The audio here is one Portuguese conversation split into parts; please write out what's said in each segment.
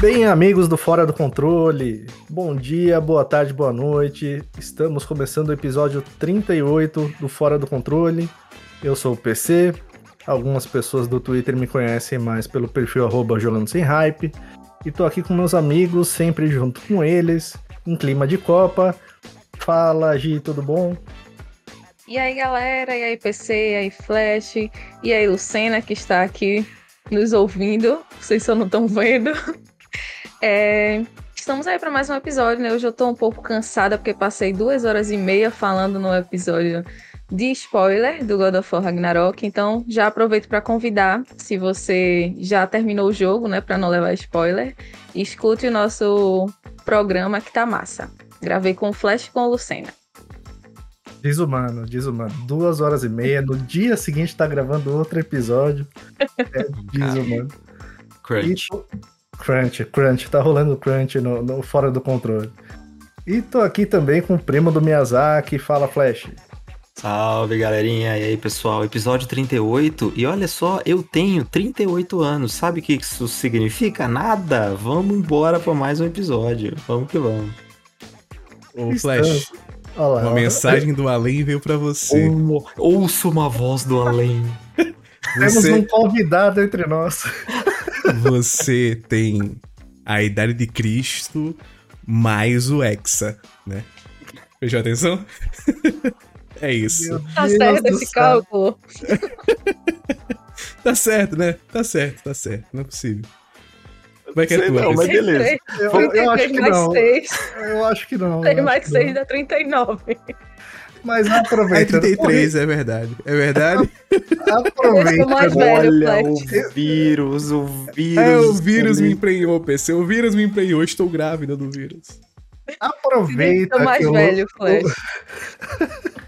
Bem, amigos do Fora do Controle, bom dia, boa tarde, boa noite. Estamos começando o episódio 38 do Fora do Controle. Eu sou o PC. Algumas pessoas do Twitter me conhecem mais pelo perfil arroba jogando sem hype. E tô aqui com meus amigos, sempre junto com eles, em clima de Copa. Fala, Gi, tudo bom? E aí, galera? E aí, PC? E aí, Flash? E aí, Lucena, que está aqui nos ouvindo. Vocês só não estão vendo. É, estamos aí para mais um episódio, né? Hoje eu tô um pouco cansada porque passei duas horas e meia falando no episódio de spoiler do God of War Ragnarok. Então já aproveito para convidar, se você já terminou o jogo, né, para não levar spoiler, escute o nosso programa que tá massa. Gravei com o Flash e com o Lucena. Desumano, desumano. Duas horas e meia. No dia seguinte tá gravando outro episódio. É desumano. Crunch. Crunch, Crunch, tá rolando Crunch no, no, fora do controle. E tô aqui também com o primo do Miyazaki, fala Flash. Salve galerinha, e aí pessoal, episódio 38, e olha só, eu tenho 38 anos, sabe o que isso significa? Nada, vamos embora para mais um episódio, vamos que vamos. Ô Flash, Olá, uma mensagem do além veio para você. ouço uma voz do além. Temos um convidado entre nós. você tem a idade de Cristo mais o Hexa, né? Fechou atenção? é isso. Tá certo esse cálculo. tá certo, né? Tá certo, tá certo. Não é possível. Como é que é tua? Não, mas beleza. Eu, eu, eu acho que não. Eu acho que não. 3 mais 6 dá 39. Mas aproveita. É 33, é verdade. É verdade? aproveita. Velho, Olha, o vírus, o vírus. É, o vírus me emprenhou, PC. O vírus me emprenhou. Estou grávida do vírus. Aproveita. mais que velho, o... Flash.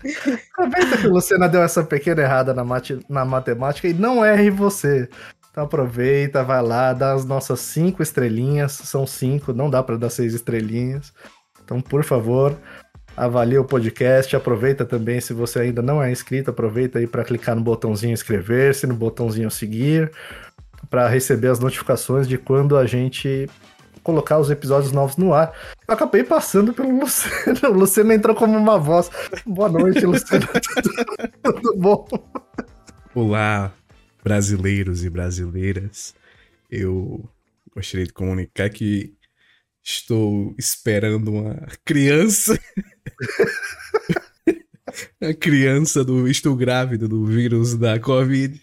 Aproveita que o Luciana deu essa pequena errada na, mate... na matemática e não erre você. Então aproveita, vai lá, dá as nossas cinco estrelinhas. São cinco, não dá para dar seis estrelinhas. Então, por favor, avalie o podcast, aproveita também se você ainda não é inscrito, aproveita aí para clicar no botãozinho inscrever-se, no botãozinho seguir, para receber as notificações de quando a gente colocar os episódios novos no ar. Eu acabei passando pelo Luciano. O Luciano entrou como uma voz. Boa noite, Luciano. tudo, tudo bom? Olá, brasileiros e brasileiras. Eu gostaria de comunicar que Estou esperando uma criança. a criança do. Estou grávida do vírus da Covid.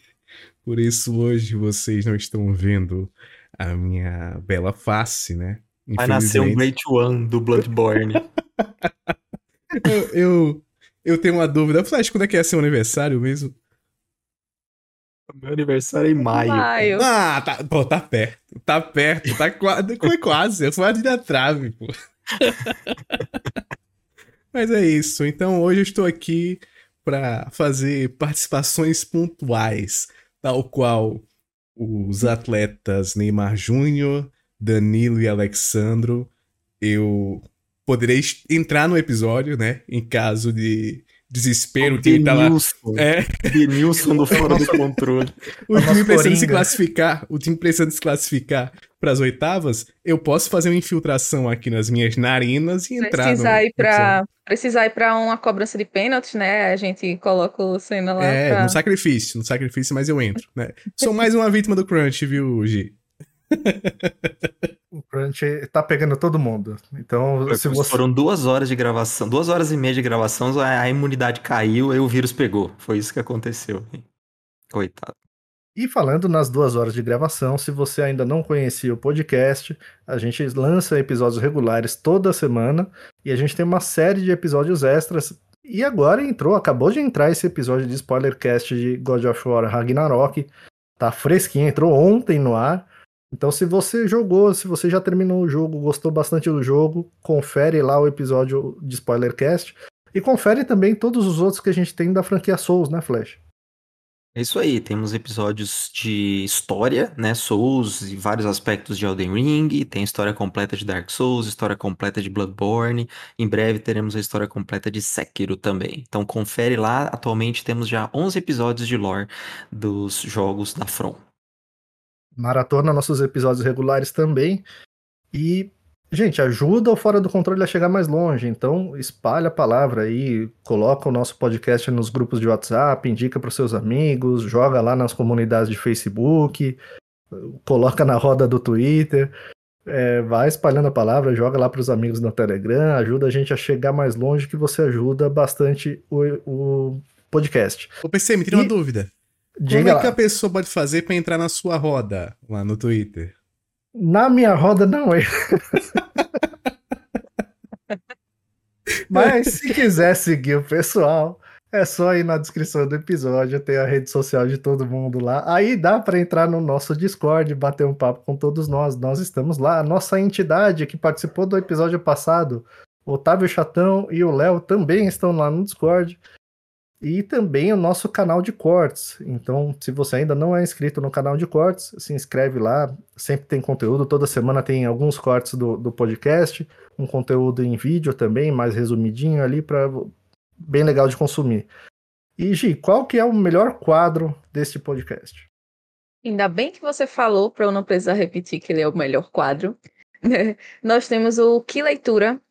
Por isso, hoje vocês não estão vendo a minha bela face, né? Vai nascer um Great One do Bloodborne. eu, eu, eu, tenho uma dúvida. Flash, quando é que é seu aniversário mesmo? Meu aniversário é em maio. maio. Ah, tá, pô, tá perto. Tá perto, tá quase. Foi quase. Eu fui ali da trave, pô. Mas é isso. Então hoje eu estou aqui para fazer participações pontuais, tal qual os atletas Neymar Júnior, Danilo e Alexandro. Eu poderei entrar no episódio, né? Em caso de desespero, o time tá lá. É. Denilson do fora do controle. O time precisando se classificar, o time precisando se classificar para as oitavas, eu posso fazer uma infiltração aqui nas minhas narinas e entrar precisar no... ir para precisar ir para uma cobrança de pênalti, né? A gente coloca o Senna lá É, pra... no sacrifício, no sacrifício, mas eu entro, né? Sou mais uma vítima do crunch, viu, Gi? o Crunch tá pegando todo mundo. Então, se você... Foram duas horas de gravação, duas horas e meia de gravação, a imunidade caiu e o vírus pegou. Foi isso que aconteceu. Coitado. E falando nas duas horas de gravação, se você ainda não conhecia o podcast, a gente lança episódios regulares toda semana e a gente tem uma série de episódios extras. E agora entrou, acabou de entrar esse episódio de spoilercast de God of War Ragnarok. Tá fresquinho, entrou ontem no ar. Então, se você jogou, se você já terminou o jogo, gostou bastante do jogo, confere lá o episódio de Spoilercast. E confere também todos os outros que a gente tem da franquia Souls, né, Flash? É isso aí, temos episódios de história, né, Souls e vários aspectos de Elden Ring, tem história completa de Dark Souls, história completa de Bloodborne, em breve teremos a história completa de Sekiro também. Então confere lá, atualmente temos já 11 episódios de lore dos jogos da From. Maratona nossos episódios regulares também. E, gente, ajuda o Fora do Controle a chegar mais longe. Então, espalha a palavra aí, coloca o nosso podcast nos grupos de WhatsApp, indica para os seus amigos, joga lá nas comunidades de Facebook, coloca na roda do Twitter. É, vai espalhando a palavra, joga lá para os amigos no Telegram, ajuda a gente a chegar mais longe, que você ajuda bastante o, o podcast. Ô, PC, me tira E- uma dúvida. Diga Como é lá. que a pessoa pode fazer pra entrar na sua roda lá no Twitter? Na minha roda não é. Mas se quiser seguir o pessoal, é só ir na descrição do episódio, tem a rede social de todo mundo lá. Aí dá para entrar no nosso Discord, bater um papo com todos nós. Nós estamos lá. A nossa entidade que participou do episódio passado, Otávio Chatão e o Léo também estão lá no Discord. E também o nosso canal de cortes. Então, se você ainda não é inscrito no canal de cortes, se inscreve lá. Sempre tem conteúdo. Toda semana tem alguns cortes do, do podcast. Um conteúdo em vídeo também, mais resumidinho ali, para bem legal de consumir. E, Gi, qual que é o melhor quadro deste podcast? Ainda bem que você falou, para eu não precisar repetir que ele é o melhor quadro. né? Nós temos o Que Leitura,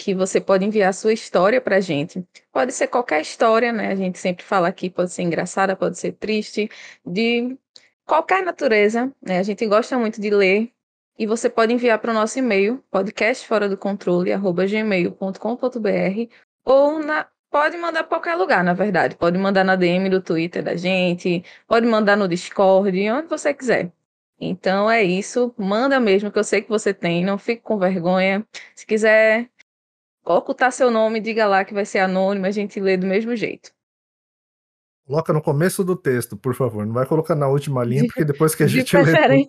que você pode enviar sua história para a gente. Pode ser qualquer história, né? A gente sempre fala aqui, pode ser engraçada, pode ser triste, de qualquer natureza, né? A gente gosta muito de ler. E você pode enviar para o nosso e-mail, podcastforadocontrole.gmail.com.br ou na, pode mandar para qualquer lugar, na verdade. Pode mandar na DM do Twitter da gente, pode mandar no Discord, onde você quiser. Então é isso, manda mesmo, que eu sei que você tem, não fique com vergonha. Se quiser ocultar seu nome, diga lá que vai ser anônimo, a gente lê do mesmo jeito. Coloca no começo do texto, por favor. Não vai colocar na última linha, porque depois que a gente lê.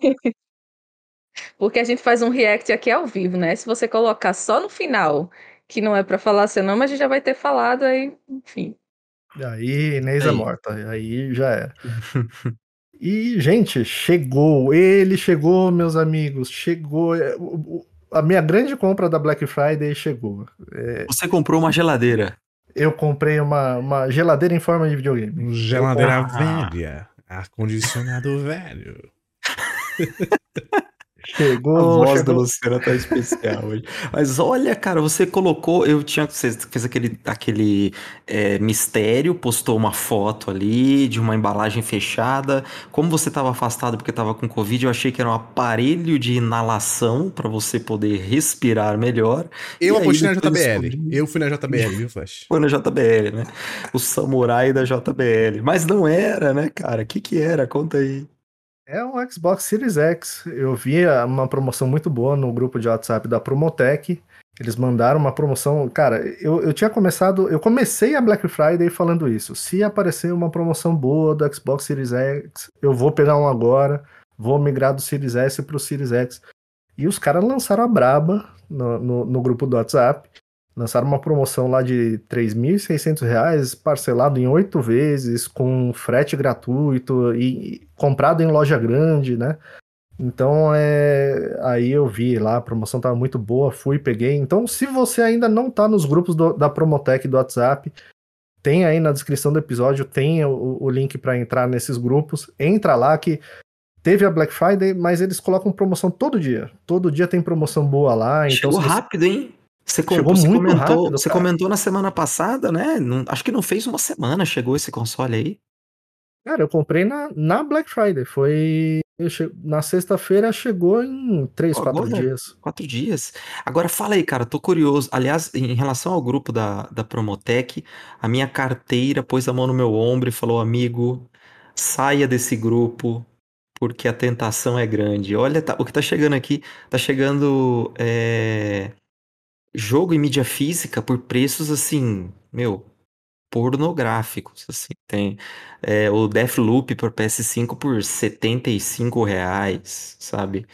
Porque a gente faz um react aqui ao vivo, né? Se você colocar só no final, que não é para falar seu nome, a gente já vai ter falado aí, enfim. Aí, Inês é Aí. morta. Aí já era. E, gente, chegou. Ele chegou, meus amigos. Chegou. É, o- A minha grande compra da Black Friday chegou. Você comprou uma geladeira. Eu comprei uma, uma geladeira em forma de videogame. Geladeira Ah. velha. Ar-condicionado velho. Chegou. A voz chegou. da Luciana tá especial hoje. Mas olha, cara, você colocou. Eu tinha. Você fez aquele, aquele é, mistério, postou uma foto ali de uma embalagem fechada. Como você estava afastado porque estava com Covid, eu achei que era um aparelho de inalação para você poder respirar melhor. Eu apostei na depois JBL. descobri- Eu fui na JBL, viu, Flash? Foi na JBL, né? O samurai da JBL. Mas não era, né, cara? O que que era? Conta aí. É um Xbox Series X. Eu vi uma promoção muito boa no grupo de WhatsApp da Promotec. Eles mandaram uma promoção. Cara, eu, eu tinha começado. Eu comecei a Black Friday falando isso. Se aparecer uma promoção boa do Xbox Series X, eu vou pegar um agora. Vou migrar do Series S pro Series X. E os caras lançaram a braba no, no, no grupo do WhatsApp. Lançaram uma promoção lá de 3.600 reais, parcelado em oito vezes, com frete gratuito e, e comprado em loja grande, né? Então, é... aí eu vi lá, a promoção tava muito boa, fui, peguei. Então, se você ainda não tá nos grupos do- da Promotec do WhatsApp, tem aí na descrição do episódio, tem o, o link para entrar nesses grupos. Entra lá que teve a Black Friday, mas eles colocam promoção todo dia. Todo dia tem promoção boa lá. Então, Chegou você- rápido, hein? Você, com- Chegou você muito comentou, rápido, você cara. comentou na semana passada, né? Não- acho que não fez uma semana chegou esse console aí. Cara, eu comprei na, na Black Friday. Foi. che- Na sexta-feira chegou em três, Pô, quatro agora? dias. Quatro dias. Agora fala aí, cara, tô curioso. Aliás, em relação ao grupo da, da Promotec, a minha carteira pôs a mão no meu ombro e falou: amigo, saia desse grupo, porque a tentação é grande. Olha, tá- o que tá chegando aqui, tá chegando é, jogo em mídia física por preços assim, meu, pornográficos, assim. Tem é, o Deathloop por PS5 por 75 reais, sabe?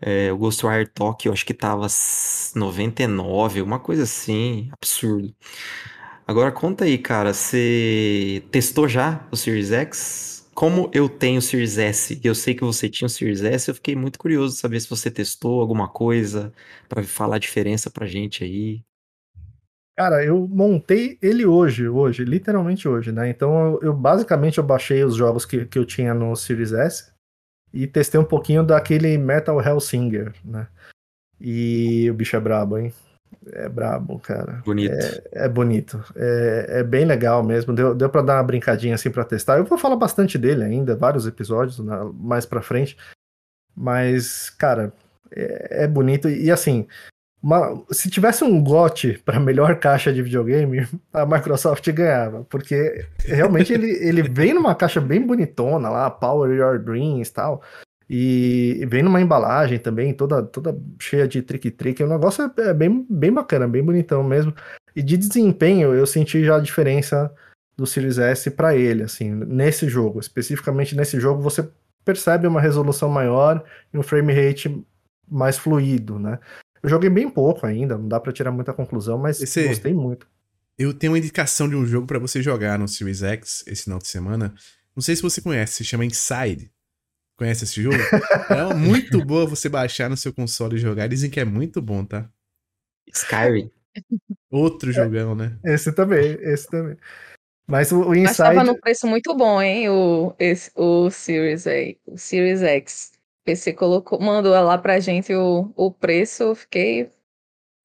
É, o Ghostwire Tokyo acho que tava s- 99, uma coisa assim, absurdo. Agora conta aí, cara, você testou já o Series X? Como eu tenho Series S e eu sei que você tinha o Series S, eu fiquei muito curioso de saber se você testou alguma coisa pra falar a diferença pra gente aí. Cara, eu montei ele hoje, hoje, literalmente hoje, né? Então eu, eu basicamente eu baixei os jogos que, que eu tinha no Series S e testei um pouquinho daquele Metal Hellsinger, né? E o bicho é brabo, hein? É brabo, cara. Bonito. É, é bonito. É, é, bem legal mesmo. Deu, deu pra dar uma brincadinha assim pra testar. Eu vou falar bastante dele ainda, vários episódios na, mais pra frente. Mas, cara, é, é bonito. E assim, uma, se tivesse um GOT para melhor caixa de videogame, a Microsoft ganhava, porque realmente ele, ele vem numa caixa bem bonitona lá, Power Your Dreams e tal, e vem numa embalagem também, toda, toda cheia de trick-trick, o negócio é, é bem, bem bacana, bem bonitão mesmo. E de desempenho, eu senti já a diferença do Series S para ele, assim, nesse jogo, especificamente nesse jogo, você percebe uma resolução maior e um frame rate mais fluido, né? Eu joguei bem pouco ainda, não dá para tirar muita conclusão, mas esse, gostei muito. Eu tenho uma indicação de um jogo para você jogar no Series X esse final de semana. Não sei se você conhece, se chama Inside. Conhece esse jogo? é muito boa você baixar no seu console e jogar. Dizem que é muito bom, tá? Skyrim. Outro jogão, né? Esse também, esse também. Mas o, o Inside. Mas tava no preço muito bom, hein? O, esse, o Series, A, o Series X. PC colocou, mandou lá pra gente o, o preço, eu fiquei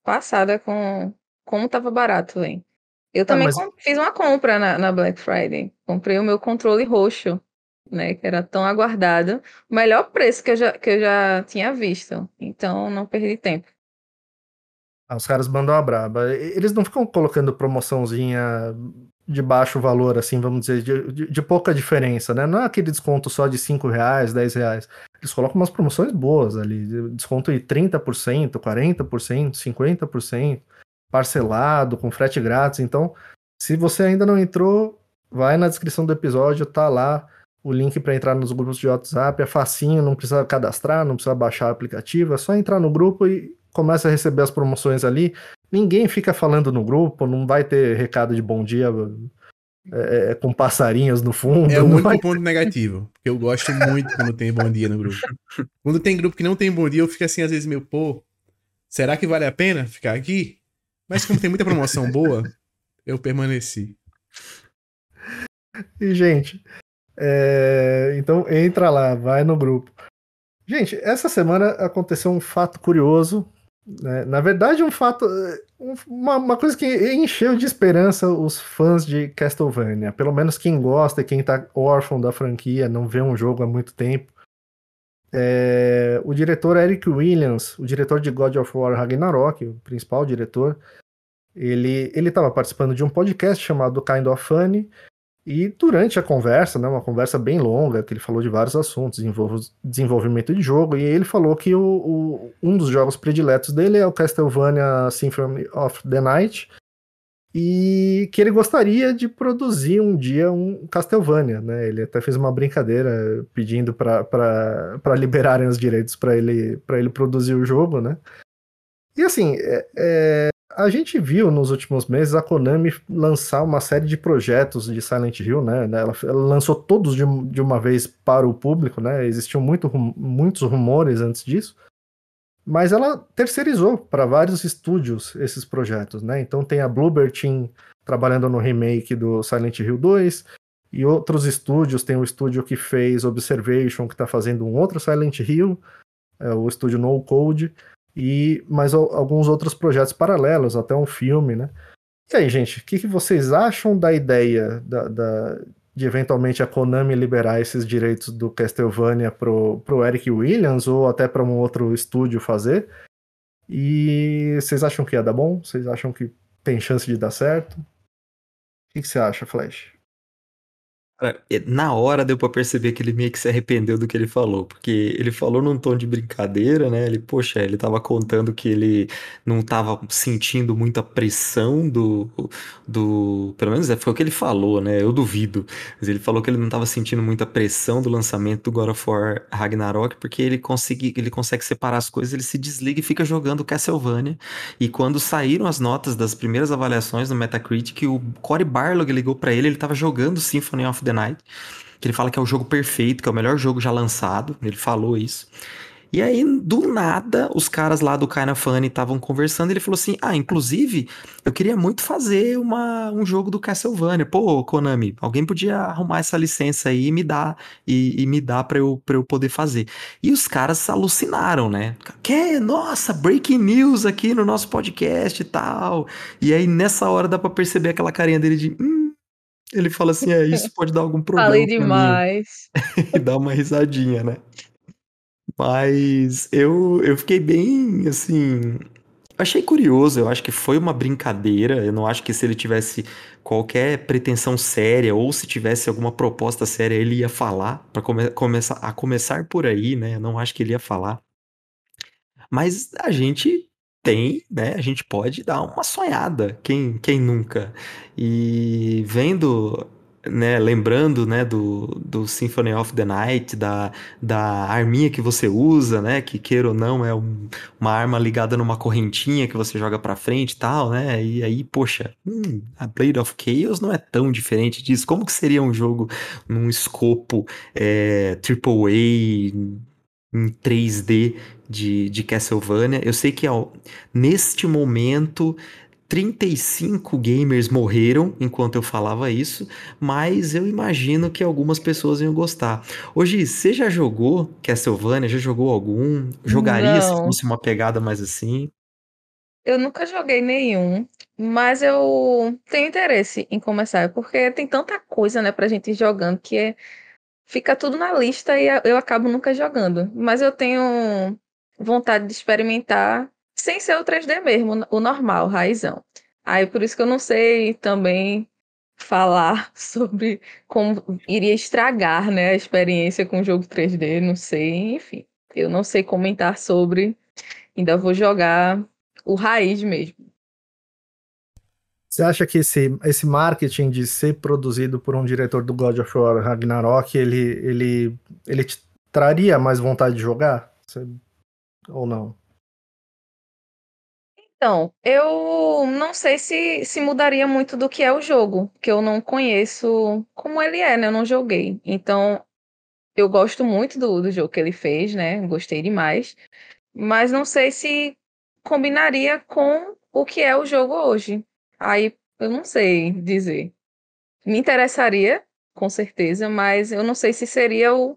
passada com como tava barato, hein? Eu ah, também ah, mas... fiz uma compra na, na, Black Friday. Comprei o meu controle roxo, né? Que era tão aguardado. O melhor preço que eu já, que eu já tinha visto. Então não perdi tempo. Ah, os caras mandam a braba. Eles não ficam colocando promoçãozinha de baixo valor, assim, vamos dizer, de, de, de, pouca diferença, né? Não é aquele desconto só de 5 reais, 10 reais. Eles colocam umas promoções boas ali, desconto de 30%, 40%, 50%, parcelado, com frete grátis. Então, se você ainda não entrou, vai na descrição do episódio, tá lá o link para entrar nos grupos de WhatsApp, é facinho, não precisa cadastrar, não precisa baixar o aplicativo, é só entrar no grupo e começa a receber as promoções ali. Ninguém fica falando no grupo, não vai ter recado de bom dia é, é com passarinhos no fundo. É o único vai... ponto negativo. Porque eu gosto muito quando tem bom dia no grupo. Quando tem grupo que não tem bom dia, eu fico assim, às vezes, meu, pô, será que vale a pena ficar aqui? Mas como tem muita promoção boa, eu permaneci. E, gente, é... então entra lá, vai no grupo. Gente, essa semana aconteceu um fato curioso né? Na verdade, um fato. Uma, uma, coisa que encheu de esperança os fãs de Castlevania. Pelo menos quem gosta, quem tá órfão da franquia, não vê um jogo há muito tempo. É, o diretor Eric Williams, o diretor de God of War Ragnarok, o principal diretor, ele estava participando de um podcast chamado Kind of Funny, e durante a conversa, né, uma conversa bem longa, que ele falou de vários assuntos, desenvolvimento de jogo, e ele falou que o, o, um dos jogos prediletos dele é o Castlevania Symphony of the Night, e que ele gostaria de produzir um dia um Castlevania, né? Ele até fez uma brincadeira pedindo para liberarem os direitos para ele, ele produzir o jogo, né? E assim, é, é, a gente viu nos últimos meses a Konami lançar uma série de projetos de Silent Hill, né? Ela, lançou todos de, de, uma vez para o público, né? Existiam muito, muitos rumores antes disso, mas ela terceirizou para vários estúdios esses projetos, né? Então tem a Bluebird Team trabalhando no remake do Silent Hill 2, e outros estúdios, tem o estúdio que fez Observation, que está fazendo um outro Silent Hill, é o estúdio No Code e mais alguns outros projetos paralelos, até um filme, né? E aí, gente, o que, que, vocês acham da ideia da, da, de eventualmente a Konami liberar esses direitos do Castlevania pro, pro Eric Williams ou até para um outro estúdio fazer? E vocês acham que ia dar bom? Vocês acham que tem chance de dar certo? O que, que você acha, Flash? Na hora deu pra perceber que ele meio que se arrependeu do que ele falou, porque ele falou num tom de brincadeira, né? Ele, poxa, ele tava contando que ele não tava sentindo muita pressão do, do. Pelo menos é, foi o que ele falou, né? Eu duvido. Mas ele falou que ele não tava sentindo muita pressão do lançamento do God of War Ragnarok, porque ele consegue, ele consegue separar as coisas, ele se desliga e fica jogando Castlevania. E quando saíram as notas das primeiras avaliações no Metacritic, o Cory Barlog ligou para ele, ele tava jogando Symphony of the the Night, que ele fala que é o jogo perfeito, que é o melhor jogo já lançado, ele falou isso. E aí, do nada, os caras lá do Kinda Funny estavam conversando e ele falou assim: Ah, inclusive, eu queria muito fazer uma, um jogo do Castlevania. Pô, Konami, alguém podia arrumar essa licença aí e me dar, e, e me dar pra eu, pra eu poder fazer. E os caras alucinaram, né? Que, nossa, breaking news aqui no nosso podcast e tal. E aí, nessa hora, dá pra perceber aquela carinha dele de. Hum, ele fala assim: é, isso pode dar algum problema. Falei demais. e dá uma risadinha, né? Mas eu, eu fiquei bem, assim. Achei curioso, eu acho que foi uma brincadeira. Eu não acho que se ele tivesse qualquer pretensão séria ou se tivesse alguma proposta séria, ele ia falar, para come começar a começar por aí, né? Eu não acho que ele ia falar. Mas a gente tem, né? A gente pode dar uma sonhada, quem, quem nunca? E vendo né, lembrando, né, do, do Symphony of the Night, da, da arminha que você usa, né, que queira ou não é um, uma arma ligada numa correntinha que você joga pra frente e tal, né, e aí, poxa, hum, a Blade of Chaos não é tão diferente disso, como que seria um jogo num escopo é, AAA, em 3D de, de Castlevania. Eu sei que ó, neste momento 35 gamers morreram enquanto eu falava isso, mas eu imagino que algumas pessoas iam gostar. Hoje, você já jogou Castlevania? Já jogou algum? Jogaria Não. se fosse uma pegada mais assim? Eu nunca joguei nenhum, mas eu tenho interesse em começar, porque tem tanta coisa, né, pra gente ir jogando que é- fica tudo na lista e eu acabo nunca jogando. Mas eu tenho vontade de experimentar sem ser o 3D mesmo, o normal, raizão. Aí por isso que eu não sei também falar sobre como iria estragar, né, a experiência com o jogo 3D, não sei, enfim. Eu não sei comentar sobre, ainda vou jogar o raiz mesmo. Você acha que esse, esse marketing de ser produzido por um diretor do God of War Ragnarok, ele, ele, ele te traria mais vontade de jogar? Você- Ou não? Então, eu não sei se, se mudaria muito do que é o jogo, porque eu não conheço como ele é, né? Eu não joguei. Então, eu gosto muito do, do jogo que ele fez, né? Gostei demais. Mas não sei se combinaria com o que é o jogo hoje. Aí eu não sei dizer. Me interessaria, com certeza, mas eu não sei se seria o,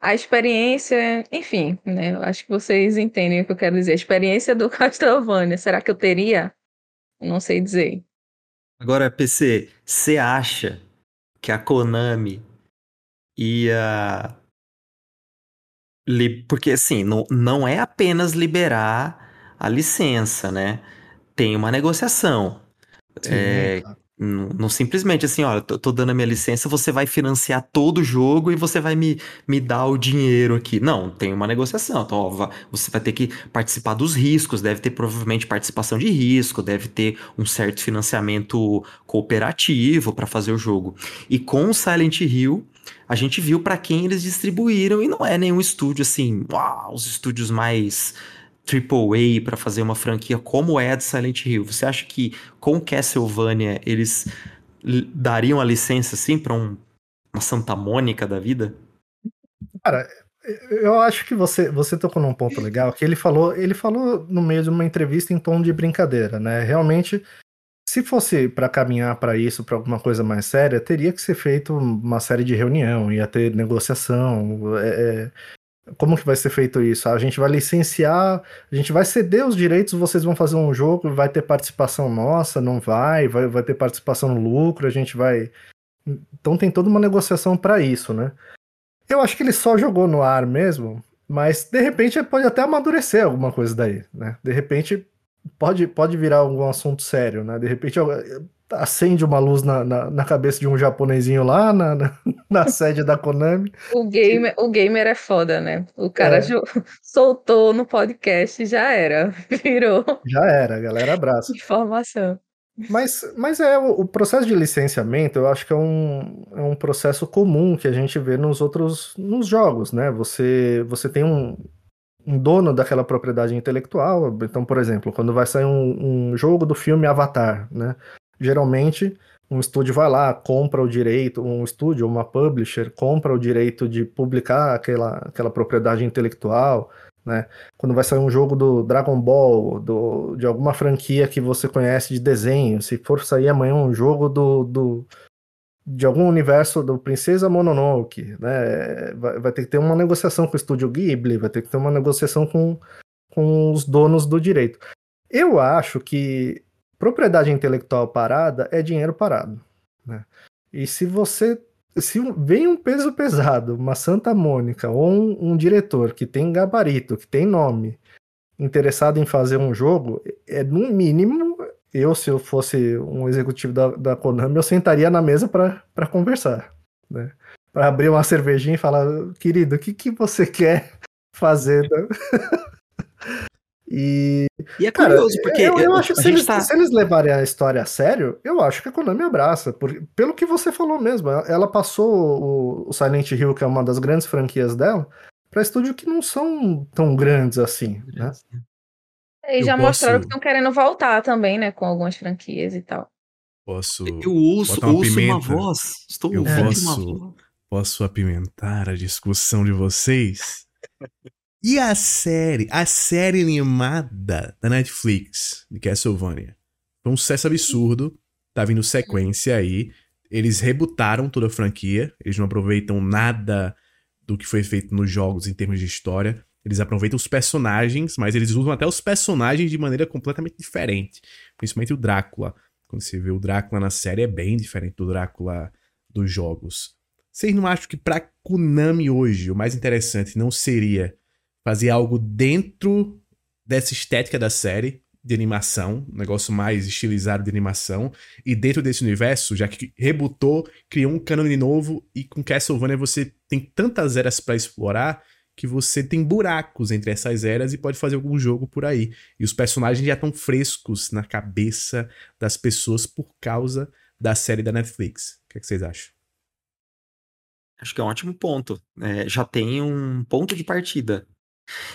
a experiência, enfim, né? Eu acho que vocês entendem o que eu quero dizer. A experiência do Castlevania, será que eu teria? Não sei dizer. Agora, PC, você acha que a Konami ia. Porque assim, não, não é apenas liberar a licença, né? Tem uma negociação. Sim, É, claro. Não, não simplesmente assim, olha, tô, tô dando a minha licença, você vai financiar todo o jogo e você vai me, me dar o dinheiro aqui. Não, tem uma negociação. Então, ó, você vai ter que participar dos riscos, deve ter provavelmente participação de risco, deve ter um certo financiamento cooperativo para fazer o jogo. E com o Silent Hill, a gente viu para quem eles distribuíram e não é nenhum estúdio assim, uau, os estúdios mais AAA para fazer uma franquia como é a de Silent Hill. Você acha que com Castlevania eles dariam a licença assim para um, uma Santa Mônica da vida? Cara, eu acho que você, você tocou num ponto legal, que ele falou, ele falou no meio de uma entrevista em tom de brincadeira, né? Realmente, se fosse para caminhar para isso, para alguma coisa mais séria, teria que ser feito uma série de reunião, ia ter negociação. é, é, como que vai ser feito isso? A gente vai licenciar, a gente vai ceder os direitos, vocês vão fazer um jogo, vai ter participação nossa, não vai, vai, vai ter participação no lucro, a gente vai. Então tem toda uma negociação para isso, né? Eu acho que ele só jogou no ar mesmo, mas de repente pode até amadurecer alguma coisa daí, né? De repente pode, pode virar algum assunto sério, né? De repente acende uma luz na, na, na cabeça de um japonesinho lá na, na, na sede da Konami. O gamer, o gamer é foda, né? O cara É. soltou no podcast, já era. Virou Já era, galera, abraço. informação. Mas, mas é o, o processo de licenciamento, eu acho que é um, é um processo comum que a gente vê nos outros nos jogos, né? Você, você tem um, um dono daquela propriedade intelectual. Então, por exemplo, quando vai sair um, um jogo do filme Avatar, né? Geralmente um estúdio vai lá, compra o direito, um estúdio, uma publisher, compra o direito de publicar aquela, aquela propriedade intelectual, né? Quando vai sair um jogo do Dragon Ball, do, de alguma franquia que você conhece de desenho, se for sair amanhã um jogo do, do de algum universo do Princesa Mononoke, né? Vai, vai, ter que ter uma negociação com o estúdio Ghibli, vai ter que ter uma negociação com, com os donos do direito. Eu acho que propriedade intelectual parada é dinheiro parado, né? E se você se vem um peso pesado, uma Santa Mônica ou um, um, diretor que tem gabarito, que tem nome, interessado em fazer um jogo, é no mínimo, eu, se eu fosse um executivo da, da Konami, eu sentaria na mesa para conversar, né? Para abrir uma cervejinha e falar, querido, o que, que você quer fazer? E, e é curioso, cara, porque. Eu, eu acho que se eles, tá... se eles, levarem a história a sério, eu acho que a Konami abraça. Por, pelo que você falou mesmo, ela passou o, o, Silent Hill, que é uma das grandes franquias dela, para estúdios que não são tão grandes assim, né? E já mostraram que estão querendo voltar também, né? Com algumas franquias e tal. Posso. Eu ouço, uma, ouço uma voz. Estou eu ouvindo posso, uma voz. Posso apimentar a discussão de vocês? E a série, a série animada da Netflix de Castlevania. Foi um sucesso absurdo. Tá vindo sequência aí. Eles rebutaram toda a franquia. Eles não aproveitam nada do que foi feito nos jogos em termos de história. Eles aproveitam os personagens, mas eles usam até os personagens de maneira completamente diferente. Principalmente o Drácula. Quando você vê o Drácula na série, é bem diferente do Drácula dos jogos. Vocês não acham que pra Konami hoje o mais interessante não seria fazer algo dentro dessa estética da série de animação, um negócio mais estilizado de animação, e dentro desse universo, já que rebutou, criou um cânone novo, e com Castlevania você tem tantas eras para explorar que você tem buracos entre essas eras e pode fazer algum jogo por aí. E os personagens já estão frescos na cabeça das pessoas por causa da série da Netflix. O que, é que vocês acham? Acho que é um ótimo ponto. É, já tem um ponto de partida.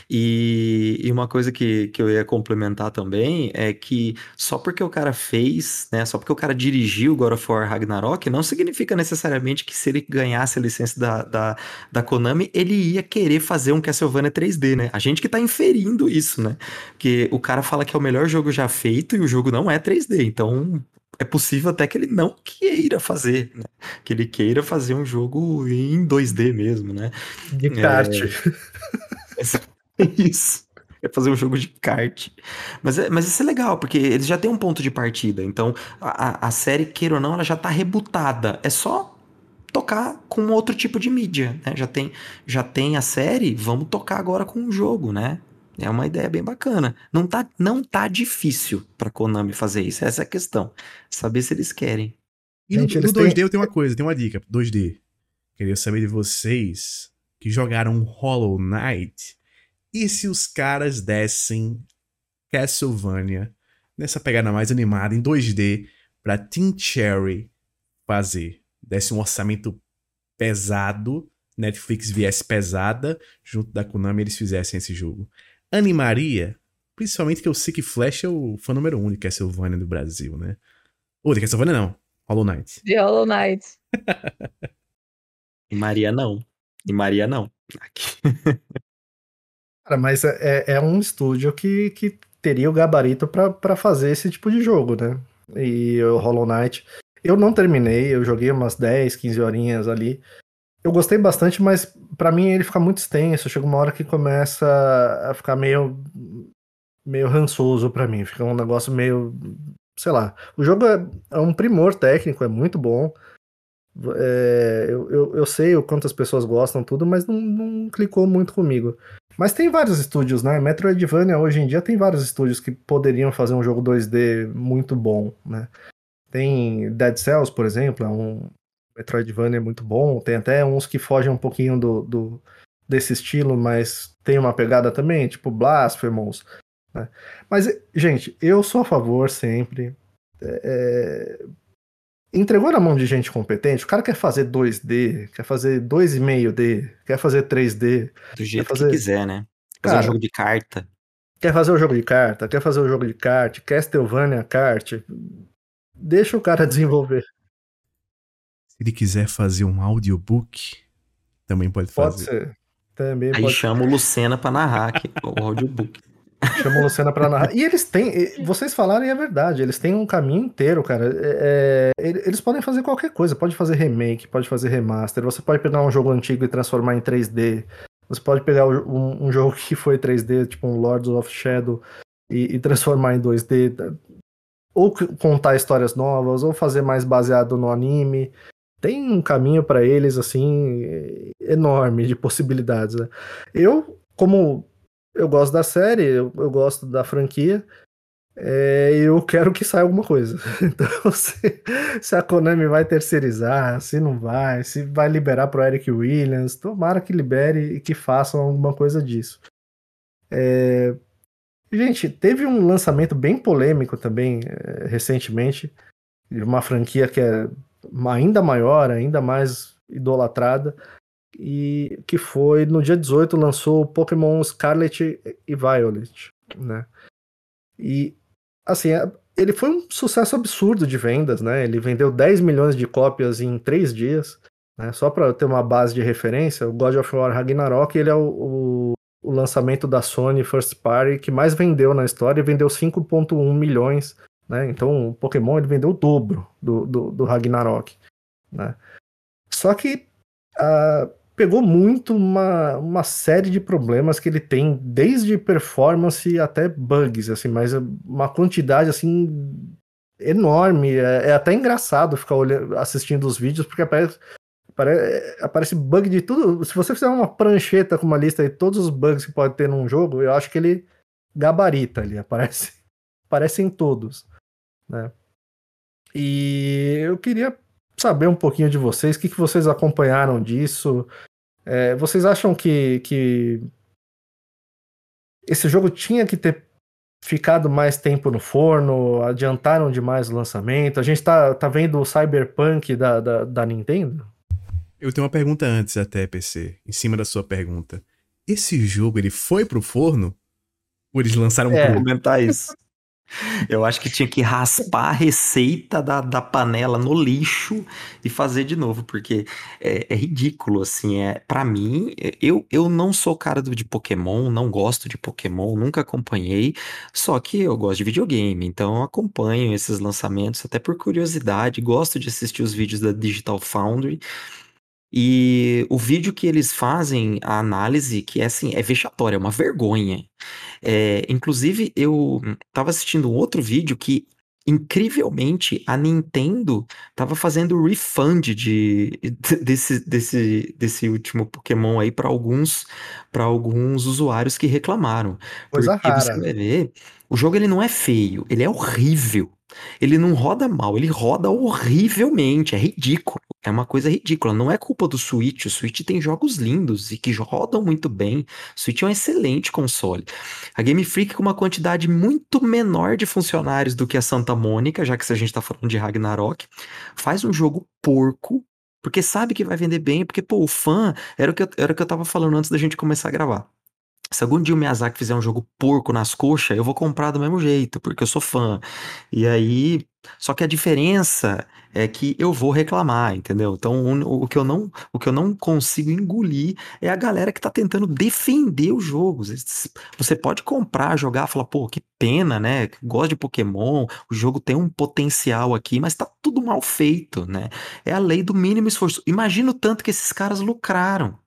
E, e uma coisa que, que eu ia complementar também é que só porque o cara fez, né, só porque o cara dirigiu God of War Ragnarok, não significa necessariamente que se ele ganhasse a licença da, da, da Konami, ele ia querer fazer um Castlevania 3D, né? A gente que tá inferindo isso, né? Que o cara fala que é o melhor jogo já feito e o jogo não é 3D, então é possível até que ele não queira fazer, né? Que ele queira fazer um jogo em 2D mesmo, né? De kart. É... É isso. É fazer um jogo de kart. Mas, é, mas isso é legal, porque eles já têm um ponto de partida. Então, a, a série, queira ou não, ela já tá rebutada. É só tocar com outro tipo de mídia, né? Já tem, já tem a série, vamos tocar agora com um jogo, né? É uma ideia bem bacana. Não tá, não tá difícil pra Konami fazer isso. Essa é a questão. Saber se eles querem. E Gente, no, no 2D têm... eu tenho uma coisa, tem uma dica. 2D. Queria saber de vocês que jogaram Hollow Knight, e se os caras dessem Castlevania nessa pegada mais animada em 2D para Team Cherry fazer, desse um orçamento pesado, Netflix viesse pesada, junto da Konami eles fizessem esse jogo. Animaria, principalmente que eu sei que Flash é o fã número um de Castlevania do Brasil, né? Ou de Castlevania não, Hollow Knight. De Hollow Knight. Maria não. E Maria não. Cara, mas é, é, é um estúdio que, que teria o gabarito para fazer esse tipo de jogo, né? E o Hollow Knight. Eu não terminei, eu joguei umas 10, 15 horinhas ali. Eu gostei bastante, mas para mim ele fica muito extenso. Chega uma hora que começa a ficar meio meio rançoso para mim. Fica um negócio meio, sei lá. O jogo é, é um primor técnico, é muito bom. É, eu, eu, eu, sei o quanto as pessoas gostam tudo, mas não, não clicou muito comigo. Mas tem vários estúdios, né? Metroidvania hoje em dia tem vários estúdios que poderiam fazer um jogo 2D muito bom, né? Tem Dead Cells, por exemplo, é um Metroidvania muito bom. Tem até uns que fogem um pouquinho do, do desse estilo, mas tem uma pegada também, tipo Blasphemous. Né? Mas, gente, eu sou a favor sempre. É, entregou na mão de gente competente, o cara quer fazer 2D, quer fazer 2,5D, quer fazer 3D. Do jeito fazer... que quiser, né? Fazer cara, um jogo de carta. Quer fazer o jogo de carta, quer fazer o jogo de kart, Castlevania kart. Deixa o cara desenvolver. Se ele quiser fazer um audiobook, também pode fazer. Pode ser. Também Aí pode chama o Lucena pra narrar aqui, o audiobook. Chama o Luciana pra narrar. E eles têm, vocês falaram e é verdade, eles têm um caminho inteiro, cara. É, é, eles podem fazer qualquer coisa, pode fazer remake, pode fazer remaster, você pode pegar um jogo antigo e transformar em 3D. Você pode pegar um, um jogo que foi 3D, tipo um Lords of Shadow, e, e transformar em 2D. Ou contar histórias novas, ou fazer mais baseado no anime. Tem um caminho para eles, assim, enorme de possibilidades. Né? Eu, como eu gosto da série, eu, eu gosto da franquia. É, eu quero que saia alguma coisa. Então, se, se, a Konami vai terceirizar, se não vai, se vai liberar pro Eric Williams, tomara que libere e que façam alguma coisa disso. É, gente, teve um lançamento bem polêmico também é, recentemente, de uma franquia que é ainda maior, ainda mais idolatrada, e que foi no dia 18 lançou o Pokémon Scarlet e Violet, né? E assim, ele foi um sucesso absurdo de vendas, né? Ele vendeu 10 milhões de cópias em 3 dias, né? Só para ter uma base de referência, o God of War Ragnarok, ele é o, o, o lançamento da Sony First Party que mais vendeu na história e vendeu 5.1 milhões, né? Então, o Pokémon ele vendeu o dobro do, do, do Ragnarok, né? Só que uh, pegou muito uma, uma série de problemas que ele tem, desde performance até bugs, assim, mas uma quantidade assim enorme. É, é até engraçado ficar olhando, assistindo os vídeos, porque aparece, aparece, aparece bug de tudo. Se você fizer uma prancheta com uma lista de todos os bugs que pode ter num jogo, eu acho que ele gabarita ali, aparece, aparecem todos, né? E eu queria saber um pouquinho de vocês, o que, que vocês acompanharam disso. É, vocês acham que, que esse jogo tinha que ter ficado mais tempo no forno? Adiantaram demais o lançamento? A gente tá, tá vendo o Cyberpunk da, da, da Nintendo? Eu tenho uma pergunta antes até, PC, em cima da sua pergunta. Esse jogo, ele foi pro forno? Ou eles lançaram é, pro... comentar isso. Eu acho que tinha que raspar a receita da, da panela no lixo e fazer de novo, porque é, é ridículo, assim, é, para mim, eu, eu não sou cara de Pokémon, não gosto de Pokémon, nunca acompanhei, só que eu gosto de videogame, então acompanho esses lançamentos até por curiosidade, gosto de assistir os vídeos da Digital Foundry, e o vídeo que eles fazem, a análise, que é assim, é vexatória, é uma vergonha. É, inclusive, eu estava assistindo um outro vídeo que, incrivelmente, a Nintendo estava fazendo refund de, desse, desse, desse último Pokémon aí para alguns, para alguns usuários que reclamaram. Coisa Porque rara. você vai ver, o jogo ele não é feio, ele é horrível. Ele não roda mal, ele roda horrivelmente, é ridículo. É uma coisa ridícula, não é culpa do Switch. O Switch tem jogos lindos e que rodam muito bem. O Switch é um excelente console. A Game Freak com uma quantidade muito menor de funcionários do que a Santa Mônica, já que a gente tá falando de Ragnarok, faz um jogo porco, porque sabe que vai vender bem, porque pô, o fã, era o que eu, era o que eu tava falando antes da gente começar a gravar. Se algum dia o Miyazaki fizer um jogo porco nas coxas, eu vou comprar do mesmo jeito, porque eu sou fã. E aí. Só que a diferença é que eu vou reclamar, entendeu? Então, o, o que eu não, o que eu não consigo engolir é a galera que tá tentando defender os jogos. Você pode comprar, jogar, falar, pô, que pena, né? Gosto de Pokémon, o jogo tem um potencial aqui, mas tá tudo mal feito, né? É a lei do mínimo esforço. Imagina o tanto que esses caras lucraram.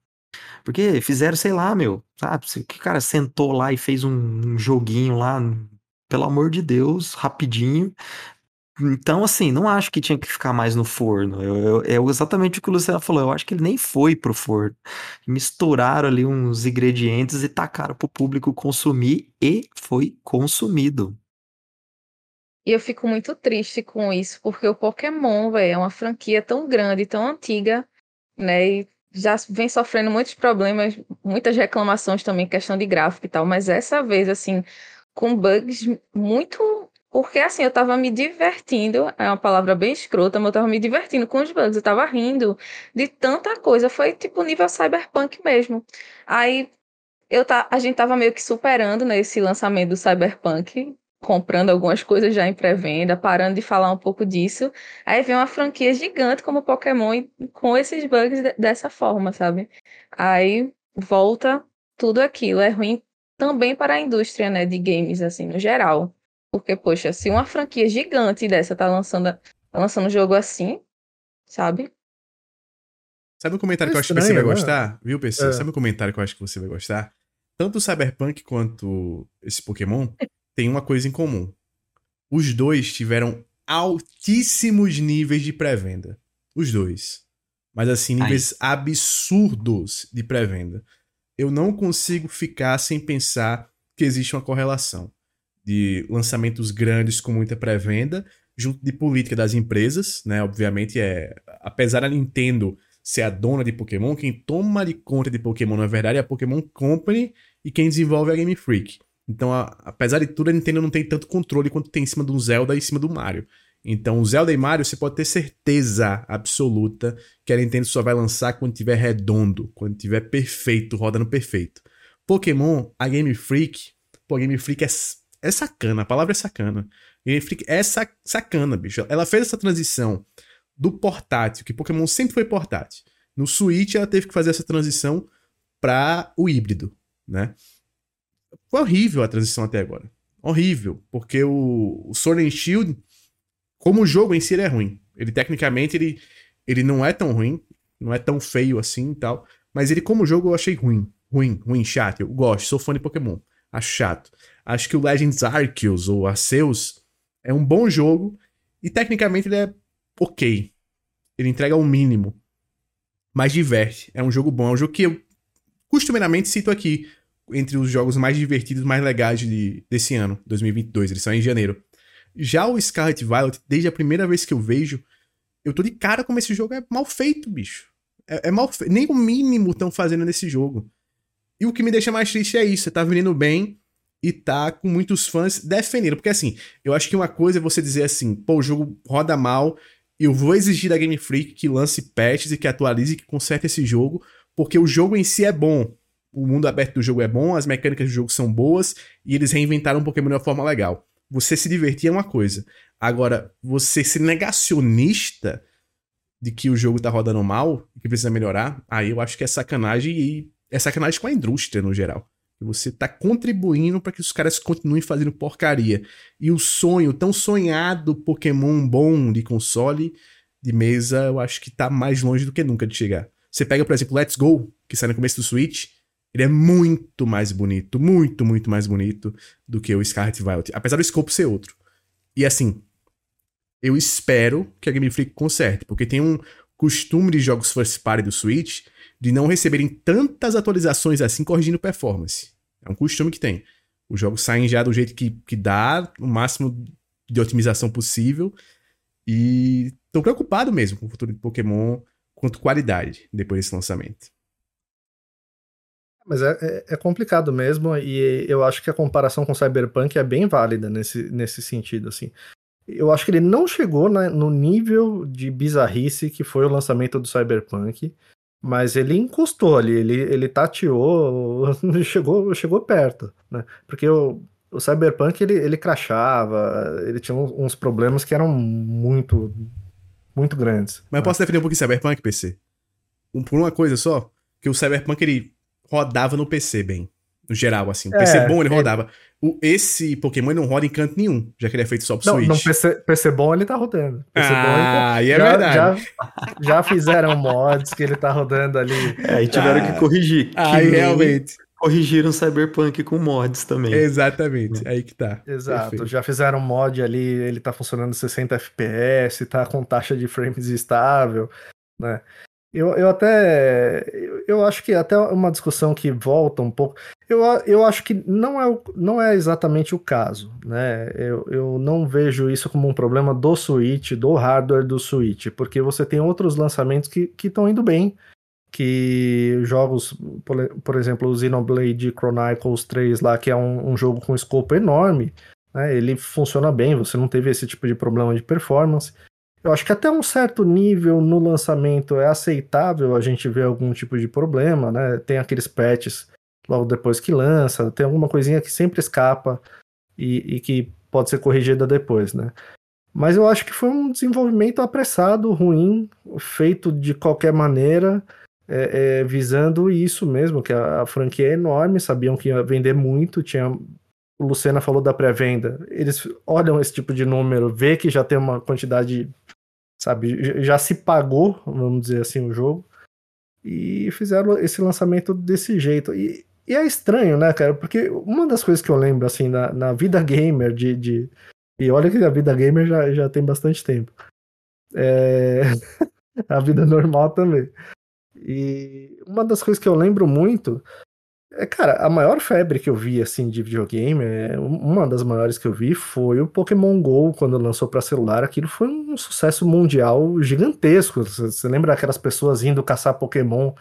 Porque fizeram, sei lá, meu, sabe? Que cara sentou lá e fez um, joguinho lá, pelo amor de Deus, rapidinho. Então, assim, não acho que tinha que ficar mais no forno. Eu, eu, é exatamente o que o Luciano falou. Eu acho que ele nem foi pro forno. Misturaram ali uns ingredientes e tacaram pro público consumir e foi consumido. E eu fico muito triste com isso, porque o Pokémon, velho, é uma franquia tão grande, tão antiga, né? E já vem sofrendo muitos problemas, muitas reclamações também, questão de gráfico e tal, mas essa vez, assim, com bugs muito. Porque, assim, eu tava me divertindo, é uma palavra bem escrota, mas eu tava me divertindo com os bugs, eu tava rindo de tanta coisa, foi tipo nível cyberpunk mesmo. Aí eu tá, a gente tava meio que superando né, esse lançamento do cyberpunk, comprando algumas coisas já em pré-venda, parando de falar um pouco disso. Aí vem uma franquia gigante como Pokémon com esses bugs dessa forma, sabe? Aí volta tudo aquilo. É ruim também para a indústria, né, de games, assim, no geral. Porque, poxa, se uma franquia gigante dessa tá lançando, tá lançando um jogo assim, sabe? Sabe um comentário É que eu acho que você vai né? gostar? Viu, PC? É. Sabe um comentário que eu acho que você vai gostar? Tanto o Cyberpunk quanto esse Pokémon tem uma coisa em comum. Os dois tiveram altíssimos níveis de pré-venda. Os dois. Mas assim, níveis absurdos de pré-venda. Eu não consigo ficar sem pensar que existe uma correlação de lançamentos grandes com muita pré-venda, junto de política das empresas, né? Obviamente é, apesar da Nintendo ser a dona de Pokémon, quem toma de conta de Pokémon na verdade é a Pokémon Company e quem desenvolve é a Game Freak. Então, a- apesar de tudo, a Nintendo não tem tanto controle quanto tem em cima do Zelda e em cima do Mario. Então, Zelda e Mario, você pode ter certeza absoluta que a Nintendo só vai lançar quando tiver redondo, quando tiver perfeito, rodando perfeito. Pokémon, a Game Freak, pô, a Game Freak é, é sacana, a palavra é sacana. Game Freak é sa- sacana, bicho. Ela fez essa transição do portátil, que Pokémon sempre foi portátil. No Switch, ela teve que fazer essa transição para o híbrido, né? Foi horrível a transição até agora. Horrível, porque o, o Sword Shield, como jogo em si, ele é ruim. Ele, tecnicamente, ele, ele não é tão ruim, não é tão feio assim e tal, mas ele, como jogo, eu achei ruim. Ruim, ruim, chato. Eu gosto, sou fã de Pokémon. Acho chato. Acho que o Legends Arceus, ou Arceus, é um bom jogo, e tecnicamente ele é ok. Ele entrega o mínimo. Mas diverte. É um jogo bom. É um jogo que eu costumeiramente cito aqui entre os jogos mais divertidos, mais legais de, desse ano, 2022. Eles são em janeiro. Já o Scarlet Violet, desde a primeira vez que eu vejo, eu tô de cara como esse jogo é mal feito, bicho. É, é mal feito. Nem o mínimo estão fazendo nesse jogo. E o que me deixa mais triste é isso. Você tá vendendo bem e tá com muitos fãs defendendo. Porque assim, eu acho que uma coisa é você dizer assim, pô, o jogo roda mal, eu vou exigir da Game Freak que lance patches e que atualize e que conserte esse jogo, porque o jogo em si é bom. O mundo aberto do jogo é bom, as mecânicas do jogo são boas e eles reinventaram um Pokémon de uma forma legal. Você se divertir é uma coisa. Agora, você ser negacionista de que o jogo tá rodando mal e que precisa melhorar, aí eu acho que é sacanagem e é sacanagem com a indústria no geral. Você tá contribuindo para que os caras continuem fazendo porcaria. E o sonho, tão sonhado Pokémon bom de console, de mesa, eu acho que tá mais longe do que nunca de chegar. Você pega, por exemplo, Let's Go, que sai no começo do Switch, ele é muito mais bonito, muito, muito mais bonito do que o Scarlet Violet, apesar do escopo ser outro. E assim, eu espero que a Game Freak conserte, porque tem um costume de jogos first party do Switch de não receberem tantas atualizações assim corrigindo performance. É um costume que tem. Os jogos saem já do jeito que, que dá, o máximo de otimização possível. E tô preocupado mesmo com o futuro de Pokémon quanto qualidade depois desse lançamento. Mas é, é- é complicado mesmo, e eu acho que a comparação com Cyberpunk é bem válida nesse, nesse sentido, assim. Eu acho que ele não chegou na- no nível de bizarrice que foi o lançamento do Cyberpunk, mas ele encostou ali, ele, ele tateou, chegou, chegou perto, né? Porque o, o Cyberpunk, ele, ele crachava, ele tinha uns problemas que eram muito, muito grandes. Mas eu né? posso defender um pouquinho Cyberpunk, PC? Um, por uma coisa só, que o Cyberpunk ele rodava no PC bem. No geral, assim. O PC É, bom ele ele- rodava. O, esse Pokémon não roda em canto nenhum, já que ele é feito só pro Não, Switch. não PC, PC bom ele tá rodando. PC bom ele tá ah, e é já, verdade. Já, já fizeram mods que ele tá rodando ali. É, aí tiveram Ah. que corrigir. Aí que realmente. Corrigiram Cyberpunk com mods também. Exatamente. Aí que tá. Exato, Perfeito. já fizeram mod ali, ele tá funcionando 60 FPS, tá com taxa de frames estável, né? Eu, eu até. Eu, acho que até uma discussão que volta um pouco. Eu, eu acho que não é, o- não é exatamente o caso, né? Eu, eu não vejo isso como um problema do Switch, do hardware do Switch, porque você tem outros lançamentos que estão indo bem. Que jogos, por, por exemplo, o Xenoblade Chronicles 3 lá, que é um, um jogo com escopo enorme, né? Ele funciona bem, você não teve esse tipo de problema de performance. Eu acho que até um certo nível no lançamento é aceitável a gente ver algum tipo de problema, né? Tem aqueles patches logo depois que lança, tem alguma coisinha que sempre escapa e, e que pode ser corrigida depois, né? Mas eu acho que foi um desenvolvimento apressado, ruim, feito de qualquer maneira. é, é, visando isso mesmo, que a, a, franquia é enorme, sabiam que ia vender muito, tinha. O Lucena falou da pré-venda. Eles olham esse tipo de número, vê que já tem uma quantidade, sabe, já se pagou, vamos dizer assim, o jogo. E fizeram esse lançamento desse jeito. E, e é estranho, né, cara? Porque uma das coisas que eu lembro, assim, na, na vida gamer de, de. E olha que a vida gamer já, já tem bastante tempo. É... a vida normal também. E uma das coisas que eu lembro muito cara, a maior febre que eu vi, assim, de videogame, é, uma das maiores que eu vi foi o Pokémon GO, quando lançou para celular. Aquilo foi um sucesso mundial gigantesco. Você lembra aquelas pessoas indo caçar Pokémon?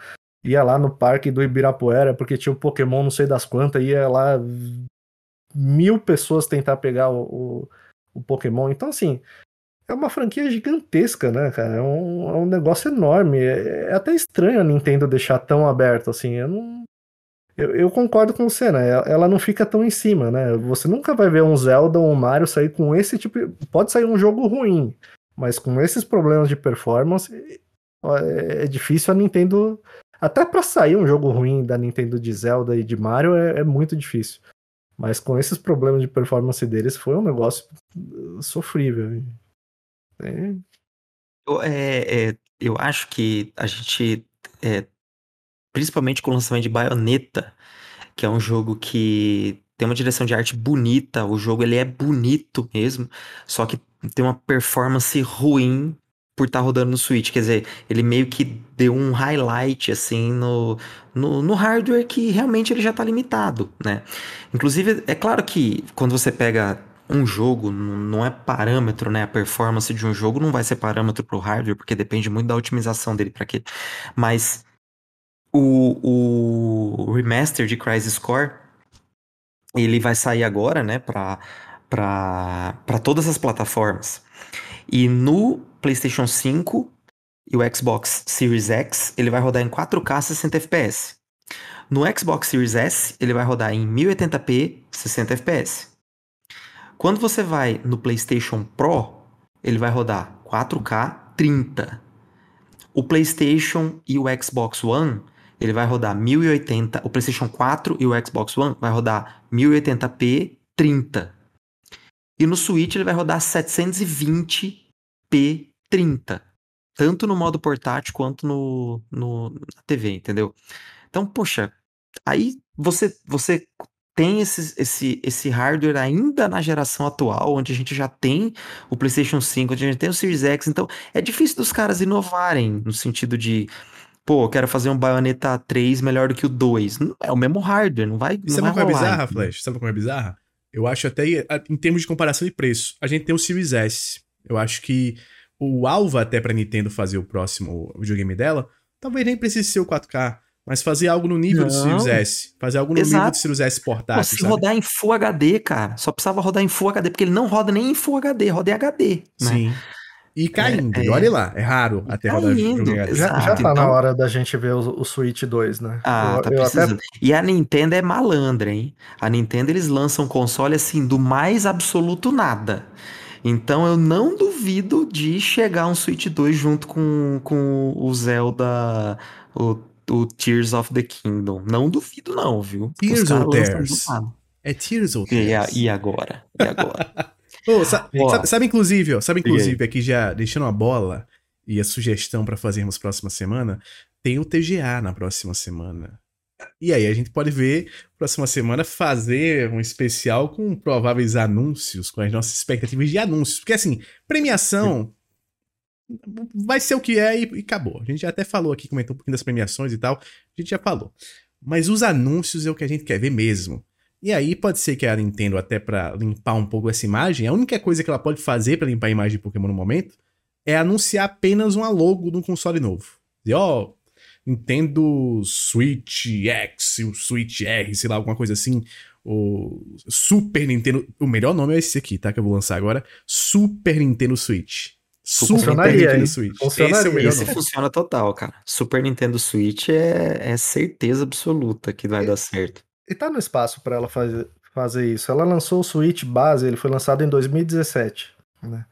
Ia lá no parque do Ibirapuera, porque tinha um Pokémon não sei das quantas, ia lá mil pessoas tentar pegar o, o, o Pokémon. Então, assim, é uma franquia gigantesca, né, cara? É um, é um negócio enorme. É, é, até estranho a Nintendo deixar tão aberto assim. Eu não. Eu, eu, concordo com você, né? Ela não fica tão em cima, né? Você nunca vai ver um Zelda ou um Mario sair com esse tipo. Pode sair um jogo ruim, mas com esses problemas de performance, é, é difícil a Nintendo. Até para sair um jogo ruim da Nintendo de Zelda e de Mario é, é muito difícil. Mas com esses problemas de performance deles foi um negócio sofrível. É. Eu, é, é, eu acho que a gente, é, principalmente com o lançamento de Bayonetta, que é um jogo que tem uma direção de arte bonita, o jogo ele é bonito mesmo, só que tem uma performance ruim por estar tá rodando no Switch. Quer dizer, ele meio que deu um highlight assim no, no, no, hardware que realmente ele já está limitado, né? Inclusive, é claro que quando você pega um jogo não é parâmetro, né? A performance de um jogo não vai ser parâmetro para o hardware, porque depende muito da otimização dele para quê. Mas o, o remaster de Crisis Core ele vai sair agora, né? Para todas as plataformas. E no PlayStation 5 e o Xbox Series X, ele vai rodar em 4K 60 FPS. No Xbox Series S, ele vai rodar em 1080p 60 FPS. Quando você vai no PlayStation Pro, ele vai rodar 4K 30. O PlayStation e o Xbox One, ele vai rodar 1080. O PlayStation 4 e o Xbox One vai rodar 1080p 30. E no Switch ele vai rodar 720p 30. Tanto no modo portátil quanto no, no, na TV, entendeu? Então, poxa, aí você, você tem esse, esse, esse hardware ainda na geração atual, onde a gente já tem o PlayStation 5, onde a gente tem o Series X, então é difícil dos caras inovarem no sentido de, pô, eu quero fazer um Bayonetta 3 melhor do que o 2. É o mesmo hardware, não vai. Não Sabe vai como é bizarra, Flash? Sabe como é bizarra? Eu acho até em termos de comparação de preço, a gente tem o Series S. Eu acho que o alvo até pra Nintendo fazer o próximo videogame dela, talvez nem precise ser o 4K. Mas fazer algo no nível não. do Sirius S. Fazer algo no Exato. nível do Sirius S portátil. Pô, se sabe? rodar em Full HD, cara. Só precisava rodar em Full HD, porque ele não roda nem em Full HD, roda em HD. Né? E caindo, é, é... olha lá, é raro até caindo, rodar jogo HD. Já, já tá então... na hora da gente ver o, o Switch 2, né? Ah, eu, tá eu precisando. Até... E a Nintendo é malandra, hein? A Nintendo eles lançam console assim, do mais absoluto nada. Então eu não duvido de chegar um Switch 2 junto com, com o Zelda, o o Tears of the Kingdom. Não duvido, não, viu? Tears of Tears. É Tears of Tears. E, e agora? E agora? oh, sabe, sabe, sabe, inclusive, ó, sabe, inclusive, aqui já deixando a bola e a sugestão para fazermos próxima semana, tem o TGA na próxima semana. E aí a gente pode ver, próxima semana, fazer um especial com prováveis anúncios, com as nossas expectativas de anúncios. Porque assim, premiação vai ser o que é e, e, acabou. A gente já até falou aqui, comentou um pouquinho das premiações e tal, a gente já falou. Mas os anúncios é o que a gente quer ver mesmo. E aí pode ser que a Nintendo, até para limpar um pouco essa imagem, a única coisa que ela pode fazer para limpar a imagem de Pokémon no momento é anunciar apenas uma logo de um console novo. Dizer, ó, oh, Nintendo Switch X, o Switch R, sei lá, alguma coisa assim. O Super Nintendo. O melhor nome é esse aqui, tá? Que eu vou lançar agora. Super Nintendo Switch. Super funcionaria, Nintendo Switch. Funcionaria. Esse, é esse funciona total, cara. Super Nintendo Switch é, é certeza absoluta que vai e, dar certo. E tá no espaço para ela fazer, fazer isso. Ela lançou o Switch base, ele foi lançado em 2017, né?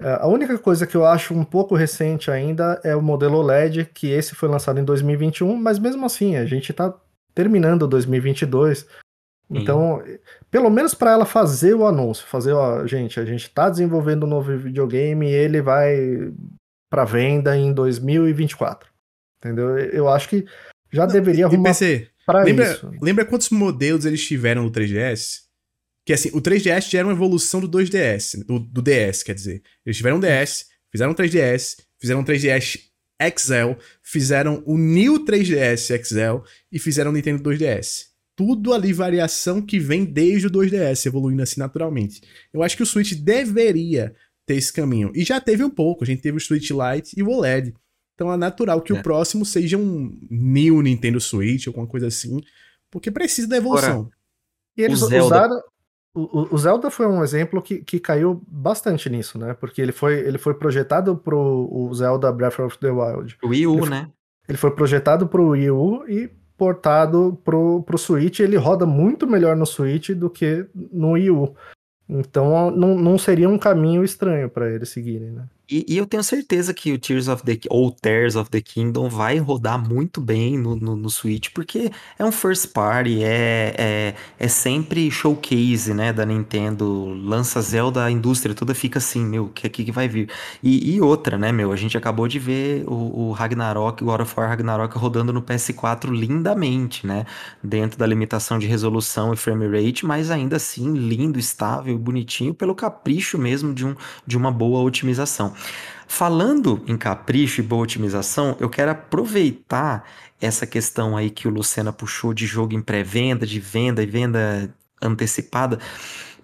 É, a única coisa que eu acho um pouco recente ainda é o modelo OLED, que esse foi lançado em 2021, mas mesmo assim, a gente está terminando 2022. Então, pelo menos para ela fazer o anúncio, fazer, ó, gente, a gente está desenvolvendo um novo videogame e ele vai para venda em 2024. Entendeu? Eu acho que já deveria arrumar PC, para isso. lembra quantos modelos eles tiveram no 3DS? Que assim, o 3DS já era uma evolução do 2DS, do, do DS, quer dizer. Eles tiveram um DS, fizeram um 3DS, fizeram um 3DS XL, fizeram o New 3DS XL e fizeram o Nintendo 2DS. Tudo ali variação que vem desde o 2DS, evoluindo assim naturalmente. Eu acho que o Switch deveria ter esse caminho. E já teve um pouco, a gente teve o Switch Lite e o OLED. Então é natural que É. o próximo seja um New Nintendo Switch, alguma coisa assim, porque precisa da evolução. E eles O Zelda. usaram. O, o- o Zelda foi um exemplo que, que caiu bastante nisso, né? Porque ele foi, ele foi projetado pro o Zelda Breath of the Wild. O Wii U, Ele- né? Ele foi projetado pro Wii U e portado pro, pro Switch. Ele roda muito melhor no Switch do que no Wii U. Então não, não seria um caminho estranho para eles seguirem, né? E, e eu tenho certeza que o Tears of the ou Tears of the Kingdom vai rodar muito bem no, no, no Switch, porque é um first party, é, é, é sempre showcase, né, da Nintendo. Lança Zelda, a indústria toda fica assim, meu, o que, que vai vir? E, e outra, né, meu, a gente acabou de ver o, o Ragnarok, o God of War Ragnarok rodando no PS4 lindamente, né, dentro da limitação de resolução e frame rate, mas ainda assim lindo, estável, bonitinho, pelo capricho mesmo de um de uma boa otimização. Falando em capricho e boa otimização, eu quero aproveitar essa questão aí que o Lucena puxou de jogo em pré-venda, de venda e venda antecipada,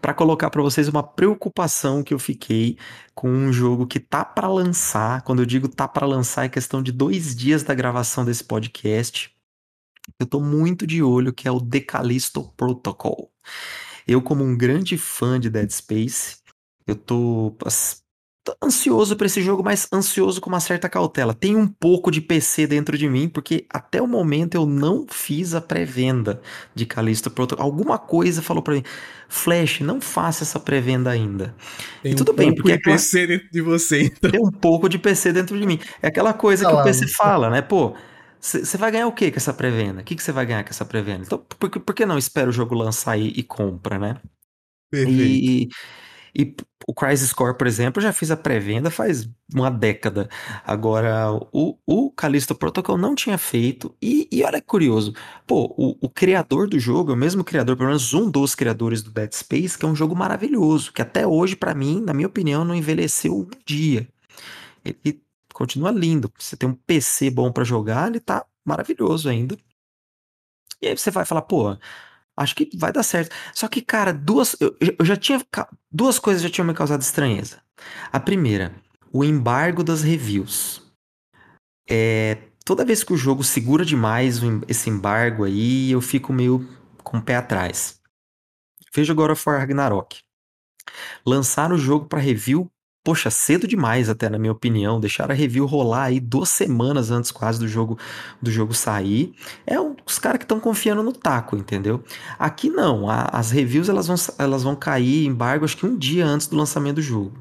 para colocar para vocês uma preocupação que eu fiquei com um jogo que tá para lançar. Quando eu digo tá para lançar, é questão de dois dias da gravação desse podcast. Eu tô muito de olho, que é o The Callisto Protocol. Eu, como um grande fã de Dead Space, eu tô ansioso para esse jogo, mas ansioso com uma certa cautela. Tem um pouco de PC dentro de mim, porque até o momento eu não fiz a pré-venda de Callisto Protocol. Alguma coisa falou para mim, Flash, não faça essa pré-venda ainda. Tem E tudo um bem, pouco porque de é PC dentro de você, então. Tem um pouco de PC dentro de mim. É aquela coisa que o PC fala, né? Pô, você vai ganhar o que com essa pré-venda? O que você vai ganhar com essa pré-venda? Então, por, que- por que não espera o jogo lançar e, e compra, né? Perfeito. E, e o Crisis Core, por exemplo, eu já fiz a pré-venda faz uma década. Agora, o, o Callisto Protocol não tinha feito. E, e olha que curioso. Pô, o, o criador do jogo é o mesmo criador, pelo menos um dos criadores do Dead Space, que é um jogo maravilhoso, que até hoje, pra mim, na minha opinião, não envelheceu um dia. Ele continua lindo. Você tem um PC bom pra jogar, ele tá maravilhoso ainda. E aí você vai falar, pô, acho que vai dar certo. Só que, cara, duas, eu, eu já tinha, duas coisas já tinham me causado estranheza. A primeira, o embargo das reviews. É, toda vez que o jogo segura demais esse embargo aí, eu fico meio com o pé atrás. Veja agora War Ragnarok. Lançaram o jogo pra review, poxa, cedo demais até na minha opinião, deixaram a review rolar aí duas semanas antes quase do jogo do jogo sair. É um- os caras que estão confiando no taco, entendeu? Aqui não, a- as reviews elas vão, elas vão cair em embargo acho que um dia antes do lançamento do jogo.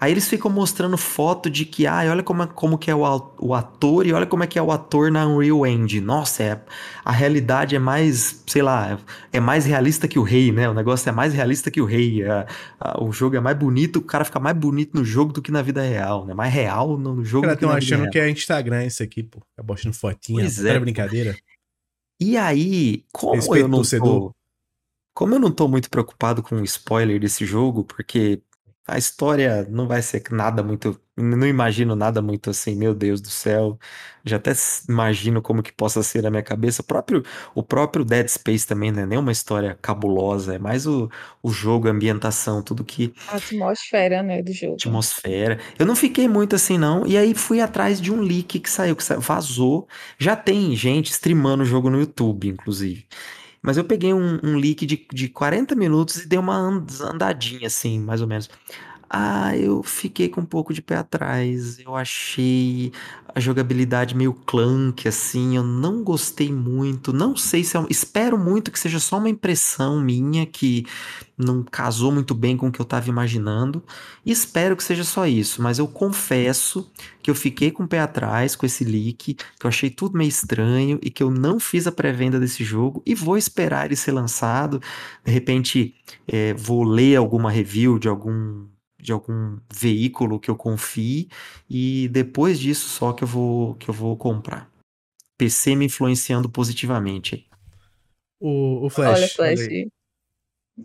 Aí eles ficam mostrando foto de que, ah, olha como, é- como que é o, o ator e olha como é que é o ator na Unreal Engine. Nossa, é, a realidade é mais, sei lá, é mais realista que o rei, né? O negócio é mais realista que o rei. a- a- o jogo é mais bonito, o cara fica mais bonito no jogo do que na vida real, né? Mais real no jogo caras do que estão na vida achando real. que é Instagram isso aqui, pô. Tá postando fotinha. Pois Pois é, brincadeira. E aí, como Respeito eu não tô, como eu não tô muito preocupado com o spoiler desse jogo, porque a história não vai ser nada muito, não imagino nada muito assim, meu Deus do céu. Já até imagino como que possa ser na minha cabeça. O próprio, o próprio Dead Space também não é nem uma história cabulosa, é mais o, o jogo, a ambientação, tudo que A atmosfera, né, do jogo. atmosfera. Eu não fiquei muito assim, não. E aí fui atrás de um leak que saiu, que sa- vazou. Já tem gente streamando o jogo no YouTube, inclusive. Mas eu peguei um, um leak de, de 40 minutos e dei uma and- andadinha, assim, mais ou menos. Ah, eu fiquei com um pouco de pé atrás. Eu achei a jogabilidade meio clunky, assim. Eu não gostei muito. Não sei se é. um- Espero muito que seja só uma impressão minha que não casou muito bem com o que eu tava imaginando. E espero que seja só isso. Mas eu confesso que eu fiquei com o pé atrás com esse leak, que eu achei tudo meio estranho e que eu não fiz a pré-venda desse jogo e vou esperar ele ser lançado. De repente, é, vou ler alguma review de algum de algum veículo que eu confie e depois disso só que eu vou que eu vou comprar. PC me influenciando positivamente. aí. O, o Flash. Olha, Flash.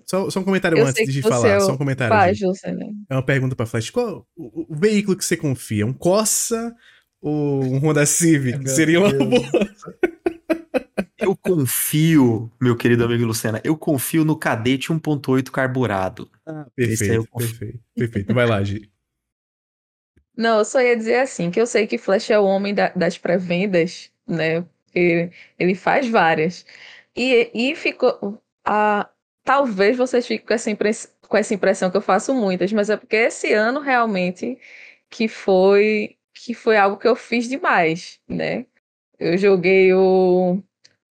Só, só um comentário Eu antes de falar. é o Só um comentário. pai, gente. José, né? É uma pergunta pra Flash. Qual o, o veículo que você confia? Um Corsa ou um Honda Civic? Seria uma boa. Eu confio, meu querido amigo Lucena, eu confio no Cadete 1.8 carburado. Ah, perfeito, perfeito, perfeito. Vai lá, Gi. Não, eu só ia dizer assim, que eu sei que Flash é o homem da- das pré-vendas, né? Porque ele faz várias. E, e ficou. A, talvez vocês fiquem com essa, impress, com essa impressão que eu faço muitas, mas é porque esse ano realmente que foi que foi algo que eu fiz demais, né? Eu joguei o.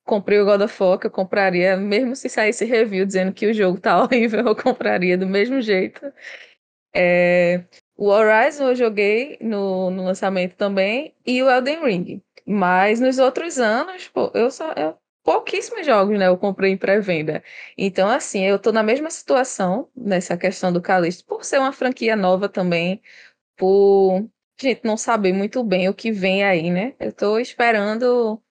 Comprei o God of War, que eu compraria, mesmo se saísse review dizendo que o jogo tá horrível, eu compraria do mesmo jeito. É, o Horizon eu joguei no, no lançamento também, e o Elden Ring. Mas nos outros anos, pô, eu só. Eu, pouquíssimos jogos, né? Eu comprei em pré-venda. Então, assim, eu tô na mesma situação nessa questão do Calixto, por ser uma franquia nova também, por gente não saber muito bem o que vem aí, né? Eu tô esperando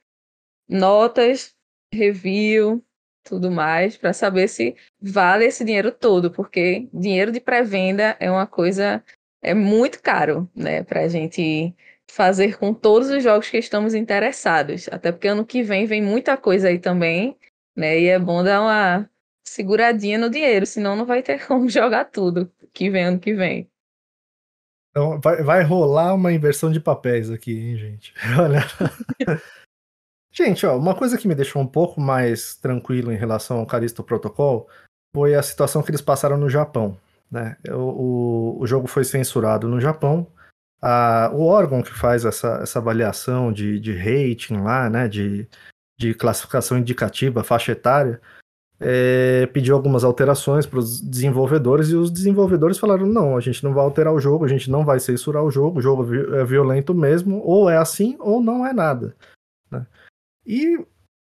notas, review, tudo mais, para saber se vale esse dinheiro todo, porque dinheiro de pré-venda é uma coisa, é muito caro, né, pra gente fazer com todos os jogos que estamos interessados. Até porque ano que vem vem muita coisa aí também, né, e é bom dar uma seguradinha no dinheiro, senão não vai ter como jogar tudo que vem ano que vem. Então vai, vai rolar uma inversão de papéis aqui, hein, gente? Olha. gente, ó, uma coisa que me deixou um pouco mais tranquilo em relação ao Callisto Protocol foi a situação que eles passaram no Japão. Né? O, o, o jogo foi censurado no Japão. A, o órgão que faz essa, essa avaliação de, de rating lá, né, de, de classificação indicativa, faixa etária, é, pediu algumas alterações para os desenvolvedores e os desenvolvedores falaram: não, a gente não vai alterar o jogo, a gente não vai censurar o jogo, o jogo vi- é violento mesmo, ou é assim ou não é nada. né? E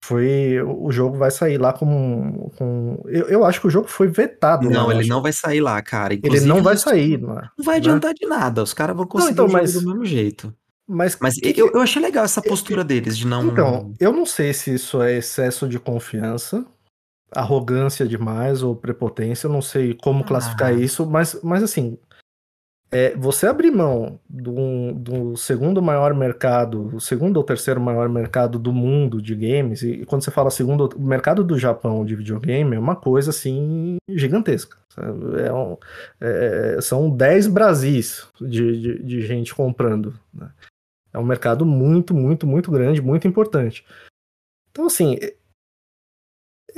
foi. O jogo vai sair lá com. com eu, eu acho que o jogo foi vetado. Não, lá, eu ele acho. não vai sair lá, cara. Ele Inclusive, não vai sair lá. Não vai né? adiantar de nada. Os caras vão conseguir então, o jogo mas- do mesmo jeito. Mas, Mas que eu, eu achei legal essa postura deles de não. Então, eu não sei se isso é excesso de confiança, arrogância demais ou prepotência, eu não sei como classificar Ah. isso, mas, mas assim, é, você abrir mão do, do segundo maior mercado, o segundo ou terceiro maior mercado do mundo de games, e, quando você fala segundo, o mercado do Japão de videogame é uma coisa assim gigantesca. sabe? É um- é- são 10 Brasis de, de, de gente comprando. né? É um mercado muito, muito, muito grande, muito importante. Então, assim,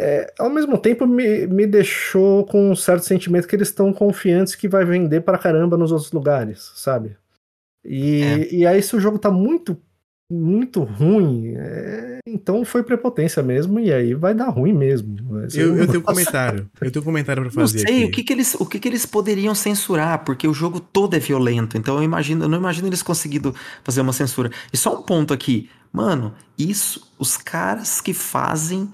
é, ao mesmo tempo me, me deixou com um certo sentimento que eles estão confiantes que vai vender pra caramba nos outros lugares, sabe? E, É. e aí, se o jogo tá muito, muito ruim, é, então foi prepotência mesmo, e aí vai dar ruim mesmo. Mas Eu, eu tenho um comentário. Eu tenho um comentário pra Não fazer sei aqui. o que, que eles o que, que eles poderiam censurar, porque o jogo todo é violento. Então eu imagino, eu não imagino eles conseguindo fazer uma censura. E só um ponto aqui, mano, isso, os caras que fazem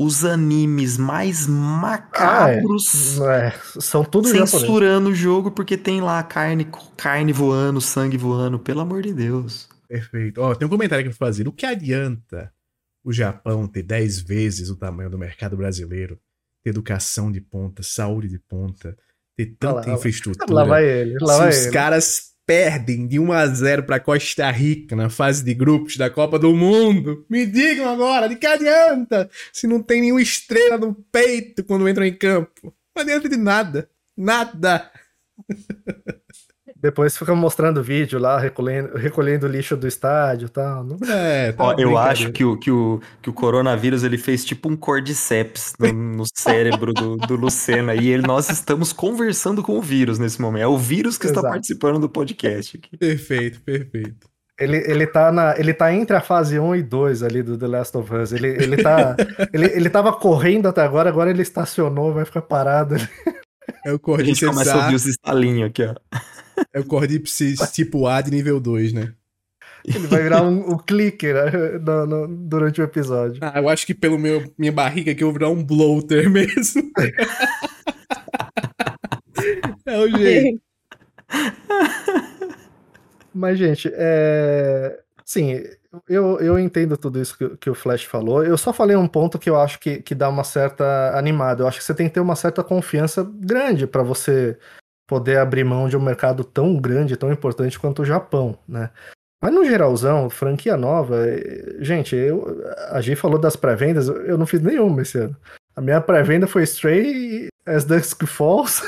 os animes mais macabros é, são tudo japonês. censurando o jogo porque tem lá carne, carne voando, sangue voando, pelo amor de Deus. Perfeito. Ó, tem um comentário aqui pra fazer. O que adianta o Japão ter 10 vezes o tamanho do mercado brasileiro, ter educação de ponta, saúde de ponta, ter tanta lá, infraestrutura? Lá vai ele, lá se vai os ele. caras perdem de 1 a 0 pra Costa Rica na fase de grupos da Copa do Mundo, me digam agora, de que adianta se não tem nenhuma estrela no peito quando entram em campo? Não adianta de nada. Nada. Depois fica mostrando vídeo lá, recolhendo, recolhendo o lixo do estádio e tal. Não... É, tá Ó, eu acho que o, que, o, que o coronavírus ele fez tipo um cordyceps no, no cérebro do, do Lucena e ele, nós estamos conversando com o vírus nesse momento. É o vírus que está Exato. participando do podcast aqui. Perfeito, perfeito. Ele, ele, tá na, ele tá entre a fase 1 e 2 ali do The Last of Us. Ele, ele, tá, ele, ele tava correndo até agora, agora ele estacionou, vai ficar parado. É o A gente começa a A, ouvir os estalinhos aqui, ó. É o Cordyceps tipo A de nível 2, né? Ele vai virar um, um clicker né, no- no- durante o episódio. Ah, eu acho que pelo meu minha barriga aqui eu vou virar um bloater mesmo. é o jeito. Mas, gente, é... sim, eu, eu entendo tudo isso que, que o Flash falou. Eu só falei um ponto que eu acho que, que dá uma certa animada. Eu acho que você tem que ter uma certa confiança grande para você poder abrir mão de um mercado tão grande, tão importante quanto o Japão, né? Mas no geralzão, franquia nova, eh, gente, eu, a Gi falou das pré-vendas, eu não fiz nenhuma esse ano. A minha pré-venda foi Stray, As Dusk Falls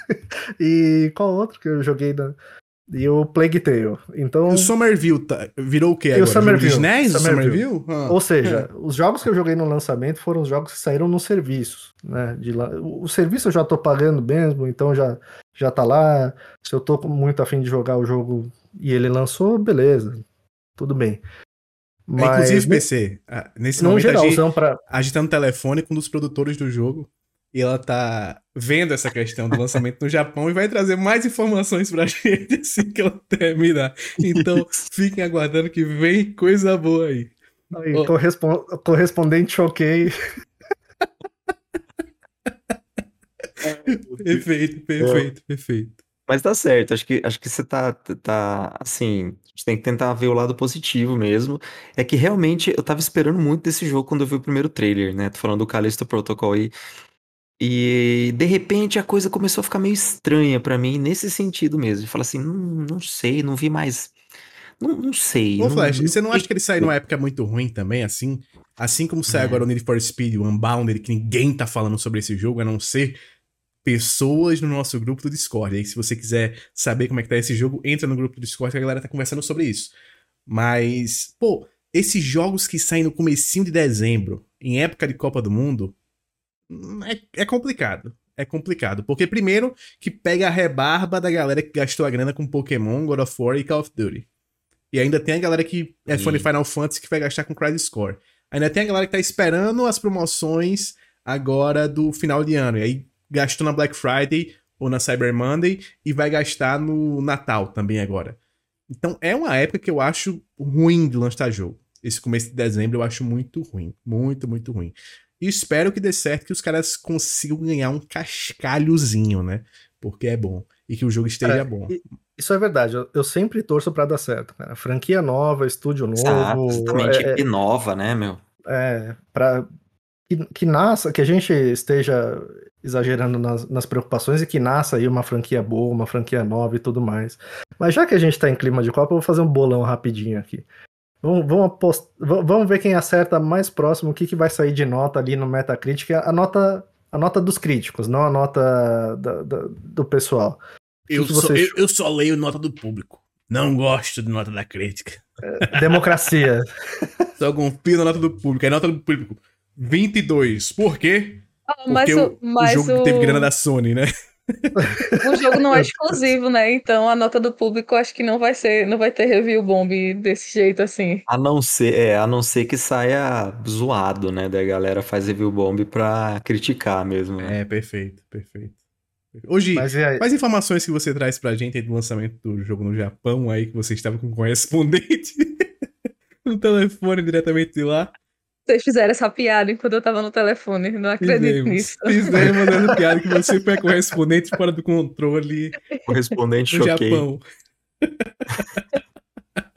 e qual outro que eu joguei na... E o Plague Tale. Então, O Somerville tá- virou o quê E o agora? Jogo Somerville? O Somerville. Somerville? Ah. ou seja, os jogos que eu joguei no lançamento foram os jogos que saíram nos serviços, né? De lá. O o serviço eu já tô pagando mesmo, então já, já tá lá. Se eu tô muito afim de jogar o jogo e ele lançou, beleza. Tudo bem. É, inclusive, PC, nesse momento a gente, geralzão pra. a gente tá no telefone com um dos produtores do jogo e ela tá vendo essa questão do lançamento no Japão e vai trazer mais informações pra gente assim que ela terminar. Então, fiquem aguardando que vem coisa boa aí. Aí, Ô. correspon- correspondente choquei. Perfeito, perfeito, perfeito. Mas tá certo, acho que, acho que você tá, tá, assim, a gente tem que tentar ver o lado positivo mesmo. É que realmente eu tava esperando muito desse jogo quando eu vi o primeiro trailer, né? Tô falando do Callisto Protocol aí. E de repente a coisa começou a ficar meio estranha pra mim, nesse sentido mesmo. De falar assim, "Hum, não sei, não vi mais. Não, não sei. Ô, não- Flash, não você não acha que ele saiu numa época muito ruim também, assim? Assim como sai É. agora o Need for Speed, o Unbounded, que ninguém tá falando sobre esse jogo, a não ser pessoas no nosso grupo do Discord. Aí, se você quiser saber como é que tá esse jogo, entra no grupo do Discord que a galera tá conversando sobre isso. Mas, pô, esses jogos que saem no comecinho de dezembro, em época de Copa do Mundo, hum, é, é complicado. É complicado. Porque, primeiro, que pega a rebarba da galera que gastou a grana com Pokémon, God of War e Call of Duty. E ainda tem a galera que é fã de. Final Fantasy que vai gastar com Crisis Core. Ainda tem a galera que tá esperando as promoções agora do final de ano. E aí gastou na Black Friday ou na Cyber Monday e vai gastar no Natal também agora. Então é uma época que eu acho ruim de lançar jogo. Esse começo de dezembro eu acho muito ruim. Muito, muito ruim. E espero que dê certo que os caras consigam ganhar um cascalhozinho, né? Porque é bom. E que o jogo esteja Cara, bom. Isso é verdade, eu, eu sempre torço pra dar certo, cara. Franquia nova, estúdio Exato, novo. exatamente. é- E nova, né, meu? É, para que, que nasça, que a gente esteja exagerando nas, nas preocupações e que nasça aí uma franquia boa, uma franquia nova e tudo mais. Mas já que a gente tá em clima de Copa, eu vou fazer um bolão rapidinho aqui. Vamos, vamos, apost- va- vamos ver quem acerta mais próximo, o que, que vai sair de nota ali no Metacritic, a nota, a nota dos críticos, não a nota da- da- do pessoal. Eu, que só, você eu, eu só leio nota do público. Não gosto de nota da crítica. Democracia. Só confio na nota do público. É nota do público. 22. Por quê? Ah, mas o, o, o mas jogo o, teve grana da Sony, né? o jogo não é exclusivo, né? Então a nota do público acho que não vai ser, não vai ter review bomb desse jeito assim. A não ser, é, a não ser que saia zoado, né? Da galera faz review bomb pra criticar mesmo, né? É, perfeito, perfeito. Hoje, Mas aí? quais informações que você traz pra gente aí do lançamento do jogo no Japão aí, que você estava com um correspondente no telefone diretamente de lá? Vocês fizeram essa piada enquanto eu tava no telefone, não acredito Fizemos, nisso. fizemos essa piada que você foi correspondente fora do controle Correspondente no choquei. Japão.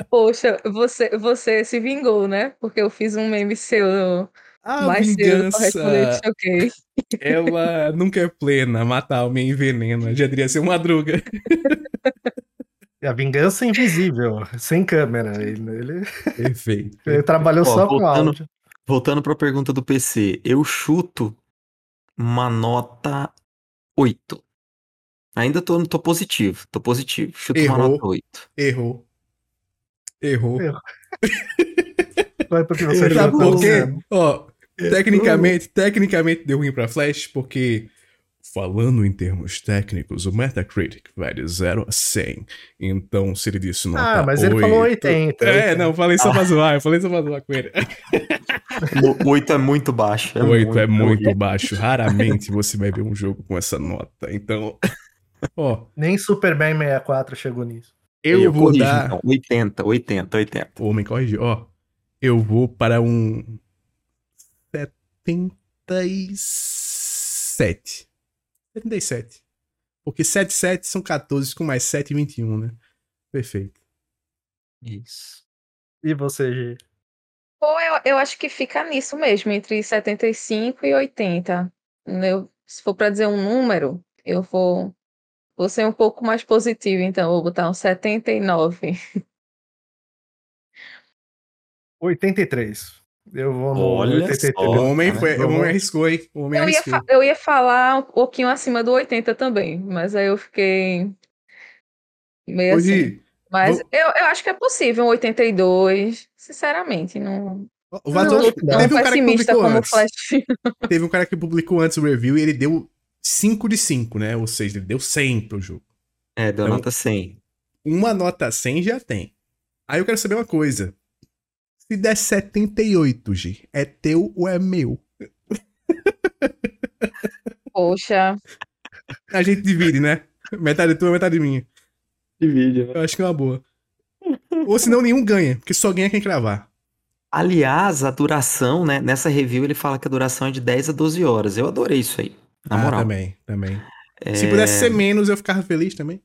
Poxa, você, você se vingou, né? Porque eu fiz um meme seu A mais vingança, choquei. ela nunca é plena, mata a alma e envenena. Já diria ser uma madruga. A vingança invisível, sem câmera. Ele, ele- Perfeito. ele trabalhou Ó, só com voltando- áudio. Voltando pra pergunta do PC, eu chuto uma nota 8. Ainda tô, tô positivo, tô positivo. Chuta Errou. uma nota 8. Errou. Errou. Errou. Vai porque você Sabe chutou por quê? zero. Ó, tecnicamente, tecnicamente deu ruim pra Flash, porque falando em termos técnicos, o Metacritic vai de 0 a 100. Então, se ele disse nota Ah, mas ele falou 8, 80. É, 80. não, falei só pra zoar, eu falei só pra zoar com ele. 8 é muito baixo. 8 é muito baixo. Raramente você vai ver um jogo com essa nota. Então, ó, Nem Superman 64 chegou nisso. eu, vou corrijo, dar. então. 80, 80, 80. Pô, me corrigi. Ó, eu vou para um 77. 77. Porque 77 são 14 com mais 7, 21, né? Perfeito. Isso. E você, G? Ou eu, eu acho que fica nisso mesmo, entre 75 e 80. Eu, se for para dizer um número, eu vou, vou ser um pouco mais positivo, então vou botar um 79. 83. Eu vou no Olha 83. O Ó, homem, foi, o homem arriscou, hein? O homem Eu ia, arriscou. fa- eu ia falar um pouquinho acima do 80 também, mas aí eu fiquei meio assim. Hoje, Mas vou- eu, eu acho que é possível um 82, sinceramente. Não, o Vazou, Não, não teve um cara que pessimista publicou como o antes. Flash. Teve um cara que publicou antes o review e ele deu 5 de 5, né? Ou seja, ele deu 100 pro jogo. É, deu Então- nota 100. Uma nota 100 já tem. Aí eu quero saber uma coisa. Se der 78, G, é teu ou é meu? Poxa, A gente divide, né? Metade tua, metade minha. Divide, né? Eu acho que é uma boa. Ou senão nenhum ganha, porque só ganha quem cravar. Aliás, a duração, né? Nessa review ele fala que a duração é de 10 a 12 horas. Eu adorei isso aí. Na ah, moral. também, também. É, Se pudesse ser menos, eu ficava feliz também.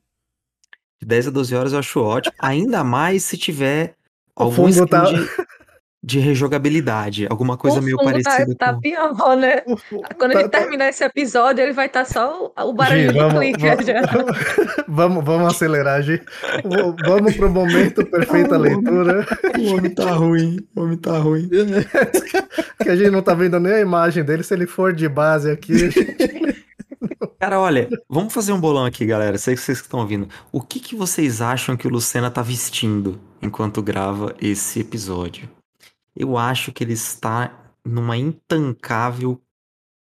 De 10 a 12 horas eu acho ótimo. Ainda mais se tiver algum fungo skin tá- de, de rejogabilidade. Alguma coisa o meio tá, parecida tá com... pior, né? Quando Tá- ele tá- terminar esse episódio, ele vai estar só o, o barulho Gi, do vamos, clique vamos, já. vamos, vamos acelerar, Gi. V- Vamos pro momento perfeita leitura, O homem tá ruim. O homem tá ruim. que a gente não tá vendo nem a imagem dele. Se ele for de base aqui, a gente- Cara, olha, vamos fazer um bolão aqui, galera. Sei que vocês que estão ouvindo. O que, que vocês acham que o Lucena tá vestindo enquanto grava esse episódio? Eu acho que ele está numa intancável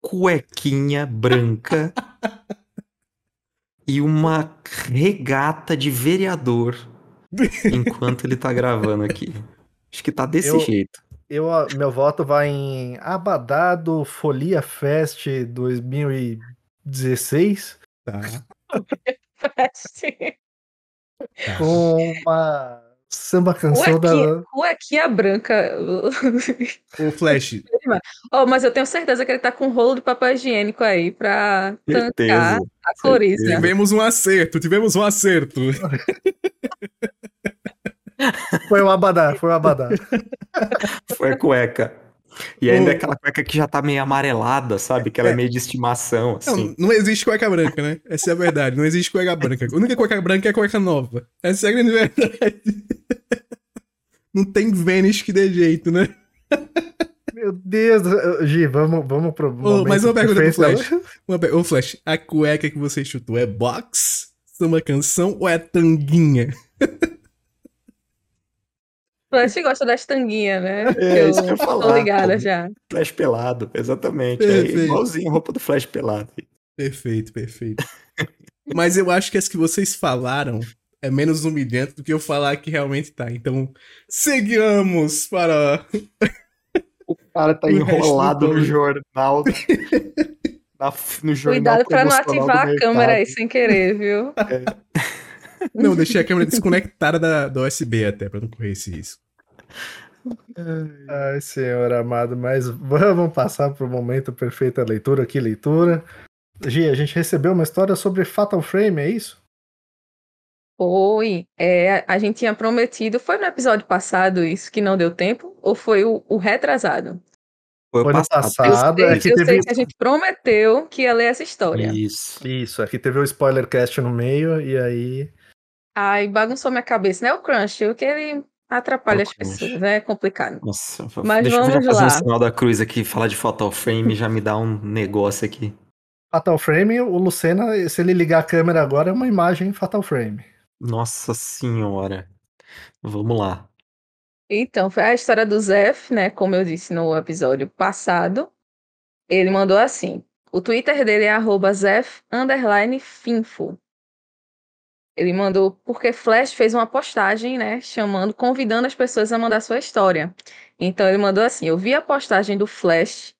cuequinha branca e uma regata de vereador enquanto ele tá gravando aqui. Acho que tá desse Eu- jeito. eu, meu voto vai em Abadado Folia Fest 2016 Tá. tá. com uma samba canção da. Cuequinha, cuequinha branca. Ô, Flash, Oh, mas eu tenho certeza que ele tá com um rolo de papel higiênico aí pra tancar Certeza. a coriza. tivemos um acerto, tivemos um acerto. Foi o Abadá, foi o Abadá. Foi a cueca. E ainda é aquela cueca que já tá meio amarelada, sabe? Que ela é, meio de estimação, assim. Não, não existe cueca branca, né? Essa é a verdade. Não existe cueca branca. A única cueca branca é a cueca nova. Essa é a grande verdade. Não tem Vênus que dê jeito, né? Meu Deus, do- Gi, vamos, vamos pro. momento mais uma pergunta pro. Flash. Uma pe- Ô, Flash, a cueca que você chutou é box, samba canção ou é tanguinha? Flash gosta das tanguinhas, né? É, isso que eu ia tô falar, ligada pô. já. Flash pelado, exatamente. Perfeito. É igualzinho a roupa do Flash pelado. Perfeito, perfeito. Mas eu acho que as que vocês falaram é menos humilhante do que eu falar que realmente tá. Então, seguimos para. O cara tá O enrolado do no jornal. na- no jornal Cuidado pra não ativar a câmera aí sem querer, viu? Não, deixei a câmera desconectada da, da USB até, pra não correr esse risco. Ai, senhor amado, mas vamos passar pro momento perfeita leitura. Que leitura. Gi, a gente recebeu uma história sobre Fatal Frame, é isso? Foi. É, a gente tinha prometido. Foi no episódio passado isso que não deu tempo? Ou foi o, o retrasado? Foi, o no passado. Eu, passado. sei, é que eu teve... sei que a gente prometeu que ia ler essa história. Isso. Isso, aqui teve o spoiler cast no meio, e aí. Ai, bagunçou minha cabeça, né? O Crunch, o que ele atrapalha as pessoas, é complicado. Nossa, Mas deixa eu já vamos fazer lá. um sinal da cruz aqui, falar de Fatal Frame já me dá um negócio aqui. Fatal Frame, o Lucena, se ele ligar a câmera agora, é uma imagem Fatal Frame. Nossa senhora. Vamos lá. Então, foi a história do Zef, né? Como eu disse no episódio passado. Ele mandou assim. O Twitter dele é arroba Zef Finfo. Ele mandou porque Flash fez uma postagem, né, chamando, convidando as pessoas a mandar sua história. Então ele mandou assim: "Eu vi a postagem do Flash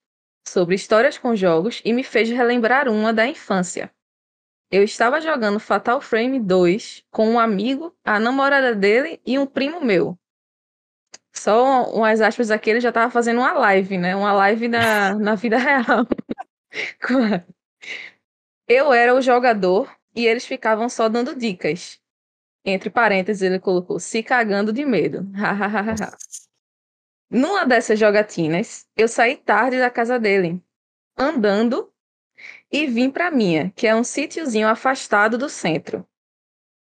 sobre histórias com jogos e me fez relembrar uma da infância. Eu estava jogando Fatal Frame 2 com um amigo, a namorada dele e um primo meu. Só umas aspas aqui, ele já estava fazendo uma live, né? Uma live na, na vida real. Eu era o jogador e eles ficavam só dando dicas. Entre parênteses, ele colocou se cagando de medo. Numa dessas jogatinas, eu saí tarde da casa dele, andando, e vim para minha, que é um sítiozinho afastado do centro.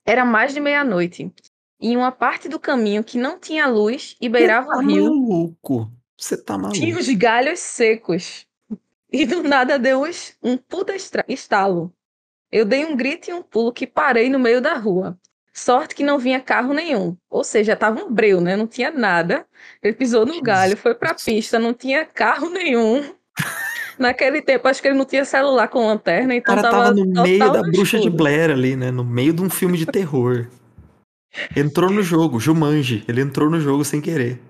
Era mais de meia-noite, em uma parte do caminho que não tinha luz e beirava tá o rio. maluco. Você tá maluco. Tinha os galhos secos. E do nada deu um puta estalo. Eu dei um grito e um pulo que parei no meio da rua. Sorte que não vinha carro nenhum. Ou seja, tava um breu, né? Não tinha nada. Ele pisou no galho, foi pra pista, não tinha carro nenhum. Naquele tempo, acho que ele não tinha celular com lanterna, então o cara tava, tava no meio da bruxa de. Blair ali, né? No meio de um filme de terror. Entrou no jogo, Jumanji. Ele entrou no jogo sem querer.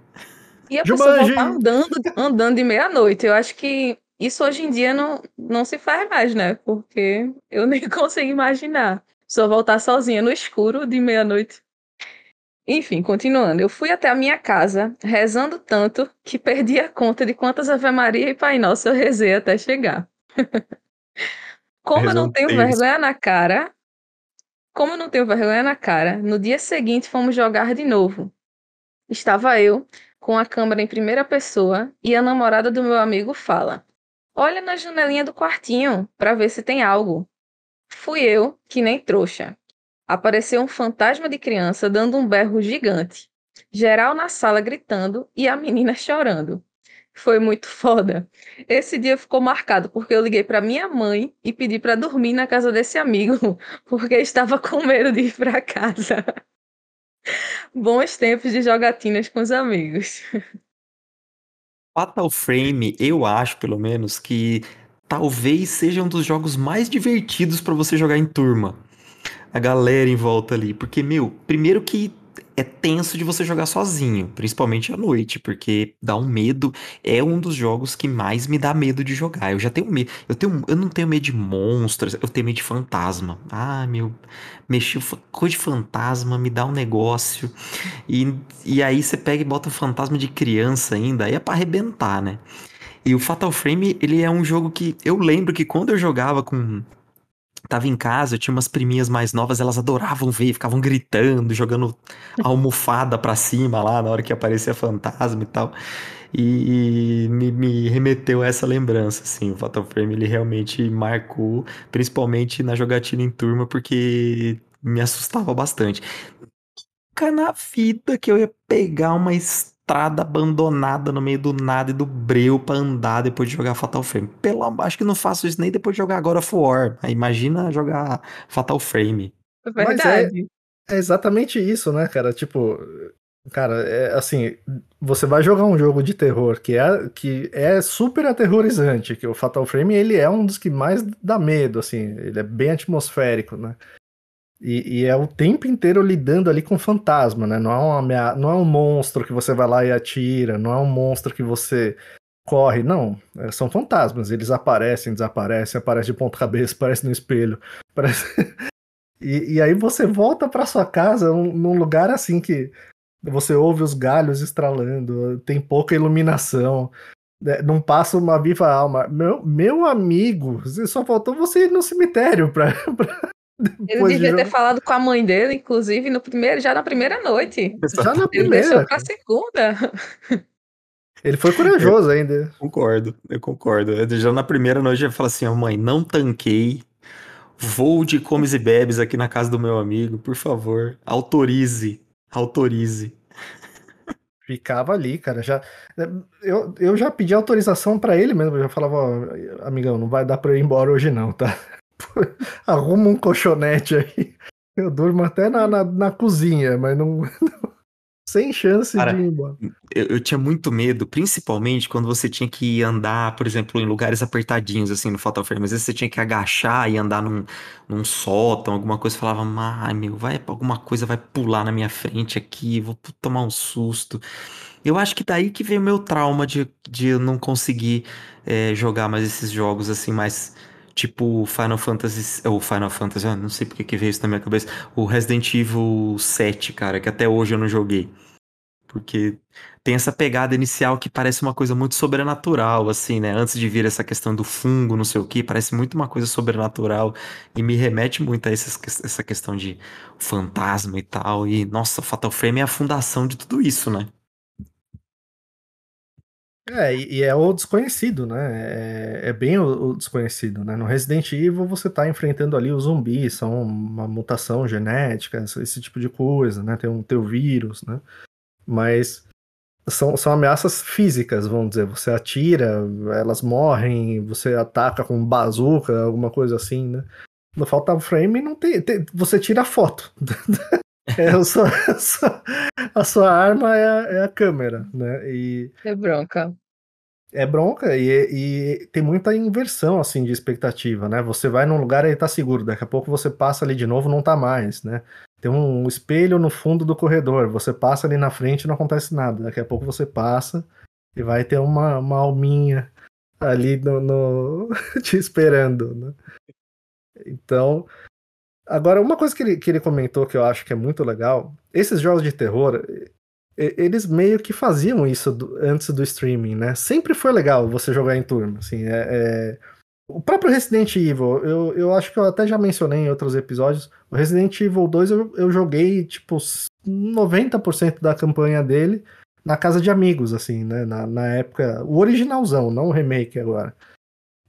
E a pessoa Jumanji! voltar andando, andando de meia-noite. Eu acho que isso hoje em dia não, não se faz mais, né? Porque eu nem consigo imaginar. Só voltar sozinha no escuro de meia-noite. Enfim, continuando. Eu fui até a minha casa, rezando tanto que perdi a conta de quantas Ave Maria e Pai Nosso eu rezei até chegar. Como eu não tenho vergonha na cara, como eu não tenho vergonha na cara, no dia seguinte fomos jogar de novo. Estava eu, com a câmera em primeira pessoa, e a namorada do meu amigo fala: Olha na janelinha do quartinho para ver se tem algo. Fui eu, que nem trouxa. Apareceu um fantasma de criança dando um berro gigante. Geral na sala gritando e a menina chorando. Foi muito foda. Esse dia ficou marcado porque eu liguei para minha mãe e pedi para dormir na casa desse amigo, porque estava com medo de ir para casa. Bons tempos de jogatinas com os amigos. Fatal Frame, eu acho, pelo menos, que talvez seja um dos jogos mais divertidos pra você jogar em turma. A galera em volta ali. Porque, meu, primeiro que é tenso de você jogar sozinho, principalmente à noite, porque dá um medo. É um dos jogos que mais me dá medo de jogar. Eu já tenho medo. Eu, tenho, eu não tenho medo de monstros, eu tenho medo de fantasma. Ah, meu. Mexer coisa de fantasma me dá um negócio. E, e aí você pega e bota um fantasma de criança ainda, aí é pra arrebentar, né? E o Fatal Frame, ele é um jogo que eu lembro que quando eu jogava com. Tava em casa, eu tinha umas priminhas mais novas, elas adoravam ver, ficavam gritando, jogando almofada pra cima lá na hora que aparecia fantasma e tal. E me, me remeteu a essa lembrança, assim. O Fatal Frame, ele realmente marcou, principalmente na jogatina em turma, porque me assustava bastante. Nunca na vida que eu ia pegar uma estrada abandonada no meio do nada e do breu pra andar depois de jogar Fatal Frame. Pelo amor, acho que não faço isso nem depois de jogar God of War. Imagina jogar Fatal Frame. Mas Verdade. É exatamente isso, né, cara? Tipo, cara, é assim, você vai jogar um jogo de terror que é, que é super aterrorizante, que o Fatal Frame ele é um dos que mais dá medo, assim, ele é bem atmosférico, né? E, e é o tempo inteiro lidando ali com fantasma, né? Não é, uma não é um monstro que você vai lá e atira, não é um monstro que você corre, não. É, São fantasmas, eles aparecem, desaparecem, aparecem de ponta cabeça, aparecem no espelho. E, e aí você volta pra sua casa num, num lugar assim que você ouve os galhos estralando, tem pouca iluminação, né, não passa uma viva alma. Meu, meu amigo, só faltou você ir no cemitério pra Ele depois de devia ter falado com a mãe dele, inclusive, no primeiro, já na primeira noite. Já na Ele deixou primeira. pra segunda. Ele foi corajoso ainda. Concordo, eu concordo. Eu já na primeira noite eu falo assim, ó, mãe, não tanquei. Vou de comes e bebes aqui na casa do meu amigo, por favor. Autorize. Autorize. Ficava ali, cara. Já, eu, eu já pedi autorização para ele mesmo. Eu já falava, ó, amigão, não vai dar pra eu ir embora hoje, não, tá? Arruma um colchonete aí. Eu durmo até na, na, na cozinha, mas não, sem chance Cara, de ir embora. Eu, eu tinha muito medo, principalmente quando você tinha que andar, por exemplo, em lugares apertadinhos, assim, no Fatal Frame. Às vezes você tinha que agachar e andar num, num sótão, alguma coisa. Falava, ai meu, vai, alguma coisa vai pular na minha frente aqui, vou tomar um susto. Eu acho que daí que veio o meu trauma de, de não conseguir é, jogar mais esses jogos, assim, mais tipo Final Fantasy, ou Final Fantasy, eu não sei porque que veio isso na minha cabeça, o Resident Evil 7, cara, que até hoje eu não joguei. Porque tem essa pegada inicial que parece uma coisa muito sobrenatural, assim, né? Antes de vir essa questão do fungo, não sei o que, parece muito uma coisa sobrenatural e me remete muito a essa questão de fantasma e tal. E, nossa, Fatal Frame é a fundação de tudo isso, né? É, e, é o desconhecido, né? É, é bem o, o, desconhecido, né? No Resident Evil você tá enfrentando ali os zumbis, são uma mutação genética, esse tipo de coisa, né? Tem um teu vírus, né? Mas são, são ameaças físicas, vamos dizer. Você atira, elas morrem, você ataca com bazuca, alguma coisa assim, né? No Fatal Frame não tem, tem você tira a foto. é, a, sua, a, sua, a sua arma é a, é a câmera, né? E, é bronca. É bronca e, e, tem muita inversão assim de expectativa, né? Você vai num lugar e tá seguro, daqui a pouco você passa ali de novo, não tá mais, né? Tem um espelho no fundo do corredor, você passa ali na frente e não acontece nada. Daqui a pouco você passa e vai ter uma, uma alminha ali no, no... te esperando, né? Então, agora uma coisa que ele, que ele comentou que eu acho que é muito legal, esses jogos de terror, eles meio que faziam isso do, antes do streaming, né? Sempre foi legal você jogar em turma, assim, é, é o próprio Resident Evil, eu, eu acho que eu até já mencionei em outros episódios. O Resident Evil 2 eu, eu joguei, tipo, 90% da campanha dele na casa de amigos, assim, né? Na, na época. O originalzão, não o remake agora.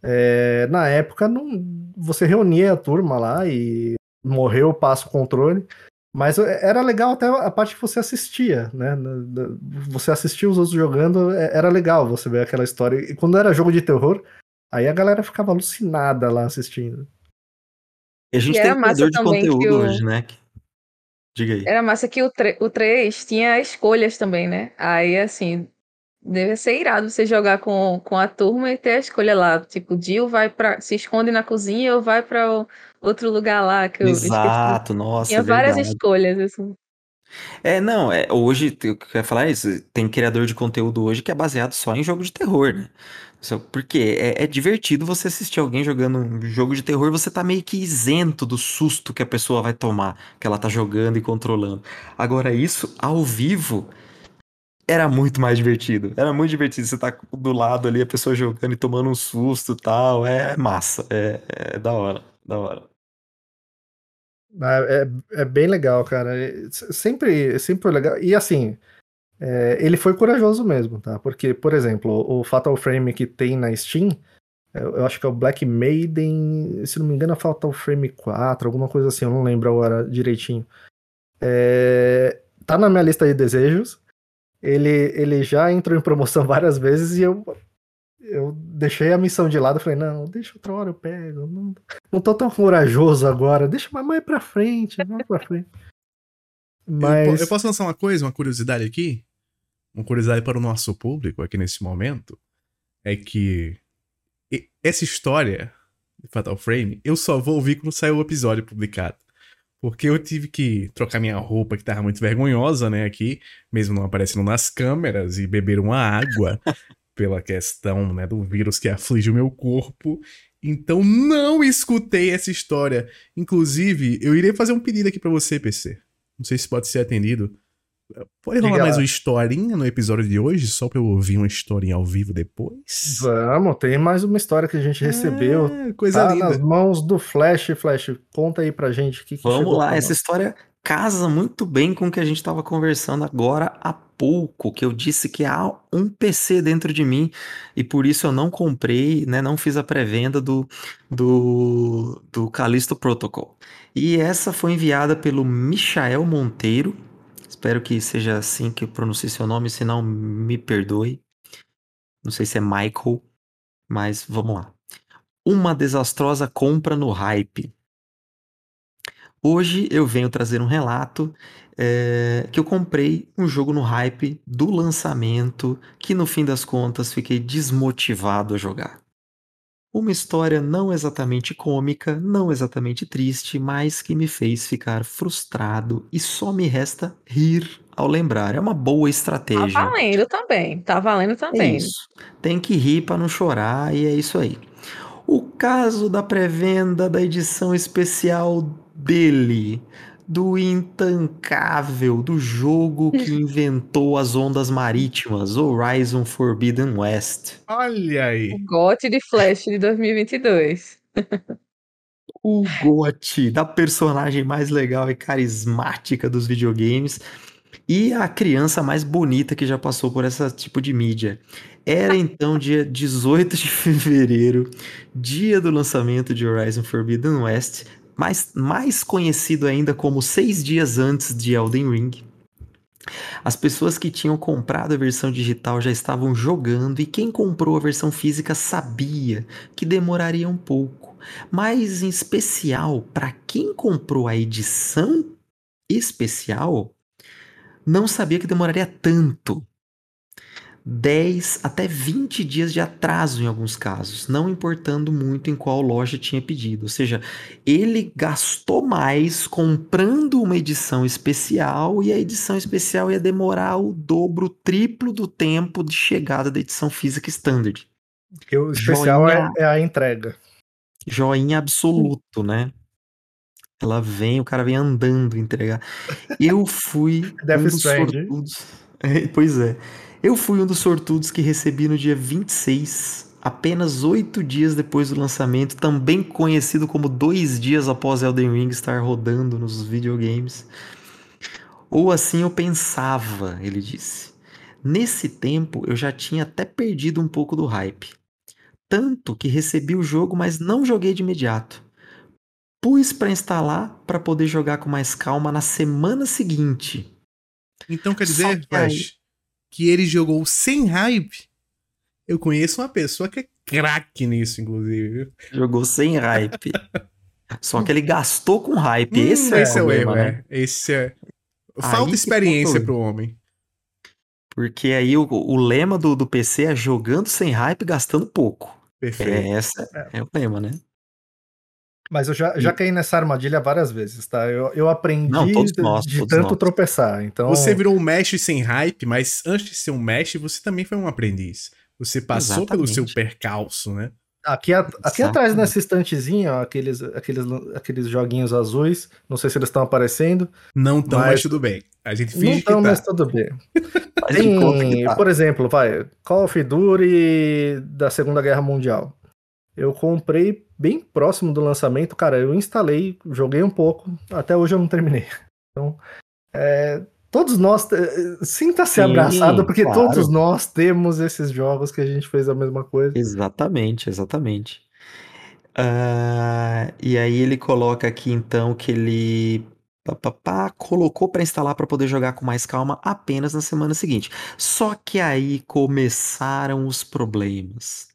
É, na época, não, você reunia a turma lá e morreu, passa o controle. Mas era legal até a parte que você assistia, né? Você assistia os outros jogando, é, era legal você ver aquela história. E quando era jogo de terror, Aí a galera ficava alucinada lá assistindo. E a gente e tem um criador de conteúdo o... hoje, né? Diga aí. Era massa que o, tre... o 3 tinha escolhas também, né? Aí, assim, deve ser irado você jogar com, com a turma e ter a escolha lá. Tipo, o Jill vai para se esconde na cozinha ou vai para outro lugar lá. Que Exato, eu nossa. Tinha várias escolhas, assim. É, não, é, hoje, o que eu quero falar é isso, tem criador de conteúdo hoje que é baseado só em jogo de terror, né? Porque é, é, divertido você assistir alguém jogando um jogo de terror, você tá meio que isento do susto que a pessoa vai tomar, que ela tá jogando e controlando. Agora, isso ao vivo era muito mais divertido. Era muito divertido você tá do lado ali, a pessoa jogando e tomando um susto e tal. É massa, é, é da hora, da hora. É, é, é bem legal, cara. É, sempre, sempre legal. E assim, é, ele foi corajoso mesmo, tá? Porque, por exemplo, o Fatal Frame que tem na Steam, é, eu acho que é o Black Maiden, se não me engano é Fatal Frame 4, alguma coisa assim, eu não lembro agora direitinho. É, tá na minha lista de desejos. Ele, ele já entrou em promoção várias vezes e eu, eu deixei a missão de lado. Falei, não, deixa outra hora eu pego. Não, não tô tão corajoso agora. Deixa mais pra frente, mais pra frente. Mas... Eu, eu, posso lançar uma coisa, uma curiosidade aqui? Uma curiosidade para o nosso público aqui nesse momento. É que essa história de Fatal Frame eu só vou ouvir quando sair o episódio publicado. Porque eu tive que trocar minha roupa, que tava muito vergonhosa, né, aqui, mesmo não aparecendo nas câmeras, e beber uma água pela questão, né, do vírus que aflige o meu corpo. Então não escutei essa história. Inclusive, eu irei fazer um pedido aqui para você, PC. Não sei se pode ser atendido. Pode rolar mais uma historinha no episódio de hoje, só pra eu ouvir uma historinha ao vivo depois? Vamos, tem mais uma história que a gente recebeu. É, coisa tá linda. nas mãos do Flash. Flash, conta aí pra gente o que, que Vamos lá, essa história casa muito bem com o que a gente estava conversando agora há pouco, que eu disse que há um PC dentro de mim e por isso eu não comprei, né, não fiz a pré-venda do, do, do Callisto Protocol. E essa foi enviada pelo Michael Monteiro. Espero que seja assim que eu pronuncie seu nome, se não, me perdoe. Não sei se é Michael, mas vamos lá. Uma desastrosa compra no hype. Hoje eu venho trazer um relato é, que eu comprei um jogo no hype do lançamento que no fim das contas fiquei desmotivado a jogar. Uma história não exatamente cômica, não exatamente triste, mas que me fez ficar frustrado e só me resta rir ao lembrar. É uma boa estratégia. Tá valendo também, tá valendo É também. isso. Tem que rir para não chorar e é isso aí. O caso da pré-venda da edição especial dele, do intancável, do jogo que inventou as ondas marítimas, Horizon Forbidden West. Olha aí. O GOT de Flash de 2022. O GOT da personagem mais legal e carismática dos videogames e a criança mais bonita que já passou por esse tipo de mídia. Era então dia 18 de fevereiro, dia do lançamento de Horizon Forbidden West, mais, mais conhecido ainda como seis dias antes de Elden Ring. As pessoas que tinham comprado a versão digital já estavam jogando e quem comprou a versão física sabia que demoraria um pouco. Mas em especial, para quem comprou a edição especial, não sabia que demoraria tanto. 10 até 20 dias de atraso em alguns casos, não importando muito em qual loja tinha pedido. Ou seja, ele gastou mais comprando uma edição especial e a edição especial ia demorar o dobro, o triplo do tempo de chegada da edição física standard. Porque o especial é, Joinha. é a entrega. Joinha absoluto, né? Ela vem, o cara vem andando entregar. Eu fui Death um dos sortudos. É, pois é. Eu fui um dos sortudos que recebi no dia 26, apenas oito dias depois do lançamento, também conhecido como dois dias após Elden Ring estar rodando nos videogames. Ou assim eu pensava, ele disse. Nesse tempo eu já tinha até perdido um pouco do hype. Tanto que recebi o jogo, mas não joguei de imediato. Pus para instalar para poder jogar com mais calma na semana seguinte. Então quer dizer, Flash, que ele jogou sem hype? Eu conheço uma pessoa que é craque nisso, inclusive. Jogou sem hype. Só que ele gastou com hype. Hum, Esse é, esse é o erro, né? é. Esse é. Aí Falta que experiência tá pro homem. Porque aí o, o lema do, do PC é jogando sem hype, gastando pouco. Perfeito. É, essa é o lema, né? Mas eu já, já caí nessa armadilha várias vezes, tá? Eu, eu aprendi Não, nós, de todos tanto nós. tropeçar. Então, Você virou um mesh sem hype, mas antes de ser um mesh, você também foi um aprendiz. Você passou pelo seu Exatamente. percalço, né? aqui, a- aqui atrás Exatamente. nessa estantezinha, ó, aqueles, aqueles, aqueles joguinhos azuis, não sei se eles estão aparecendo. Não tão, mas, Mas- tudo bem. A gente Não finge estão, que mas tá. tudo bem. Tem, tá. por exemplo, vai, Call of Duty da Segunda Guerra Mundial. Eu comprei bem próximo do lançamento, cara, eu instalei, joguei um pouco, até hoje eu não terminei. Então, é, todos nós, sinta-se abraçado, porque claro. todos nós temos esses jogos que a gente fez a mesma coisa. Exatamente, exatamente. Ah, e aí ele coloca aqui então que ele colocou para instalar para poder jogar com mais calma apenas na semana seguinte. Só que aí começaram os problemas.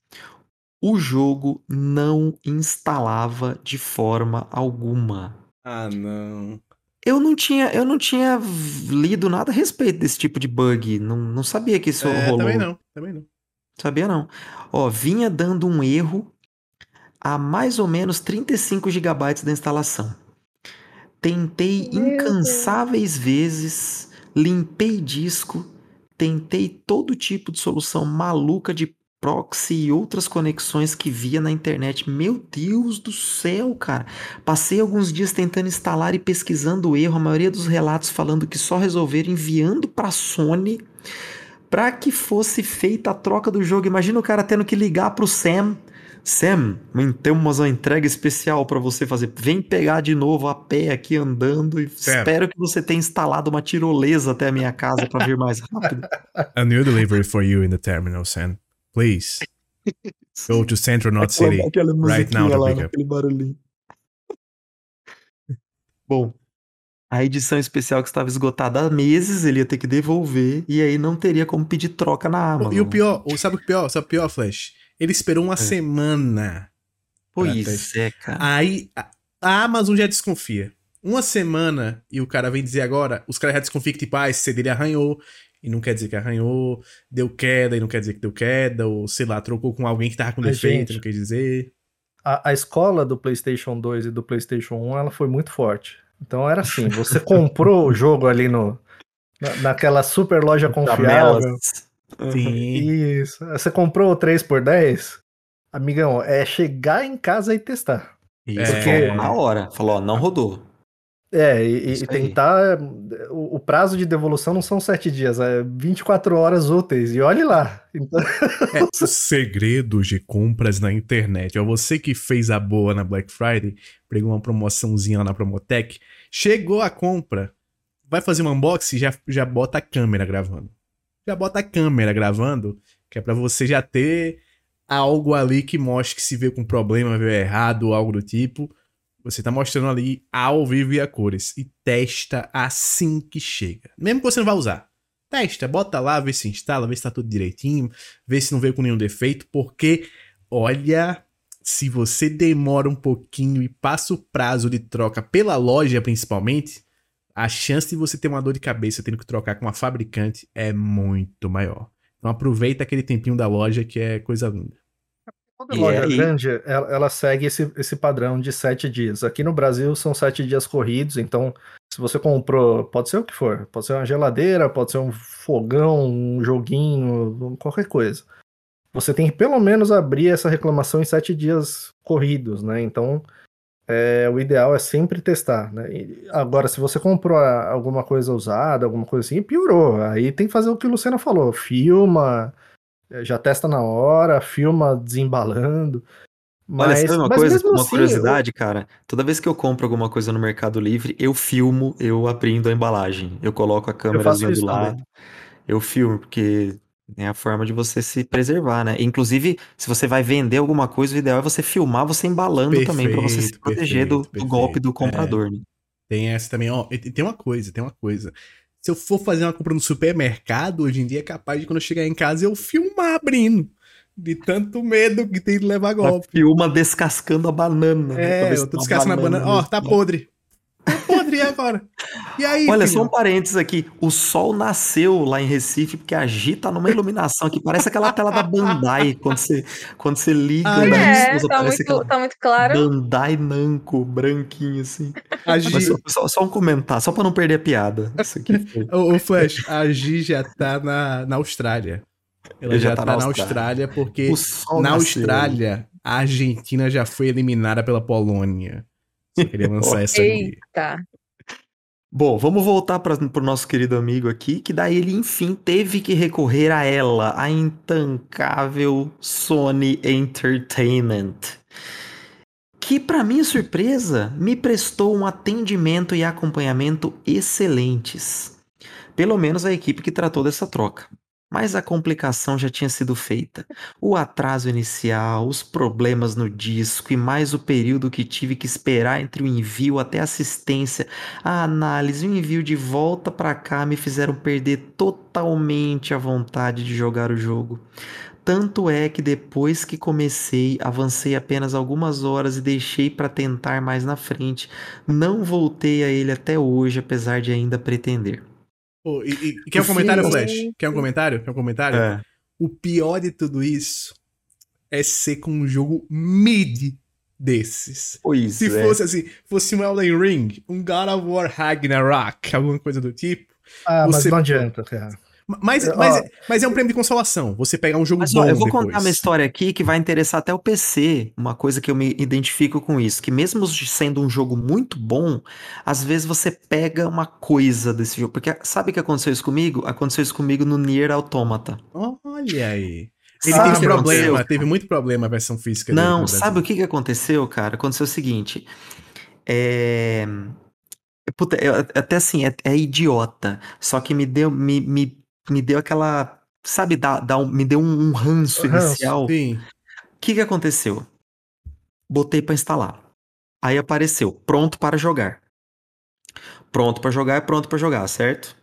O jogo não instalava de forma alguma. Ah, não. Eu não tinha, eu não tinha lido nada a respeito desse tipo de bug. Não, não sabia que isso É, rolou. também não, também não. Sabia não. Ó, vinha dando um erro a mais ou menos 35 GB da instalação. Tentei Meu incansáveis vezes, limpei disco, tentei todo tipo de solução maluca de proxy e outras conexões que via na internet. Meu Deus do céu, cara. Passei alguns dias tentando instalar e pesquisando o erro, a maioria dos relatos falando que só resolveram enviando para Sony para que fosse feita a troca do jogo. Imagina o cara tendo que ligar pro Sam. Sam, temos uma entrega especial para você fazer. Vem pegar de novo a pé aqui andando e Sam. espero que você tenha instalado uma tirolesa até a minha casa para vir mais rápido. A new delivery for you in the terminal, Sam. Please. Go to Central North City. Aquela right now to pick up. aquele barulhinho. Bom, A edição especial que estava esgotada há meses, ele ia ter que devolver e aí não teria como pedir troca na Amazon. E o pior, sabe o pior? Sabe o pior, Flash? Ele esperou uma É. semana. Pois é, cara. Aí a- a Amazon já desconfia. Uma semana e o cara vem dizer agora, os caras já desconfiam que, tipo, ah, esse CD ele arranhou, e não quer dizer que arranhou, deu queda e não quer dizer que deu queda, ou sei lá, trocou com alguém que tava com defeito, gente, não quer dizer. A, a escola do PlayStation 2 e do PlayStation 1 ela foi muito forte. Então era assim: você comprou o jogo ali no, na- naquela super loja confiável. Sim. Isso. Você comprou o 3 por 10 Amigão, é chegar em casa e testar. Isso, É. falou na hora. Falou, ó, não rodou. É, e, e tentar. O, o prazo de devolução não são 7 dias, é 24 horas úteis. E olhe lá. Então, É, os segredos de compras na internet. Ó, você que fez a boa na Black Friday, pegou uma promoçãozinha lá na Promotec, chegou a compra, vai fazer um unboxing, já, já bota a câmera gravando. Já bota a câmera gravando, que é pra você já ter algo ali que mostre que se veio com problema, veio errado, algo do tipo. Você tá mostrando ali ao vivo e a cores. E testa assim que chega. Mesmo que você não vá usar. Testa, bota lá, vê se instala, vê se tá tudo direitinho, vê se não veio com nenhum defeito, porque olha, se você demora um pouquinho e passa o prazo de troca pela loja principalmente, a chance de você ter uma dor de cabeça tendo que trocar com uma fabricante é muito maior. Então aproveita aquele tempinho da loja que é coisa linda. Toda E loja aí? grande, ela, ela segue esse, esse padrão de sete dias. Aqui no Brasil são sete dias corridos, então se você comprou, pode ser o que for, pode ser uma geladeira, pode ser um fogão, um joguinho, qualquer coisa. Você tem que pelo menos abrir essa reclamação em sete dias corridos, né? Então, é, o ideal é sempre testar, né? E agora, se você comprou alguma coisa usada, alguma coisa assim, piorou. Aí tem que fazer o que o Luciano falou, filma, é, já testa na hora, filma desembalando. Olha, Mas, sabe uma coisa, uma assim, curiosidade, cara? Toda vez que eu compro alguma coisa no Mercado Livre, eu filmo, eu abrindo a embalagem. Eu coloco a isso do também. lado. Eu filmo, porque é a forma de você se preservar, né? Inclusive, se você vai vender alguma coisa, o ideal é você filmar você embalando também, pra você se Perfeito, proteger do, perfeito, do golpe do perfeito. comprador, né? Tem essa também, ó. E tem uma coisa, tem uma coisa. Se eu for fazer uma compra no supermercado, hoje em dia é capaz de quando eu chegar em casa eu filmar abrindo. De tanto medo que tem de levar Ela golpe. filma descascando a banana. né? É, se eu tô descascando a banana. Ó, tá no- podre. Tá podre e agora. E aí, Olha, filho? só um parênteses aqui. O sol nasceu lá em Recife porque a Gi tá numa iluminação que parece aquela tela da Bandai quando você, quando você liga Ah, na É, esposa, tá muito, tá muito claro. Bandai Namco branquinho assim. A Gi- Mas só, só- só um comentário, só pra não perder a piada. Isso aqui foi. Ô, ô, Flash, a Gi já tá na, na Austrália. Ela já, tá, na Austrália, porque O sol na nasceu. Austrália a Argentina já foi eliminada pela Polônia. Só queria lançar essa aqui. Eita. Bom, vamos voltar para o nosso querido amigo aqui, que daí ele enfim teve que recorrer a ela, a intancável Sony Entertainment. Que, para minha surpresa, me prestou um atendimento e acompanhamento excelentes. Pelo menos a equipe que tratou dessa troca. Mas a complicação já tinha sido feita. O atraso inicial, os problemas no disco e mais o período que tive que esperar entre o envio até a assistência a análise o envio de volta pra cá me fizeram perder totalmente a vontade de jogar o jogo. Tanto é que depois que comecei, avancei apenas algumas horas e deixei pra tentar mais na frente. Não voltei a ele até hoje, apesar de ainda pretender. Pô, e, e- quer um comentário, Sim. Flash? Quer um comentário? Quer um comentário? É. O pior de tudo isso é ser com um jogo mid desses. Pois Se é. fosse assim, fosse um Elden Ring, um God of War Ragnarok, alguma coisa do tipo. Ah, mas Você- não adianta, cara. Mas, Ó. mas, mas é um prêmio de consolação. Você pegar um jogo Mas bom ó, eu vou depois. contar uma história aqui que vai interessar até o PC. Uma coisa que eu me identifico com isso, que mesmo sendo um jogo muito bom, às vezes você pega uma coisa desse jogo. Porque sabe o que aconteceu isso comigo? Aconteceu isso comigo no Nier Automata. Olha aí. Ele Sabe teve problema, aconteceu? teve muito problema a versão física dele Não, no sabe o que que aconteceu, cara? Aconteceu o seguinte. É. Puta, é- até assim, é, é idiota. Só que me deu, me, me, me deu aquela. Sabe, dá, dá um- me deu um, um ranço Ranço, inicial. Sim. O que que aconteceu? Botei pra instalar. Aí apareceu, pronto para jogar. Pronto pra jogar é pronto pra jogar, certo?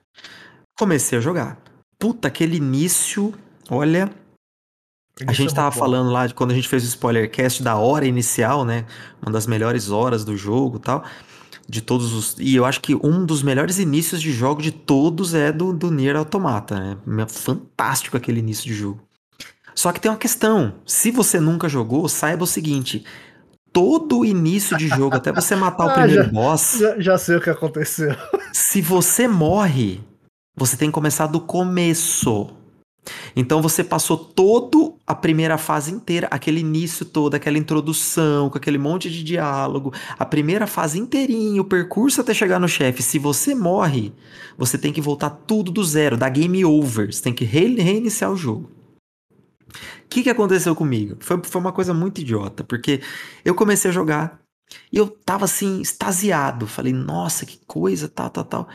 Comecei a jogar. Puta, aquele início, olha, a gente tava falando lá de quando a gente fez o spoiler cast da hora inicial, né? Uma das melhores horas do jogo, tal, de todos os, e eu acho que um dos melhores inícios de jogo de todos é do do Nier Automata, né? Fantástico aquele início de jogo. Só que tem uma questão, se você nunca jogou, saiba o seguinte, todo início de jogo até você matar o Ah, primeiro já- boss, Já, já sei o que aconteceu. se você morre, você tem que começar do começo. Então você passou toda a primeira fase inteira, aquele início todo, aquela introdução, com aquele monte de diálogo, a primeira fase inteirinha, o percurso até chegar no chefe. Se você morre, você tem que voltar tudo do zero, da game over. Você tem que re- reiniciar o jogo. O que, que aconteceu comigo? Foi, foi uma coisa muito idiota, porque eu comecei a jogar e eu tava assim, extasiado. Falei, nossa, que coisa, tal, tal, tal.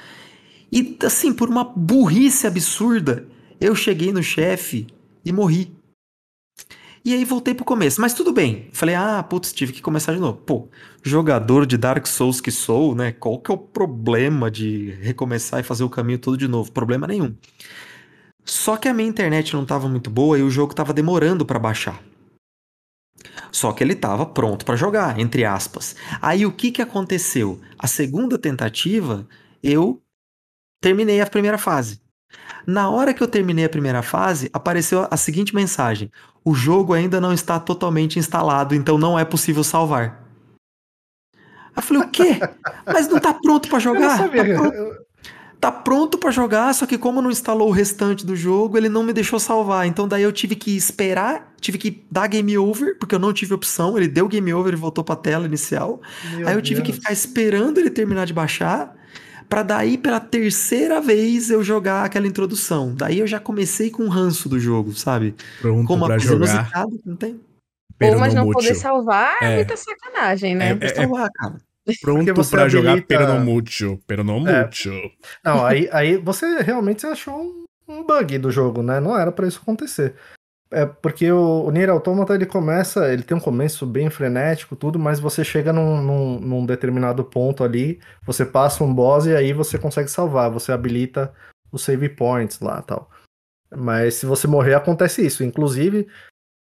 E assim, por uma burrice absurda, eu cheguei no chefe e morri. E aí voltei pro começo, mas tudo bem. Falei, ah, putz, tive que começar de novo. Pô, jogador de Dark Souls que sou, né? Qual que é o problema de recomeçar e fazer o caminho todo de novo? Problema nenhum. Só que a minha internet não tava muito boa e o jogo tava demorando pra baixar. Só que ele tava pronto pra jogar, entre aspas. Aí o que que aconteceu? A segunda tentativa, eu terminei a primeira fase. Na hora que eu terminei a primeira fase, apareceu a seguinte mensagem: o jogo ainda não está totalmente instalado, então não é possível salvar. Aí eu falei, o quê? Mas não tá pronto Eu não jogar? sabia. Tá pronto, eu- tá pronto pra jogar, só que como não instalou o restante do jogo, ele não me deixou salvar. Então daí eu tive que esperar, tive que dar game over, porque eu não tive opção. Ele deu game over e voltou pra tela inicial. Meu Aí eu tive que Deus. ficar esperando ele terminar de baixar, pra daí pela terceira vez eu jogar aquela introdução. Daí eu já comecei com o ranço do jogo, sabe? Pronto Com uma pra jogar. inusitada, não tem? Ou mas não poder salvar é, É. muita sacanagem, né? É, Mas tá lá, cara. Pronto você pra jogar habilita- Peronomútil. Peronomútil. Não, aí, aí você realmente achou um, um bug do jogo, né? Não era pra isso acontecer. É porque o, o Nier Automata ele começa, ele tem um começo bem frenético, tudo, mas você chega num, num, num determinado ponto ali, você passa um boss e aí você consegue salvar, você habilita os save points lá tal. Mas se você morrer, acontece isso. Inclusive,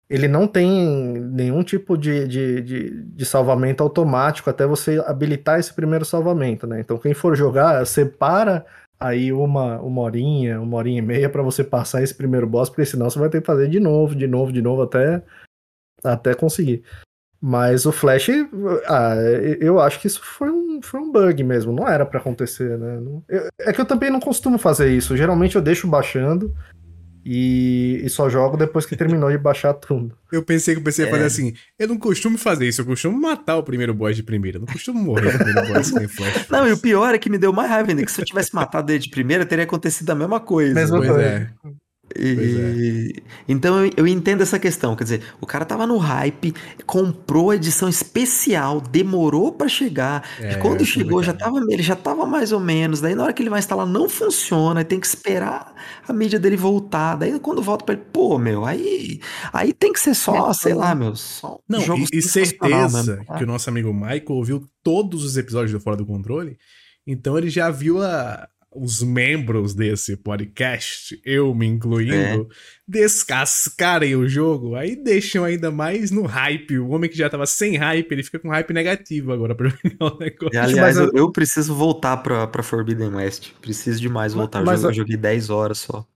ele não tem nenhum tipo de, de, de, de salvamento automático até você habilitar esse primeiro salvamento, né? Então, quem for jogar, separa aí uma, uma horinha, uma horinha e meia pra você passar esse primeiro boss, porque senão você vai ter que fazer de novo, de novo, de novo, até, até conseguir. Mas o Flash, ah, eu acho que isso foi um, foi um bug mesmo, não era pra acontecer, né? Eu- é que eu também não costumo fazer isso, geralmente eu deixo baixando e, e só jogo depois que terminou de baixar tudo. Eu pensei que eu pensei É. fazer assim. Eu não costumo fazer isso, eu costumo matar o primeiro boss de primeira. Eu não costumo morrer no primeiro boss que tem flash. Não, e o pior é que me deu mais raiva ainda, que se eu tivesse matado ele de primeira, teria acontecido a mesma coisa. Mesma Pois coisa. é. E- Então eu, eu entendo essa questão, quer dizer, o cara tava no hype, comprou a edição especial, demorou pra chegar. É, Quando é chegou já tava, ele já tava mais ou menos. Daí na hora que ele vai instalar não funciona, aí tem que esperar a mídia dele voltar. Daí quando volta pra ele, pô, meu, aí aí tem que ser só, sei lá, meu, só um Não, jogo e, e certeza mesmo. que o nosso amigo Michael ouviu todos os episódios do Fora do Controle, então ele já viu a- os membros desse podcast, eu me incluindo, É. descascarem o jogo, aí deixam ainda mais no hype. O homem que já tava sem hype, ele fica com hype negativo agora pra jogar o negócio. E, aliás, Mas eu, eu preciso voltar pra, pra Forbidden West. Preciso demais voltar. Eu mas joguei- a- eu joguei 10 horas só.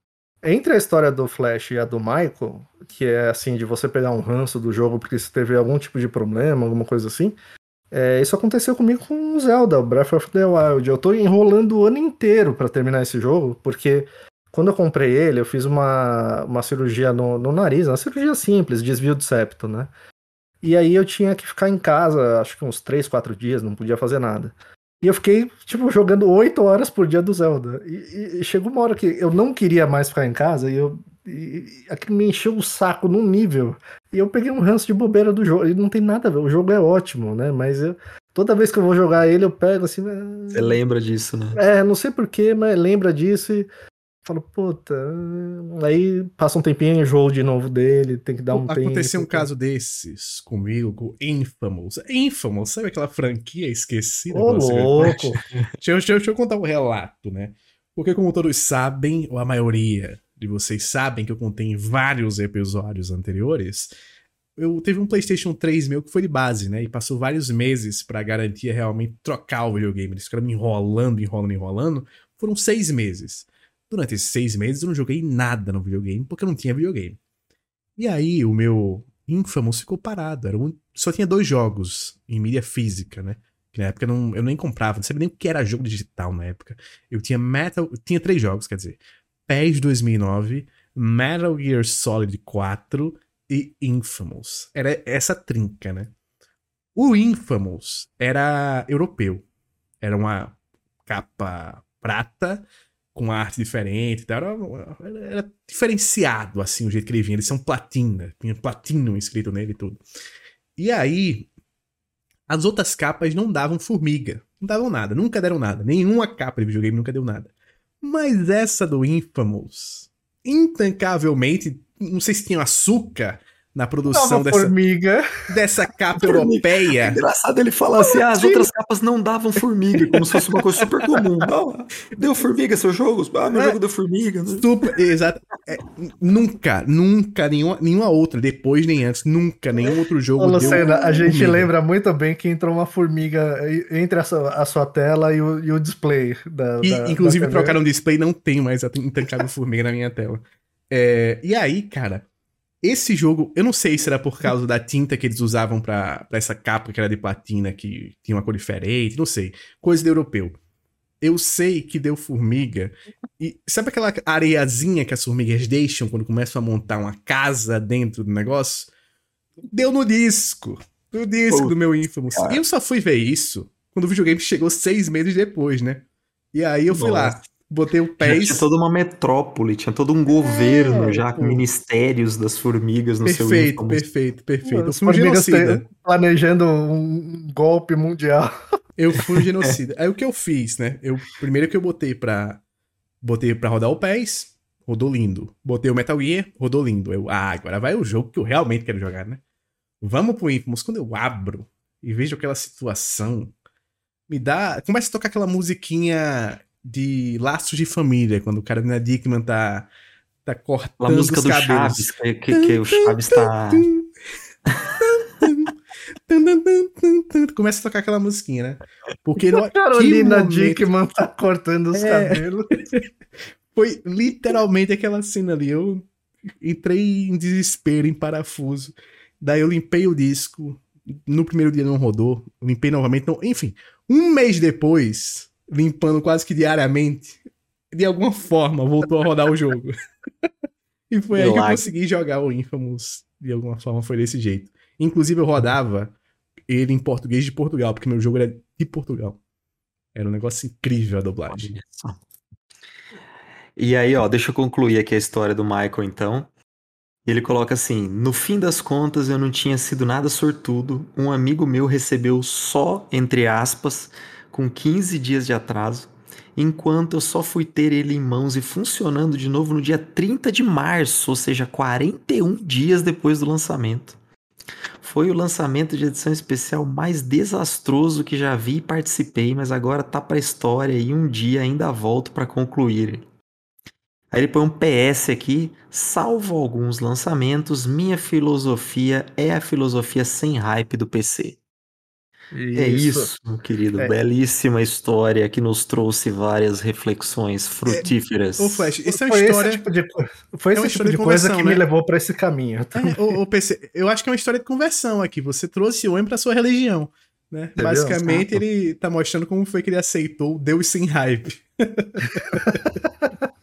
Entre a história do Flash e a do Michael, que é assim, de você pegar um ranço do jogo porque você teve algum tipo de problema, alguma coisa assim, é, isso aconteceu comigo com o Zelda, Breath of the Wild. Eu tô enrolando o ano inteiro pra terminar esse jogo, porque quando eu comprei ele, eu fiz uma, uma cirurgia no, no nariz, uma cirurgia simples, desvio de septo, né? E aí eu tinha que ficar em casa, acho que uns 3, 4 dias, não podia fazer nada. E eu fiquei, tipo, jogando 8 horas por dia do Zelda. E- e chegou uma hora que eu não queria mais ficar em casa e eu. E, e aquilo me encheu o saco num nível. E eu peguei um ranço de bobeira do jogo. E não tem nada a ver. O jogo é ótimo, né? Mas eu- toda vez que eu vou jogar ele, eu pego assim. Você lembra disso, né? É, não sei porquê, mas lembra disso e, Falo, puta. Aí passa um tempinho, enjoo de novo dele, tem que dar um tempo. Aconteceu um caso desses comigo, com Infamous. Infamous, sabe aquela franquia esquecida? Ô, louco! deixa, eu, deixa, eu, deixa eu contar um relato, né? Porque, como todos sabem, ou a maioria de vocês sabem que eu contei em vários episódios anteriores, eu teve um PlayStation 3 meu que foi de base, né? E passou vários meses para garantir realmente trocar o videogame. Eles ficaram me enrolando, enrolando, enrolando. Foram seis meses. Durante esses seis meses eu não joguei nada no videogame porque eu não tinha videogame. E aí o meu Infamous ficou parado. Era um... Só tinha dois jogos em mídia física, né? Que na época não, eu nem comprava, não sabia nem o que era jogo digital na época. Eu tinha Metal. Tinha três jogos, quer dizer. PES 2009, Metal Gear Solid 4 e Infamous. Era essa trinca, né? O Infamous era europeu. Era uma capa prata com arte diferente, era, era, diferenciado assim o jeito que ele vinha. Eles são platina, tinha platino escrito nele e tudo. E aí, as outras capas não davam formiga, não davam nada, nunca deram nada. Nenhuma capa de videogame nunca deu nada. Mas essa do Infamous, intancavelmente, não sei se tinha açúcar, na produção dessa, formiga. dessa capa europeia. É engraçado ele falar assim: ah, as outras capas não davam formiga, como se fosse uma coisa super comum. Não, deu formiga seu jogo? Ah, meu é, jogo deu formiga. Né? Super, exato. É, nunca, nunca, nenhuma, nenhuma outra, depois nem antes, nunca, nenhum outro jogo. Ô, Lucena, a gente formiga. lembra muito bem que entrou uma formiga entre a sua, a sua tela e o, e o display. Da, e, da, inclusive, da trocaram o display, não tem mais a intancável formiga na minha tela. É, e aí, cara esse jogo, eu não sei se era por causa da tinta que eles usavam para essa capa que era de platina, que tinha uma cor diferente, não sei. Coisa de europeu. Eu sei que deu formiga. E sabe aquela areiazinha que as formigas deixam quando começam a montar uma casa dentro do negócio? Deu no disco. No disco Pô, do meu Infamous. Eu só fui ver isso quando o videogame chegou seis meses depois, né? E aí eu fui Nossa. lá botei o pé. Tinha toda uma metrópole, tinha todo um governo é, já com ministérios das formigas no perfeito, seu Infamous. Perfeito, perfeito. As formigas planejando um golpe mundial. Eu fui um genocida. Aí o que eu fiz, né? Eu, primeiro que eu botei pra. Botei pra rodar o PES, rodou lindo. Botei o Metal Gear, rodou lindo. Eu, ah, agora vai o jogo que eu realmente quero jogar, né? Vamos pro Infamous. Quando eu abro e vejo aquela situação, me dá. Começa a tocar aquela musiquinha de laços de família, quando o cara na Dickman tá, tá cortando A música os do cabelos. Chaves, que, que, que o Chaves tá... Começa a tocar aquela musiquinha, né? Porque a Carolina. Dickman tá cortando os é... cabelos. Foi literalmente aquela cena ali. Eu entrei em desespero, em parafuso. Daí eu limpei o disco. No primeiro dia não rodou. Limpei novamente. Não... Enfim, um mês depois, limpando quase que diariamente, de alguma forma voltou a rodar o jogo. e foi aí que eu consegui jogar o Infamous. De alguma forma foi desse jeito. Inclusive eu rodava ele em português de Portugal, porque meu jogo era de Portugal. Era um negócio incrível a dublagem. E aí, ó, deixa eu concluir aqui a história do Michael, então. Ele coloca assim: No fim das contas, eu não tinha sido nada sortudo. Um amigo meu recebeu só, entre aspas, com 15 dias de atraso, enquanto eu só fui ter ele em mãos e funcionando de novo no dia 30 de março, ou seja, 41 dias depois do lançamento. Foi o lançamento de edição especial mais desastroso que já vi e participei, mas agora tá pra história e um dia ainda volto para concluir. Aí ele põe um PS aqui, salvo alguns lançamentos, minha filosofia é a filosofia sem hype do PC. Isso. É isso, meu querido. É. Belíssima história que nos trouxe várias reflexões frutíferas. É, Flash, essa é uma foi história. Esse tipo de, foi é esse tipo de, de coisa que né? me levou para esse caminho. É, o, o PC, eu acho que é uma história de conversão aqui. Você trouxe o homem para sua religião. Né? Basicamente, ele tá mostrando como foi que ele aceitou Deus sem hype.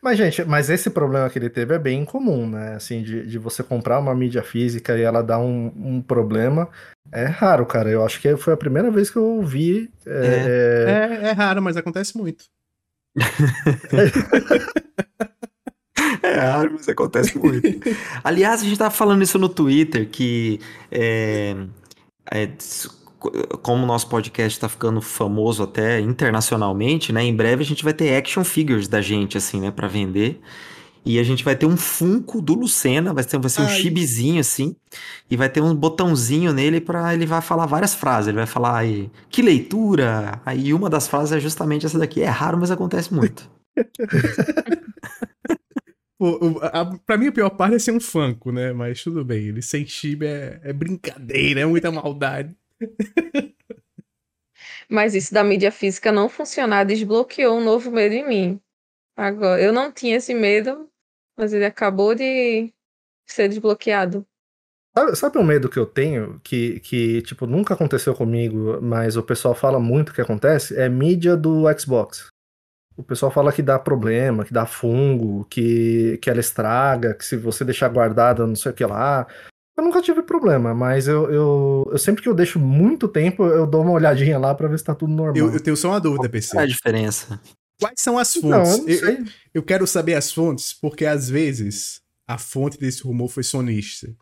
Mas, gente, mas esse problema que ele teve é bem comum, né? Assim, de, de você comprar uma mídia física e ela dar um, um problema. É raro, cara. Eu acho que foi a primeira vez que eu ouvi. É, é, é, é raro, mas acontece muito. É raro, mas acontece muito. Aliás, a gente tava falando isso no Twitter, que é, é, como o nosso podcast está ficando famoso até internacionalmente, né? Em breve a gente vai ter action figures da gente, assim, né? Para vender. E a gente vai ter um Funko do Lucena, vai ser, vai ser um chibizinho assim, e vai ter um botãozinho nele para ele vai falar várias frases. Ele vai falar aí, que leitura! Aí uma das frases é justamente essa daqui. É raro, mas acontece muito. Pô, o- a- pra mim a pior parte é ser um Funko, né? Mas tudo bem, ele sem chibi é, é brincadeira, é muita maldade. Mas isso da mídia física não funcionar desbloqueou um novo medo em mim. Agora, eu não tinha esse medo, mas ele acabou de ser desbloqueado. Sabe, sabe um medo que eu tenho, que, que, tipo, nunca aconteceu comigo, mas o pessoal fala muito que acontece? É mídia do Xbox. O pessoal fala que dá problema, que dá fungo, que, que ela estraga, que se você deixar guardada não sei o que lá. Eu nunca tive problema, mas eu, eu, eu sempre que eu deixo muito tempo, eu dou uma olhadinha lá pra ver se tá tudo normal. Eu, eu tenho só uma dúvida, PC. Qual é a diferença? Quais são as fontes? eu não Eu- eu, quero saber as fontes, porque às vezes a fonte desse rumor foi sonista.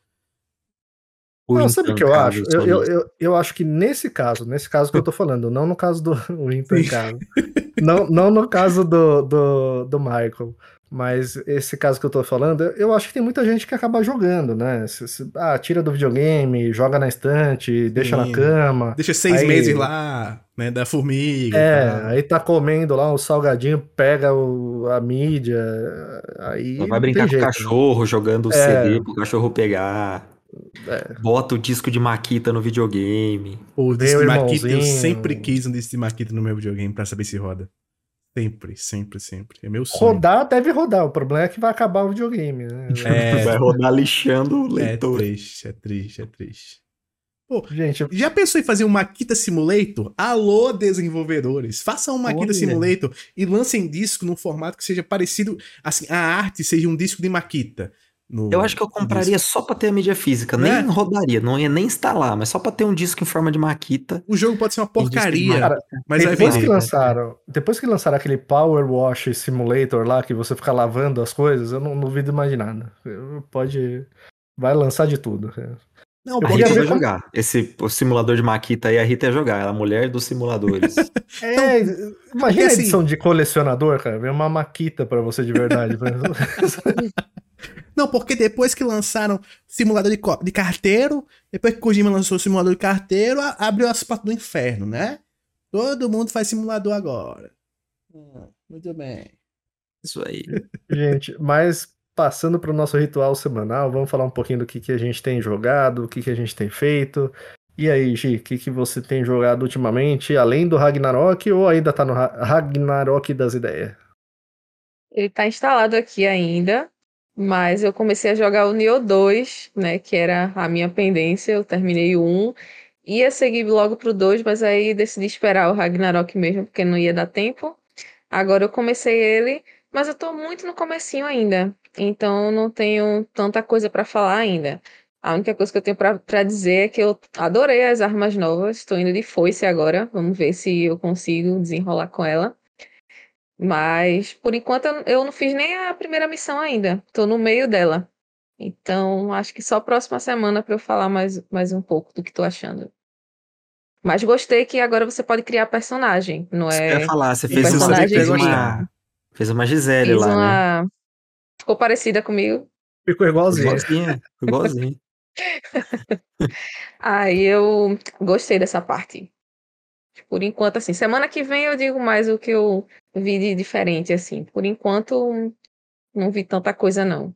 O Não, sabe o que eu acho? Eu, eu, eu, eu acho que nesse caso, nesse caso que eu tô falando, não no caso do o intancável. não, não no caso do, do, do Michael. Mas esse caso que eu tô falando, eu- acho que tem muita gente que acaba jogando, né? Se- se- ah, tira do videogame, joga na estante, deixa na Sim. cama. Deixa seis Aí- meses lá, né? Da formiga. É, aí tá comendo lá o salgadinho, pega o- a mídia, aí. Vai brincar tem com o jeito, né? cachorro, jogando o É. CD pro cachorro pegar. É. Bota o disco de Maquita no videogame. O disco de Maquita, eu sempre quis um disco de Maquita no meu videogame pra saber se roda. Sempre, sempre, sempre. É meu sonho. Rodar deve rodar, o problema é que vai acabar o videogame, né? É, Vai rodar lixando o é leitor. triste, é triste, é triste. Gente, Já pensou em fazer um Makita Simulator? Alô, desenvolvedores! Façam um Makita Olha. Simulator e lancem disco num formato que seja parecido, assim, a arte seja um disco de Makita. no- Eu acho que eu compraria só pra ter a mídia física. Né? Nem rodaria, não ia nem instalar, mas só pra ter um disco em forma de Maquita. O jogo pode ser uma porcaria, Cara, mas vai depois que vender. lançaram, depois que lançaram aquele Power Wash Simulator lá, que você fica lavando as coisas, eu não duvido mais de nada. Pode. Vai lançar de tudo. Não, A Rita ver como- jogar. Esse o simulador de Maquita aí, a Rita ia jogar. Ela é a mulher dos simuladores. É, imagina a assim- edição de colecionador, cara. Vem uma maquita pra você de verdade. Não, porque depois que lançaram simulador de, de carteiro, depois que Kojima lançou o simulador de carteiro, a- abriu as portas do inferno, né? Todo mundo faz simulador agora. Hum, muito bem. Isso aí. gente, mas passando pro nosso ritual semanal, vamos falar um pouquinho do que, que a gente tem jogado, o que, que a gente tem feito. E aí, Gi, o que, que você tem jogado ultimamente, além do Ragnarok, ou ainda tá no Ra- Ragnarok das ideias? Ele tá instalado aqui ainda, mas eu comecei a jogar o Nioh 2, né, que era a minha pendência, eu terminei o 1, ia seguir logo pro 2, mas aí decidi esperar o Ragnarok mesmo, porque não ia dar tempo. Agora eu comecei ele, mas eu tô muito no comecinho ainda, então não tenho tanta coisa pra falar ainda. A única coisa que eu tenho pra pra dizer é que eu adorei as armas novas, estou indo de foice agora, vamos ver se eu consigo desenrolar com ela. Mas, por enquanto, eu- não fiz nem a primeira missão ainda. Tô no meio dela. Então, acho que só próxima semana para eu falar mais, mais um pouco do que tô achando. Mas gostei que agora você pode criar personagem, não é? ia falar, você fez, o uma, personagem fez, que- uma, fez uma Gisele Fiz lá, né? Ficou parecida comigo. Ficou igualzinho. Igualzinho, igualzinho. Aí eu gostei dessa parte. Por enquanto, assim, semana que vem eu digo mais o que eu vi de diferente, assim. Por enquanto, não vi tanta coisa, não.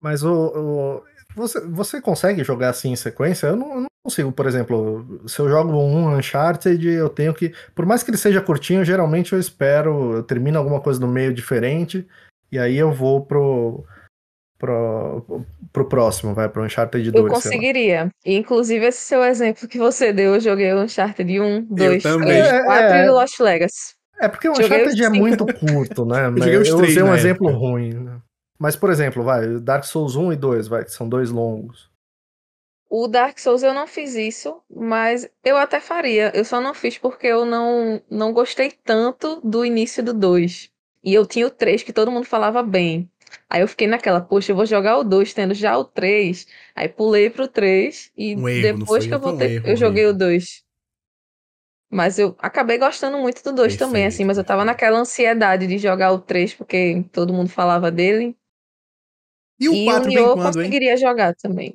Mas o, o- você, você consegue jogar assim em sequência? Eu não, eu não consigo, por exemplo, se eu jogo um Uncharted, eu tenho que. Por mais que ele seja curtinho, geralmente eu espero, eu termino alguma coisa no meio diferente, e aí eu vou pro. Pro, pro próximo, vai pro Uncharted 2. Eu conseguiria. E, inclusive, esse seu exemplo que você deu, eu joguei o Uncharted 1, 2, também. 3, É, 4 é. e o Lost Legacy. É porque o Uncharted é muito curto, né? Mas joguei os eu três usei um na exemplo ruim. né? Mas, por exemplo, vai, Dark Souls 1 e 2, vai, que são dois longos. O Dark Souls eu não fiz isso, mas eu até faria. Eu só não fiz porque eu não, não gostei tanto do início do 2. E eu tinha o 3 que todo mundo falava bem. Aí eu fiquei naquela, poxa, eu vou jogar o 2 tendo já o 3. Aí pulei pro 3 e Um erro, depois que eu Foi um voltei, erro eu joguei o horrível. 2. Mas eu acabei gostando muito do 2 também, assim, mas eu tava naquela ansiedade de jogar o 3 porque todo mundo falava dele. E o E 4 o vem Nioh quando, hein? conseguiria jogar também.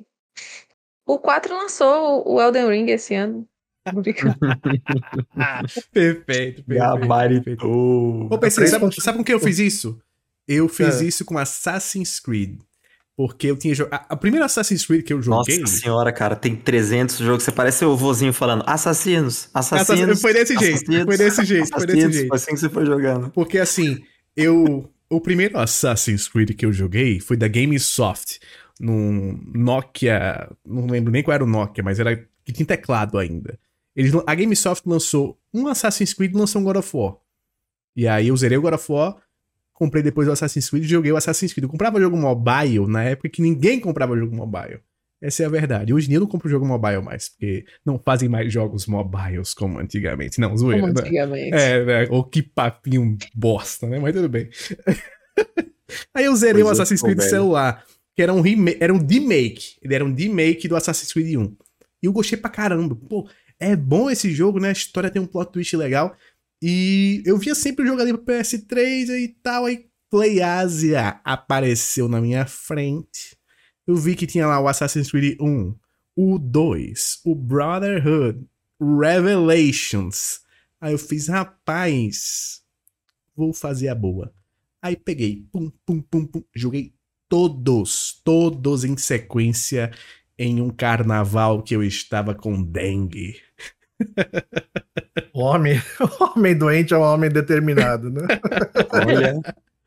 O 4 lançou o Elden Ring esse ano. Perfeito, perfeito. Gabaritou. Ô, PC, sabe, sabe com quem eu fiz isso? Eu fiz É. isso com Assassin's Creed. Porque eu tinha jogado. A primeira Assassin's Creed que eu Nossa joguei. senhora, cara, tem 300 jogos. Você parece o vozinho falando assassinos, assassinos. Foi desse jeito, foi desse jeito, foi desse jeito. Foi assim que você foi jogando. Porque assim, eu. O primeiro Assassin's Creed que eu joguei foi da Gamesoft. Num Nokia. Não lembro nem qual era o Nokia, mas era que tinha teclado ainda. Eles, a Gamesoft lançou um Assassin's Creed e lançou um God of War. E aí eu zerei o God of War, comprei depois o Assassin's Creed e joguei o Assassin's Creed. Eu comprava jogo mobile na época que ninguém comprava jogo mobile. Essa é a verdade. Hoje em dia eu não compro jogo mobile mais, porque não fazem mais jogos mobiles como antigamente. Não, zoeira. Como né? antigamente. É, né? Ou que papinho bosta, né? Mas tudo bem. Aí eu zerei o Pois é, Assassin's Creed velho. celular, que era um remake, era um remake. Ele era um remake do Assassin's Creed 1. E eu gostei pra caramba. Pô, é bom esse jogo, né? A história tem um plot twist legal. E eu via sempre o jogo ali pro PS3 e tal. Aí Play Asia apareceu na minha frente. Eu vi que tinha lá o Assassin's Creed 1, o 2, o Brotherhood, Revelations. Aí eu fiz, rapaz, vou fazer a boa. Aí peguei, pum, pum, pum, pum, joguei todos, todos em sequência em um carnaval que eu estava com dengue. O homem, o homem doente é um homem determinado, né? Olha,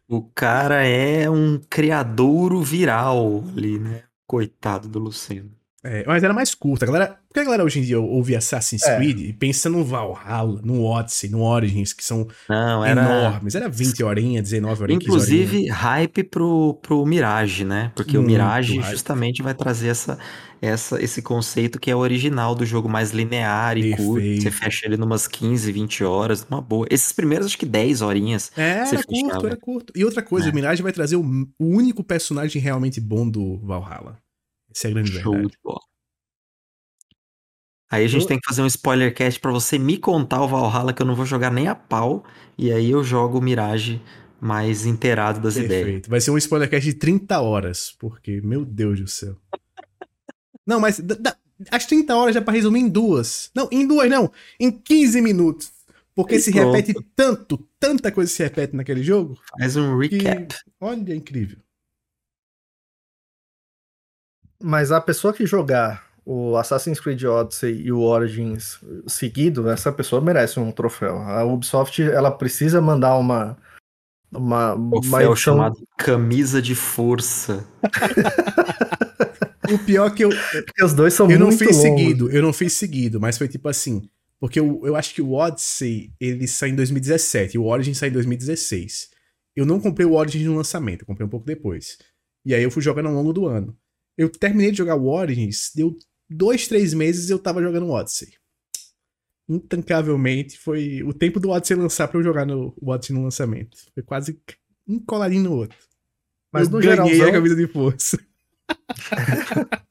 o cara é um criadouro viral ali, né? Coitado do Luciano. É, mas era mais curta. A galera, porque a galera hoje em dia ouve Assassin's É. Creed e pensa no Valhalla, no Odyssey, no Origins, que são Não, era. enormes. Era 20 horinhas, 19 horinhas, 15 horinhas. Inclusive, hype pro, pro Mirage, né? Porque o Muito Mirage hype. justamente vai trazer essa, essa, esse conceito que é o original do jogo mais linear e curto. Você Perfeito. fecha ele numas 15, 20 horas, numa boa. Esses primeiros, acho que 10 horinhas. É, era curto, era curto. E outra coisa, É. o Mirage vai trazer o, o único personagem realmente bom do Valhalla. Essa é a grande Show verdade. de bola. Aí a gente Eu- tem que fazer um spoiler cast pra você me contar o Valhalla, que eu não vou jogar nem a pau. E aí eu jogo o Mirage mais inteirado das ideias. Perfeito. Vai ser um spoilercast de 30 horas, porque, meu Deus do céu. Não, mas as 30 horas já pra resumir em duas. Não, em duas não, em 15 minutos. Porque E se pronto. repete tanto, tanta coisa se repete naquele jogo, Faz um que, recap. olha, é incrível. Mas a pessoa que jogar o Assassin's Creed Odyssey e o Origins seguido, essa pessoa merece um troféu. A Ubisoft, ela precisa mandar uma uma, uma Troféu edição chamado Camisa de Força. O pior é que eu, porque os dois são eu não muito fiz longos. seguido, eu não fiz seguido, mas foi tipo assim. Porque eu, eu acho que o Odyssey, ele sai em 2017 e o Origin sai em 2016. Eu não comprei o Origin no lançamento, eu comprei um pouco depois. E aí eu fui jogando ao longo do ano. Eu terminei de jogar o Origins, deu dois, três meses eu tava jogando o Odyssey. Intancavelmente foi o tempo do Odyssey lançar pra eu jogar no, o Odyssey no lançamento. Foi quase um coladinho no outro. Mas eu no ganhei geralzão, a camisa de força.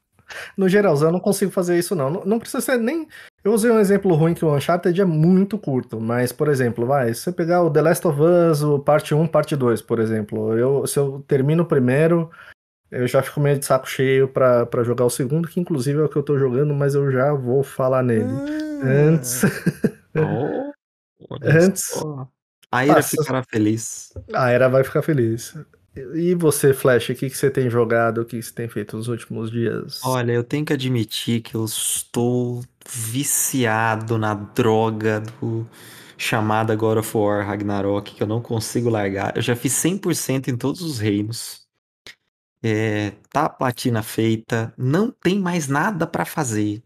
no geralzão eu não consigo fazer isso não. não. não precisa ser nem eu usei um exemplo ruim que o Uncharted é muito curto, mas por exemplo, vai, se você pegar o The Last of Us, o parte 1, parte 2, por exemplo, eu se eu termino o primeiro, eu já fico meio de saco cheio pra, pra jogar o segundo, que inclusive é o que eu tô jogando, mas eu já vou falar nele. Antes, Oh, Antes- só. A Ira Nossa. ficará feliz. a Era vai ficar feliz. E você, Flash, o que, que você tem jogado, o que, que você tem feito nos últimos dias? Olha, eu tenho que admitir que eu estou viciado na droga do chamada God of War Ragnarok, que eu não consigo largar. Eu já fiz 100% em todos os reinos. É, tá a platina feita, não tem mais nada pra fazer.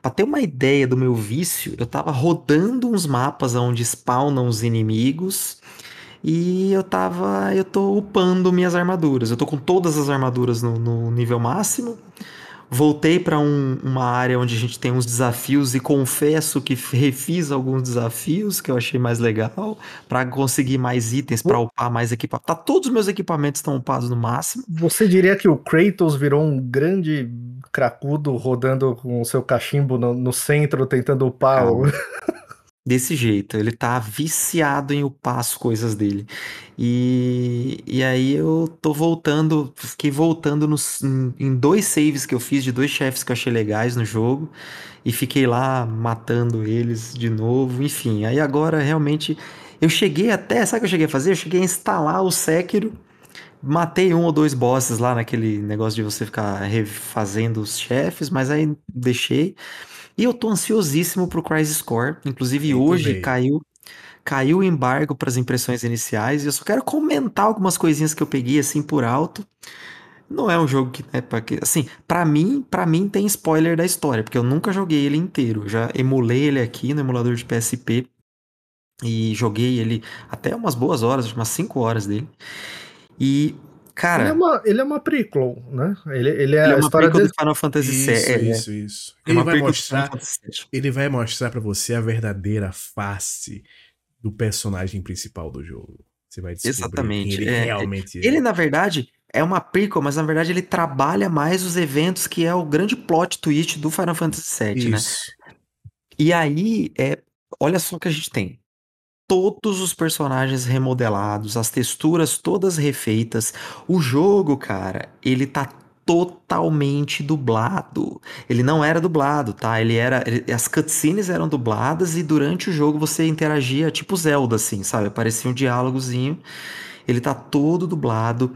Pra ter uma ideia do meu vício, eu tava rodando uns mapas onde spawnam os inimigos e eu tava, eu tô upando minhas armaduras. Eu tô com todas as armaduras no, no nível máximo. Voltei para um, uma área onde a gente tem uns desafios e confesso que refiz alguns desafios que eu achei mais legal para conseguir mais itens, para upar mais equipamentos. Tá, todos os meus equipamentos estão upados no máximo. Você diria que o Kratos virou um grande cracudo rodando com o seu cachimbo no, no centro tentando upar o... Desse jeito, ele tá viciado em upar as coisas dele. E, e aí eu tô voltando, fiquei voltando nos, em, dois saves que eu fiz de dois chefes que eu achei legais no jogo. E fiquei lá matando eles de novo. Enfim, aí agora realmente eu cheguei até, sabe o que eu cheguei a fazer? Eu cheguei a instalar o Sekiro. Matei um ou dois bosses lá naquele negócio de você ficar refazendo os chefes, mas aí deixei. E eu tô ansiosíssimo pro Crisis Core. Inclusive, Muito hoje bem. caiu caiu o embargo para as impressões iniciais. E eu só quero comentar algumas coisinhas que eu peguei assim por alto. Não é um jogo que, né, pra que- assim, para mim, para mim tem spoiler da história, porque eu nunca joguei ele inteiro. Eu já emulei ele aqui no emulador de PSP e joguei ele até umas boas horas, umas 5 horas dele. E, cara, Ele é uma, ele é uma prequel, né? Ele, ele é ele é a uma história prequel de... do Final Fantasy Isso, VII. É, isso, isso. é Ele vai mostrar, VII. ele vai mostrar para você a verdadeira face do personagem principal do jogo. Você vai descobrir Exatamente, quem ele é, realmente é. Ele, na verdade, é uma prequel, mas na verdade ele trabalha mais os eventos que é o grande plot twist do Final Fantasy VII, né? Isso. E aí, é, olha só o que a gente tem. Todos os personagens remodelados, as texturas todas refeitas. O jogo, cara, ele tá totalmente dublado. Ele não era dublado, tá? Ele era. ele- as cutscenes eram dubladas e durante o jogo você interagia tipo Zelda, assim, sabe? Aparecia um diálogozinho. Ele tá todo dublado.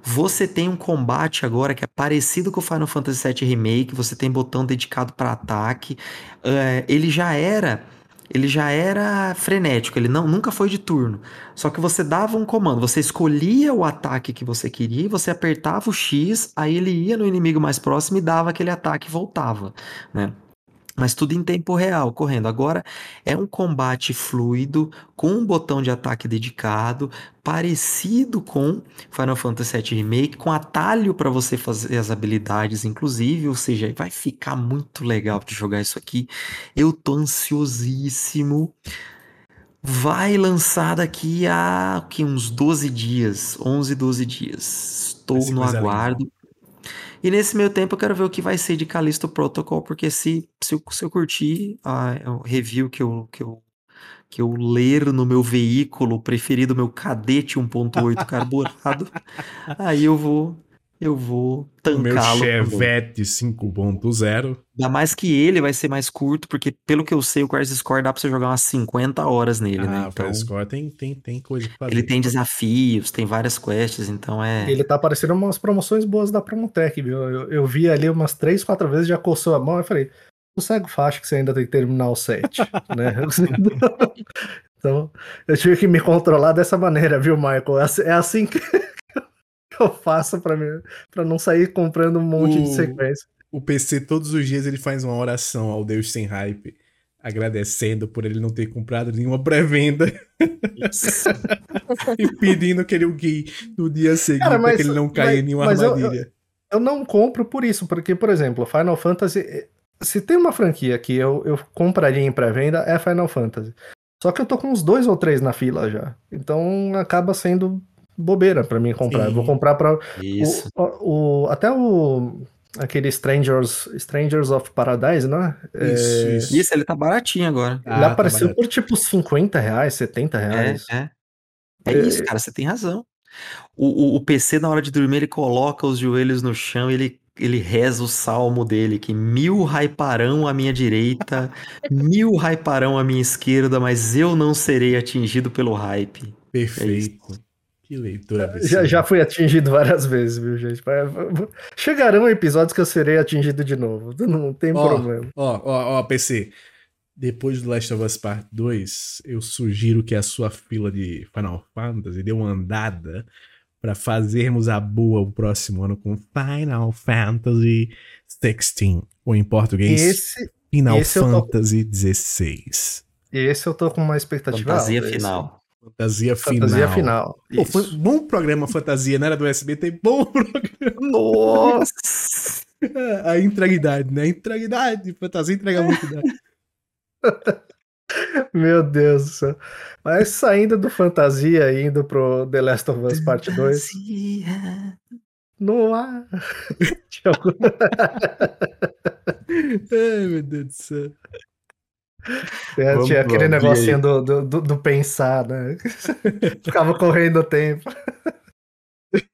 Você tem um combate agora que é parecido com o Final Fantasy VII Remake. Você tem botão dedicado para ataque. É, ele já era. Ele já era frenético, ele não, nunca foi de turno. Só que você dava um comando, você escolhia o ataque que você queria, você apertava o X, aí ele ia no inimigo mais próximo e dava aquele ataque e voltava, né? Mas tudo em tempo real, correndo. Agora é um combate fluido, com um botão de ataque dedicado, parecido com Final Fantasy VII Remake, com atalho para você fazer as habilidades, inclusive. Ou seja, vai ficar muito legal de jogar isso aqui. Eu tô ansiosíssimo. Vai lançar daqui a que, uns 12 dias, 11, 12 dias. Estou no aguardo. E nesse meio tempo eu quero ver o que vai ser de Callisto Protocol, porque se, se, eu, se eu curtir a, o review que eu, que, eu, que eu ler no meu veículo preferido, meu Cadete 1.8 carburado, aí eu vou eu vou O meu tancá-lo. também. Chevette 5.0. Ainda mais que ele vai ser mais curto, porque pelo que eu sei, o Crisis Core dá pra você jogar umas 50 horas nele, né? Ah, o Então, Crisis Core tem, tem, tem coisa pra fazer. ele tem desafios, tem várias quests, então é. Ele tá aparecendo umas promoções boas da Promotec, viu? Eu, eu vi ali umas três, quatro vezes, já coçou a mão, eu falei, sossega o faixa que você ainda tem que terminar o set, né? Então, eu tive que me controlar dessa maneira, viu, Michael? É assim- É assim que eu faço pra não sair comprando um monte de O- sequência. O PC, todos os dias, ele faz uma oração ao Deus sem hype, agradecendo por ele não ter comprado nenhuma pré-venda e pedindo que ele o guie no dia seguinte Cara, mas- pra que ele não caia em nenhuma mas eu- armadilha. Eu não compro por isso, porque, por exemplo, Final Fantasy. Se tem uma franquia que eu, eu compraria em pré-venda, é Final Fantasy. Só que eu tô com uns dois ou três na fila já. Então acaba sendo bobeira pra mim comprar. Eu vou Sim. comprar pra. Isso. O, o- o- até o. Aquele Strangers, Strangers of Paradise, né? É, Isso, isso. Isso, ele tá baratinho agora. Ah, ele tá apareceu barato. por tipo 50 reais, 70 É, reais. é. É isso, cara, você tem razão. O, o, o PC, na hora de dormir, ele coloca os joelhos no chão e ele, ele reza o salmo dele, que mil raiparão à minha direita, mil raiparão à minha esquerda, mas eu não serei atingido pelo hype. Perfeito. Que leitura Já, absurda. já fui atingido várias vezes, viu, gente? Chegarão episódios que eu serei atingido de novo. Não tem Ó, problema. Ó, ó, ó, PC. Depois do Last of Us Part 2, eu sugiro que a sua fila de Final Fantasy dê uma andada para fazermos a boa o próximo ano com Final Fantasy 16. Ou em português, Esse, Final esse Fantasy 16. esse eu tô com uma expectativa Fantasia alta, esse. final. Fantasia final. Fantasia final. Pô, foi bom programa Fantasia, não era do SBT? Bom programa. Nossa! A integridade, né? A integridade. Fantasia entrega muito. Né? Meu Deus do céu. Mas saindo do fantasia e indo pro The Last of Us Parte 2. No ar. Ai, meu Deus do céu. É, Vamos tinha aquele e negocinho do, do, do- do pensar, né? Ficava correndo o tempo.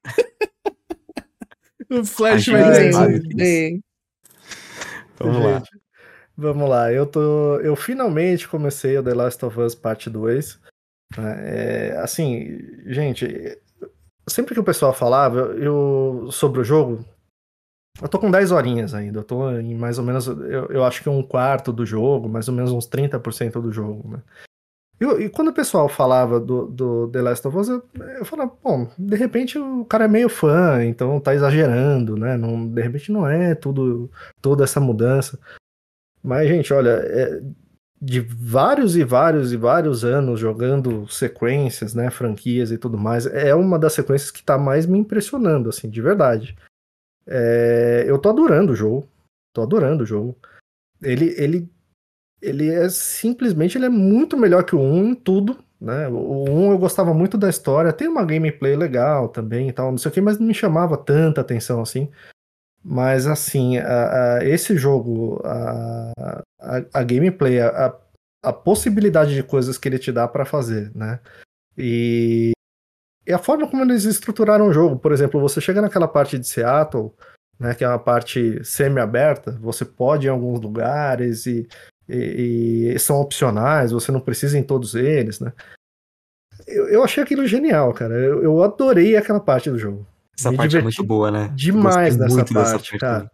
O Flash vai. Ei, Vamos lá. Vamos lá, eu tô. Eu finalmente comecei o The Last of Us Parte 2. né? É, assim, gente, sempre que o pessoal falava eu, sobre o jogo, eu tô com 10 horinhas ainda. Eu tô em mais ou menos. Eu, eu acho que um quarto do jogo, mais ou menos uns 30% do jogo, né? Eu- e quando o pessoal falava do, do The Last of Us, eu, eu falava, bom, de repente o cara é meio fã, então tá exagerando, né? Não, de repente não é tudo, toda essa mudança. Mas, gente, olha, é, de vários e vários e vários anos jogando sequências, né, franquias e tudo mais, é uma das sequências que tá mais me impressionando, assim, de verdade. É, eu tô adorando o jogo, tô adorando o jogo. Ele, ele, ele é simplesmente, ele é muito melhor que o 1 em tudo, né? O 1 eu gostava muito da história, tem uma gameplay legal também e tal, não sei o que, mas não me chamava tanta atenção assim. Mas assim, a- a- esse jogo, a, a, gameplay, a, possibilidade de coisas que ele te dá pra fazer, né? E, e a forma como eles estruturaram o jogo, por exemplo, você chega naquela parte de Seattle, né, que é uma parte semi-aberta, você pode ir em alguns lugares e, e- e são opcionais, você não precisa ir em todos eles, né? Eu, eu achei aquilo genial, cara. Eu, eu adorei aquela parte do jogo. Essa Me parte é muito boa, né? demais dessa muito dessa parte, cara.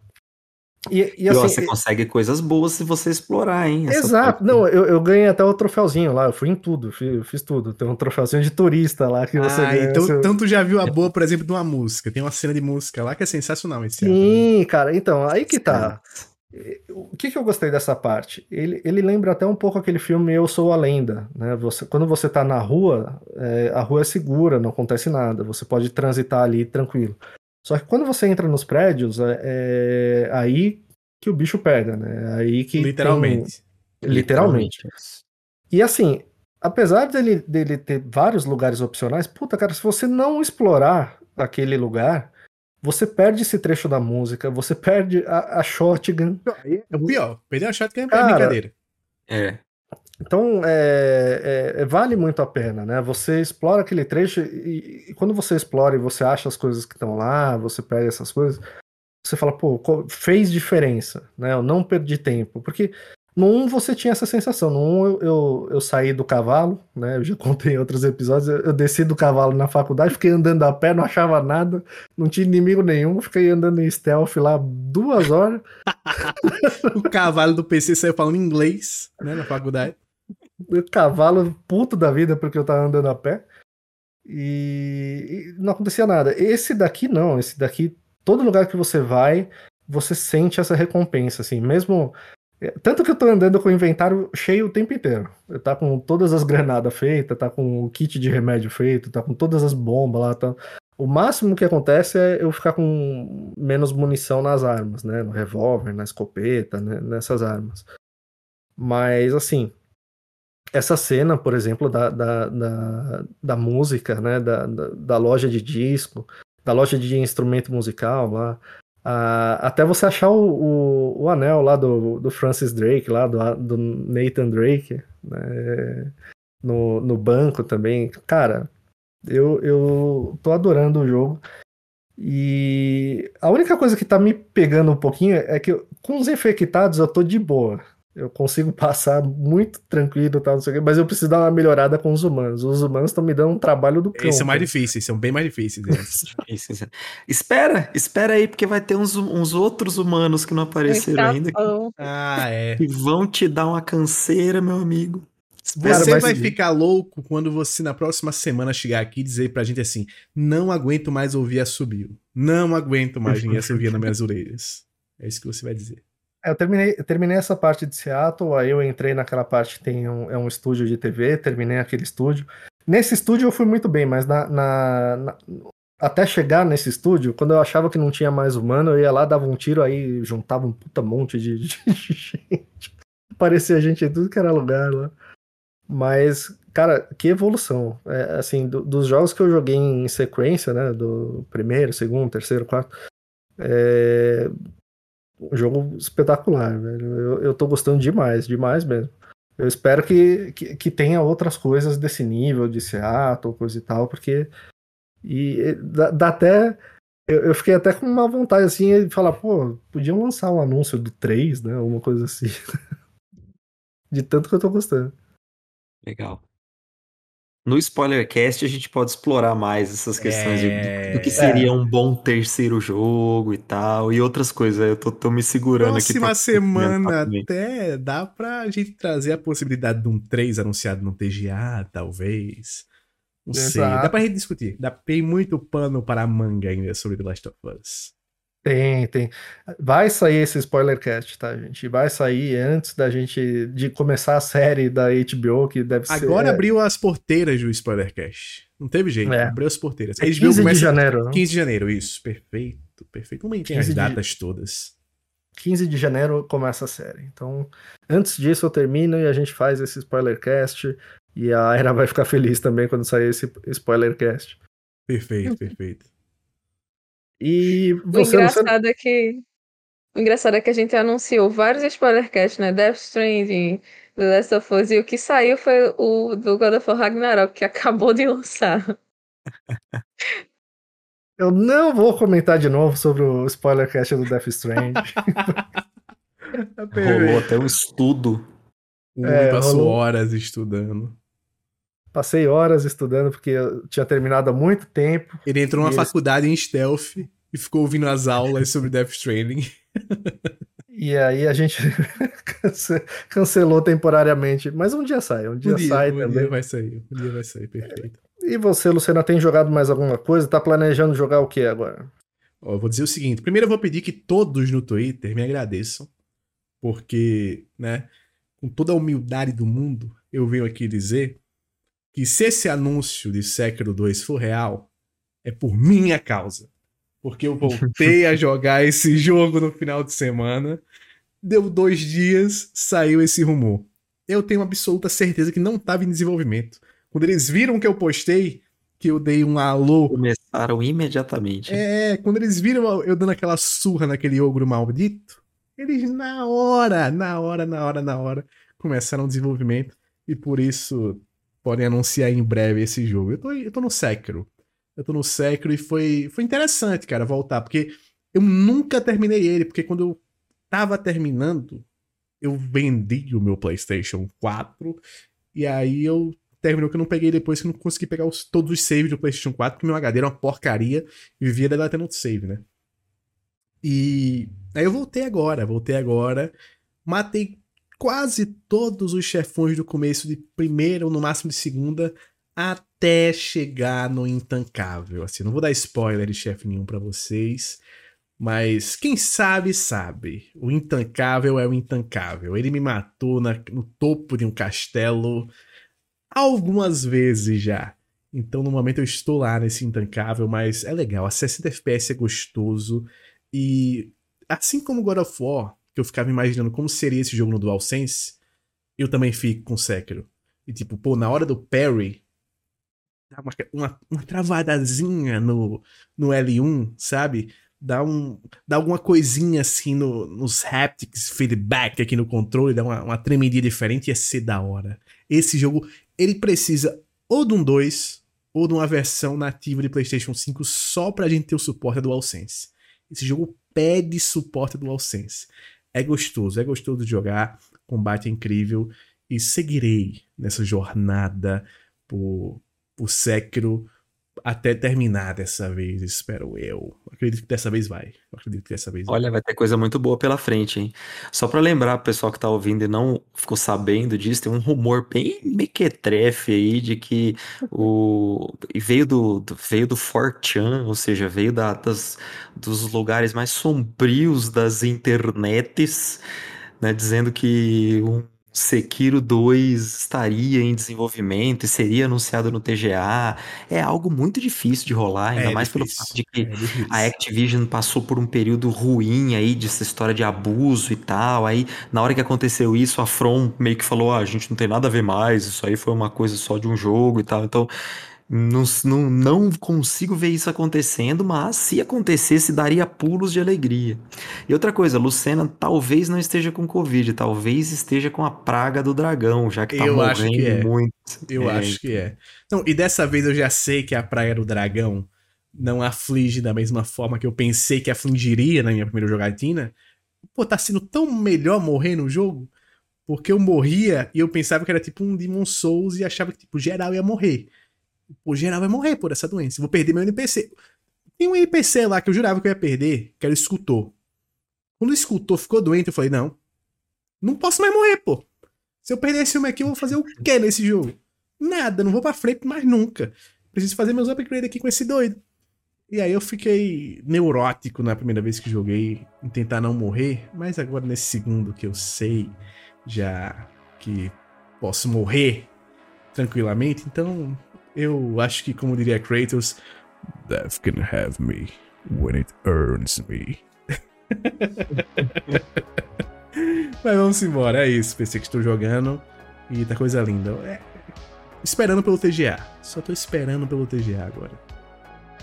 E, e E, ó, assim, você consegue coisas boas se você explorar, hein? essa Exato, parte. não, eu, eu ganhei até o troféuzinho lá, eu fui em tudo, fiz, fiz tudo. Tem um troféuzinho de turista lá que você Ah, ganha. então seu- tanto já viu a boa, por exemplo, de uma música. Tem uma cena de música lá que é sensacional esse ano. Sim, cara, então, aí que tá. O que, que eu gostei dessa parte? Ele, ele lembra até um pouco aquele filme Eu Sou a Lenda, né? Você, quando você tá na rua, é, a rua é segura, não acontece nada, você pode transitar ali tranquilo. Só que quando você entra nos prédios, é, é aí que o bicho pega, né? Aí que tem- Literalmente. literalmente. E assim, apesar dele, dele ter vários lugares opcionais, puta, cara, se você não explorar aquele lugar, você perde esse trecho da música, você perde a, a shotgun. É o pior. Perder a shotgun é Cara, brincadeira. É. Então, é, é- é- vale muito a pena, né? Você explora aquele trecho e, e quando você explora e você acha as coisas que estão lá, você pega essas coisas, você fala, pô, fez diferença, né? Eu não perdi tempo. Porque no 1 você tinha essa sensação. No 1 eu, eu, eu saí do cavalo, né? Eu já contei em outros episódios. Eu, eu desci do cavalo na faculdade, fiquei andando a pé, não achava nada, não tinha inimigo nenhum, fiquei andando em stealth lá duas horas. O cavalo do PC saiu falando inglês, né, na faculdade. Cavalo puto da vida porque eu tava andando a pé. E, e não acontecia nada. Esse daqui não, esse daqui, todo lugar que você vai, você sente essa recompensa, assim, mesmo. é, Tanto que eu tô andando com o inventário cheio o tempo inteiro. Eu tá com todas as granadas feitas, tá com o kit de remédio feito, tá com todas as bombas lá, tá. O máximo que acontece é eu ficar com menos munição nas armas, né? No revólver, na escopeta, né? nessas armas. Mas, assim, essa cena, por exemplo, da, da, da, da música, né, da, da, da loja de disco, da loja de instrumento musical lá, a- até você achar o, o, o anel lá do, do Francis Drake, lá do, do Nathan Drake, né, no, no banco também. Cara, eu, eu tô adorando o jogo. E a única coisa que tá me pegando um pouquinho é que com os infectados eu tô de boa. Eu consigo passar muito tranquilo, tal, não sei o quê, mas eu preciso dar uma melhorada com os humanos. Os humanos estão me dando um trabalho do cão. Esses são mais cara. difíceis, são bem mais difíceis. Isso, isso. Espera, espera aí, porque vai ter uns, uns outros humanos que não apareceram ainda que, ah, é. que vão te dar uma canseira, meu amigo. Você mas- vai ficar louco quando você na próxima semana chegar aqui e dizer pra gente assim: não aguento mais ouvir assobio. Não aguento mais ninguém assobia nas minhas orelhas. É isso que você vai dizer. É, Eu terminei, eu terminei essa parte de Seattle, aí eu entrei naquela parte que tem um, é um estúdio de TV, terminei aquele estúdio. Nesse estúdio eu fui muito bem, mas na, na- na- até chegar nesse estúdio, quando eu achava que não tinha mais humano, eu ia lá, dava um tiro, aí juntava um puta monte de, de gente. Parecia gente em tudo que era lugar lá. Mas, cara, que evolução. É, assim, do, dos jogos que eu joguei em sequência, né? Do primeiro, segundo, terceiro, quarto. É, um jogo espetacular, velho. Eu, eu tô gostando demais, demais mesmo. Eu espero que, que, que tenha outras coisas desse nível, de Seattle, coisa e tal, porque. E dá, dá até. Eu, eu, fiquei até com uma vontade assim de falar, pô, podiam lançar um anúncio do 3, né? Alguma coisa assim. de tanto que eu tô gostando. Legal. No Spoilercast a gente pode explorar mais essas questões de- do, que É. seria um bom terceiro jogo e tal, e outras coisas. Eu tô, tô me segurando aqui Próxima semana até dá pra gente trazer a possibilidade de um 3 anunciado no TGA, talvez. Não sei. Exato. Dá pra gente discutir. Dá, tem muito pano para a manga ainda sobre The Last of Us. Tem, tem. Vai sair esse spoilercast, tá, gente? Vai sair antes da gente de começar a série da HBO, que deve ser. Agora abriu as porteiras do Spoilercast. Não teve jeito, É. abriu as porteiras. é HBO 15 de começa- janeiro, né? 15 de janeiro, isso. Perfeito, perfeito. Como a gente tem as 15 de- datas todas. 15 de janeiro começa a série. Então, antes disso eu termino e a gente faz esse spoilercast. E a Era vai ficar feliz também quando sair esse spoilercast. Perfeito, perfeito. E O você, Luciano, engraçado é que. O engraçado é que a gente anunciou vários spoilercasts, né? Death Stranding, The Last of Us, e o que saiu foi o do God of War Ragnarok, que acabou de lançar. eu não vou comentar de novo sobre o spoilercast do Death Strand. Rolou até um estudo. O É, passou rolou. horas estudando. Passei horas estudando porque eu tinha terminado há muito tempo. Ele entrou numa eles- faculdade em stealth e ficou ouvindo as aulas sobre Death Stranding. E aí a gente cance- cancelou temporariamente. Mas um dia sai, um dia Um dia, sai um também. dia vai sair. Um dia vai sair, perfeito. E você, Luciana, tem jogado mais alguma coisa? Tá planejando jogar o que agora? Ó, vou dizer o seguinte: primeiro eu vou pedir que todos no Twitter me agradeçam, porque, né, com toda a humildade do mundo, eu venho aqui dizer que se esse anúncio de Sekiro 2 for real, é por minha causa. Porque eu voltei a jogar esse jogo no final de semana, deu dois dias, saiu esse rumor. Eu tenho absoluta certeza que não estava em desenvolvimento. Quando eles viram que eu postei, que eu dei um alô Começaram imediatamente. é, quando eles viram eu dando aquela surra naquele ogro maldito, eles na hora, na hora, na hora, na hora, começaram o desenvolvimento e por isso podem anunciar em breve esse jogo. Eu tô, eu tô no Sekiro. Eu tô no Sekiro e foi, foi interessante, cara, voltar, porque eu nunca terminei ele, porque quando eu tava terminando, eu vendi o meu PlayStation 4 e aí eu terminou que eu não peguei depois, que eu não consegui pegar os- todos os saves do PlayStation 4, porque meu HD era uma porcaria e vivia deletando save, né? E aí eu voltei agora, voltei agora, matei quase todos os chefões do começo de primeira ou no máximo de segunda até chegar no intancável. Assim, não vou dar spoiler de chefe nenhum pra vocês, mas quem sabe sabe. O intancável é o intancável. Ele me matou na- no topo de um castelo algumas vezes já. Então, no momento, eu estou lá nesse intancável, mas é legal. A 60 FPS é gostoso. E assim como God of War, que eu ficava imaginando como seria esse jogo no DualSense, eu também fico com Sekiro. E tipo, pô, na hora do parry, dá uma, uma, uma travadazinha no, no L1, sabe? Dá, um, dá alguma coisinha assim no, nos haptics, feedback aqui no controle, dá uma, uma tremidinha diferente, ia ser da hora. Esse jogo, ele precisa ou de um 2 ou de uma versão nativa de PlayStation 5 só pra gente ter o suporte do DualSense. Esse jogo pede suporte do DualSense. É gostoso, é gostoso de jogar, combate é incrível e seguirei nessa jornada por, por Sekiro até terminar dessa vez, espero eu. Acredito que dessa vez vai. Acredito que dessa vez vai. Olha, vai ter coisa muito boa pela frente, hein? Só pra lembrar, pro pessoal que tá ouvindo e não ficou sabendo disso, tem um rumor bem mequetrefe aí de que o veio do, do- veio do 4chan, ou seja, veio da- das, dos lugares mais sombrios das internets, né, dizendo que um Sekiro 2 estaria em desenvolvimento e seria anunciado no TGA. É algo muito difícil de rolar, ainda É mais pelo difícil, fato de que é a Activision passou por um período ruim aí dessa história de abuso e tal. Aí, na hora que aconteceu isso, a From meio que falou: ah, a gente não tem nada a ver mais, isso aí foi uma coisa só de um jogo e tal. Então, não, não, não consigo ver isso acontecendo, mas se acontecesse, daria pulos de alegria. E outra coisa, Lucena talvez não esteja com Covid, talvez esteja com a praga do dragão, já que tá Eu acho morrendo que é. muito. Eu É, acho que é. Não, e dessa vez eu já sei que a Praia do Dragão não aflige da mesma forma que eu pensei que afligiria na minha primeira jogatina. Pô, tá sendo tão melhor morrer no jogo. Porque eu morria e eu pensava que era tipo um Demon Souls e achava que, tipo, geral ia morrer. Pô, geral vai morrer por essa doença. Vou perder meu NPC. Tem um NPC lá que eu jurava que eu ia perder, que era o escultor. Quando o escultor ficou doente, eu falei, não. Não posso mais morrer, pô. Se eu perder esse filme aqui, eu vou fazer o quê nesse jogo? Nada, não vou pra frente mais nunca. Preciso fazer meus upgrades aqui com esse doido. E aí eu fiquei neurótico na primeira vez que joguei em tentar não morrer, mas agora nesse segundo que eu sei já que posso morrer tranquilamente, então eu acho que como diria Kratos, Death can have me when it earns me. Mas vamos embora, é isso. Pensei que estou jogando e tá coisa linda. É, esperando pelo TGA. Só tô esperando pelo TGA agora.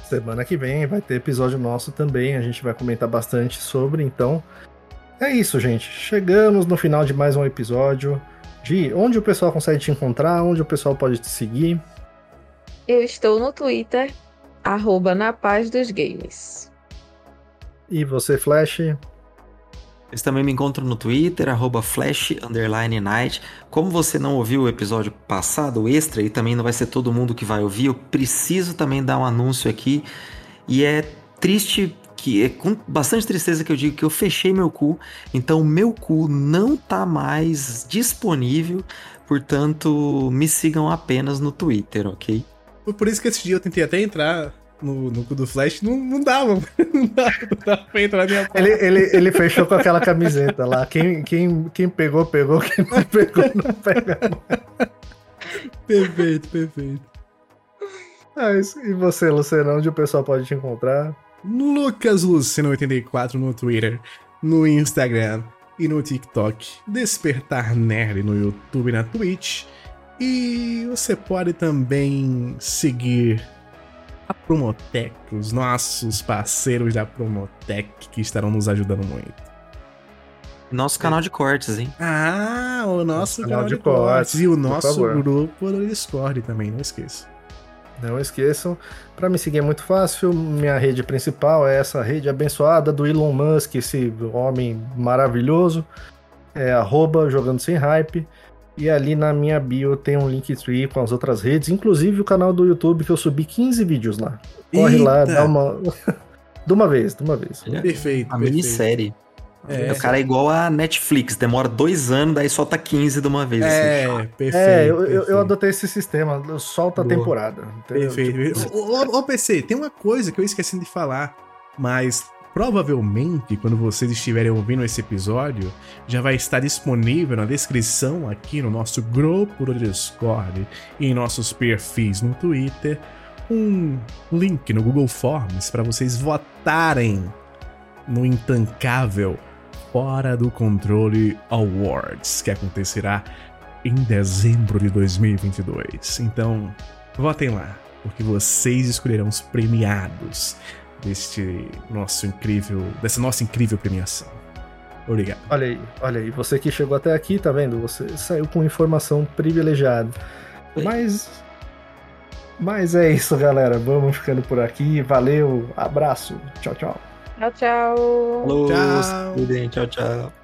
Semana que vem vai ter episódio nosso também, a gente vai comentar bastante sobre, então. É isso, gente. Chegamos no final de mais um episódio. De onde o pessoal consegue te encontrar, onde o pessoal pode te seguir. Eu estou no Twitter, arroba na paz dos games. E você, Flash? Vocês também me encontram no Twitter, arroba flash, underline night. Como você não ouviu o episódio passado, o extra, e também não vai ser todo mundo que vai ouvir, eu preciso também dar um anúncio aqui. E é triste, que é com bastante tristeza que eu digo que eu fechei meu cu, então meu cu não tá mais disponível, portanto me sigam apenas no Twitter, ok? Por isso que esse dia eu tentei até entrar no, no cu do Flash, não, não dava, não dava, não dava pra entrar na minha página. Ele, ele, ele fechou com aquela camiseta lá. Quem, quem, quem pegou, pegou. Quem não pegou, não pega. Perfeito, perfeito. Ah, isso. E você, Luciano, onde o pessoal pode te encontrar? Lucas Luceno84 no Twitter, no Instagram e no TikTok. Despertar Nerd no YouTube e na Twitch. E você pode também seguir a Promotec, os nossos parceiros da Promotec que estarão nos ajudando muito. Nosso canal de cortes, hein? Ah, o nosso Canal canal, de de cortes. cortes, E o nosso favor. grupo do Discord também, não esqueça. Não esqueçam. Para me seguir é muito fácil. Minha rede principal é essa rede abençoada do Elon Musk, esse homem maravilhoso. É arroba jogando sem hype. E ali na minha bio tem um Linktree com as outras redes, inclusive o canal do YouTube que eu subi 15 vídeos lá. Corre lá, Eita! dá uma. de uma vez, de uma vez. Olha, Perfeito. A perfeito. minissérie. É. O cara é igual a Netflix, demora dois anos, daí solta 15 de uma vez. assim. É, perfeito. É, eu, eu, perfeito. eu adotei esse sistema, eu solto a temporada. entendeu? Perfeito. Tipo, Ô, ô, PC, tem uma coisa que eu esqueci de falar, mas provavelmente quando vocês estiverem ouvindo esse episódio, já vai estar disponível na descrição aqui no nosso grupo do Discord e em nossos perfis no Twitter um link no Google Forms para vocês votarem no intancável Fora do Controle Awards, que acontecerá em dezembro de 2022. Então, votem lá, porque vocês escolherão os premiados deste nosso incrível, dessa nossa incrível premiação. Obrigado. Olha aí, olha aí, você que chegou até aqui, tá vendo? Você saiu com informação privilegiada. Oi. Mas. Mas é isso, galera. Vamos ficando por aqui. Valeu, abraço. Tchau, tchau. Tchau, tchau. Falou, Tchau. tchau, tchau.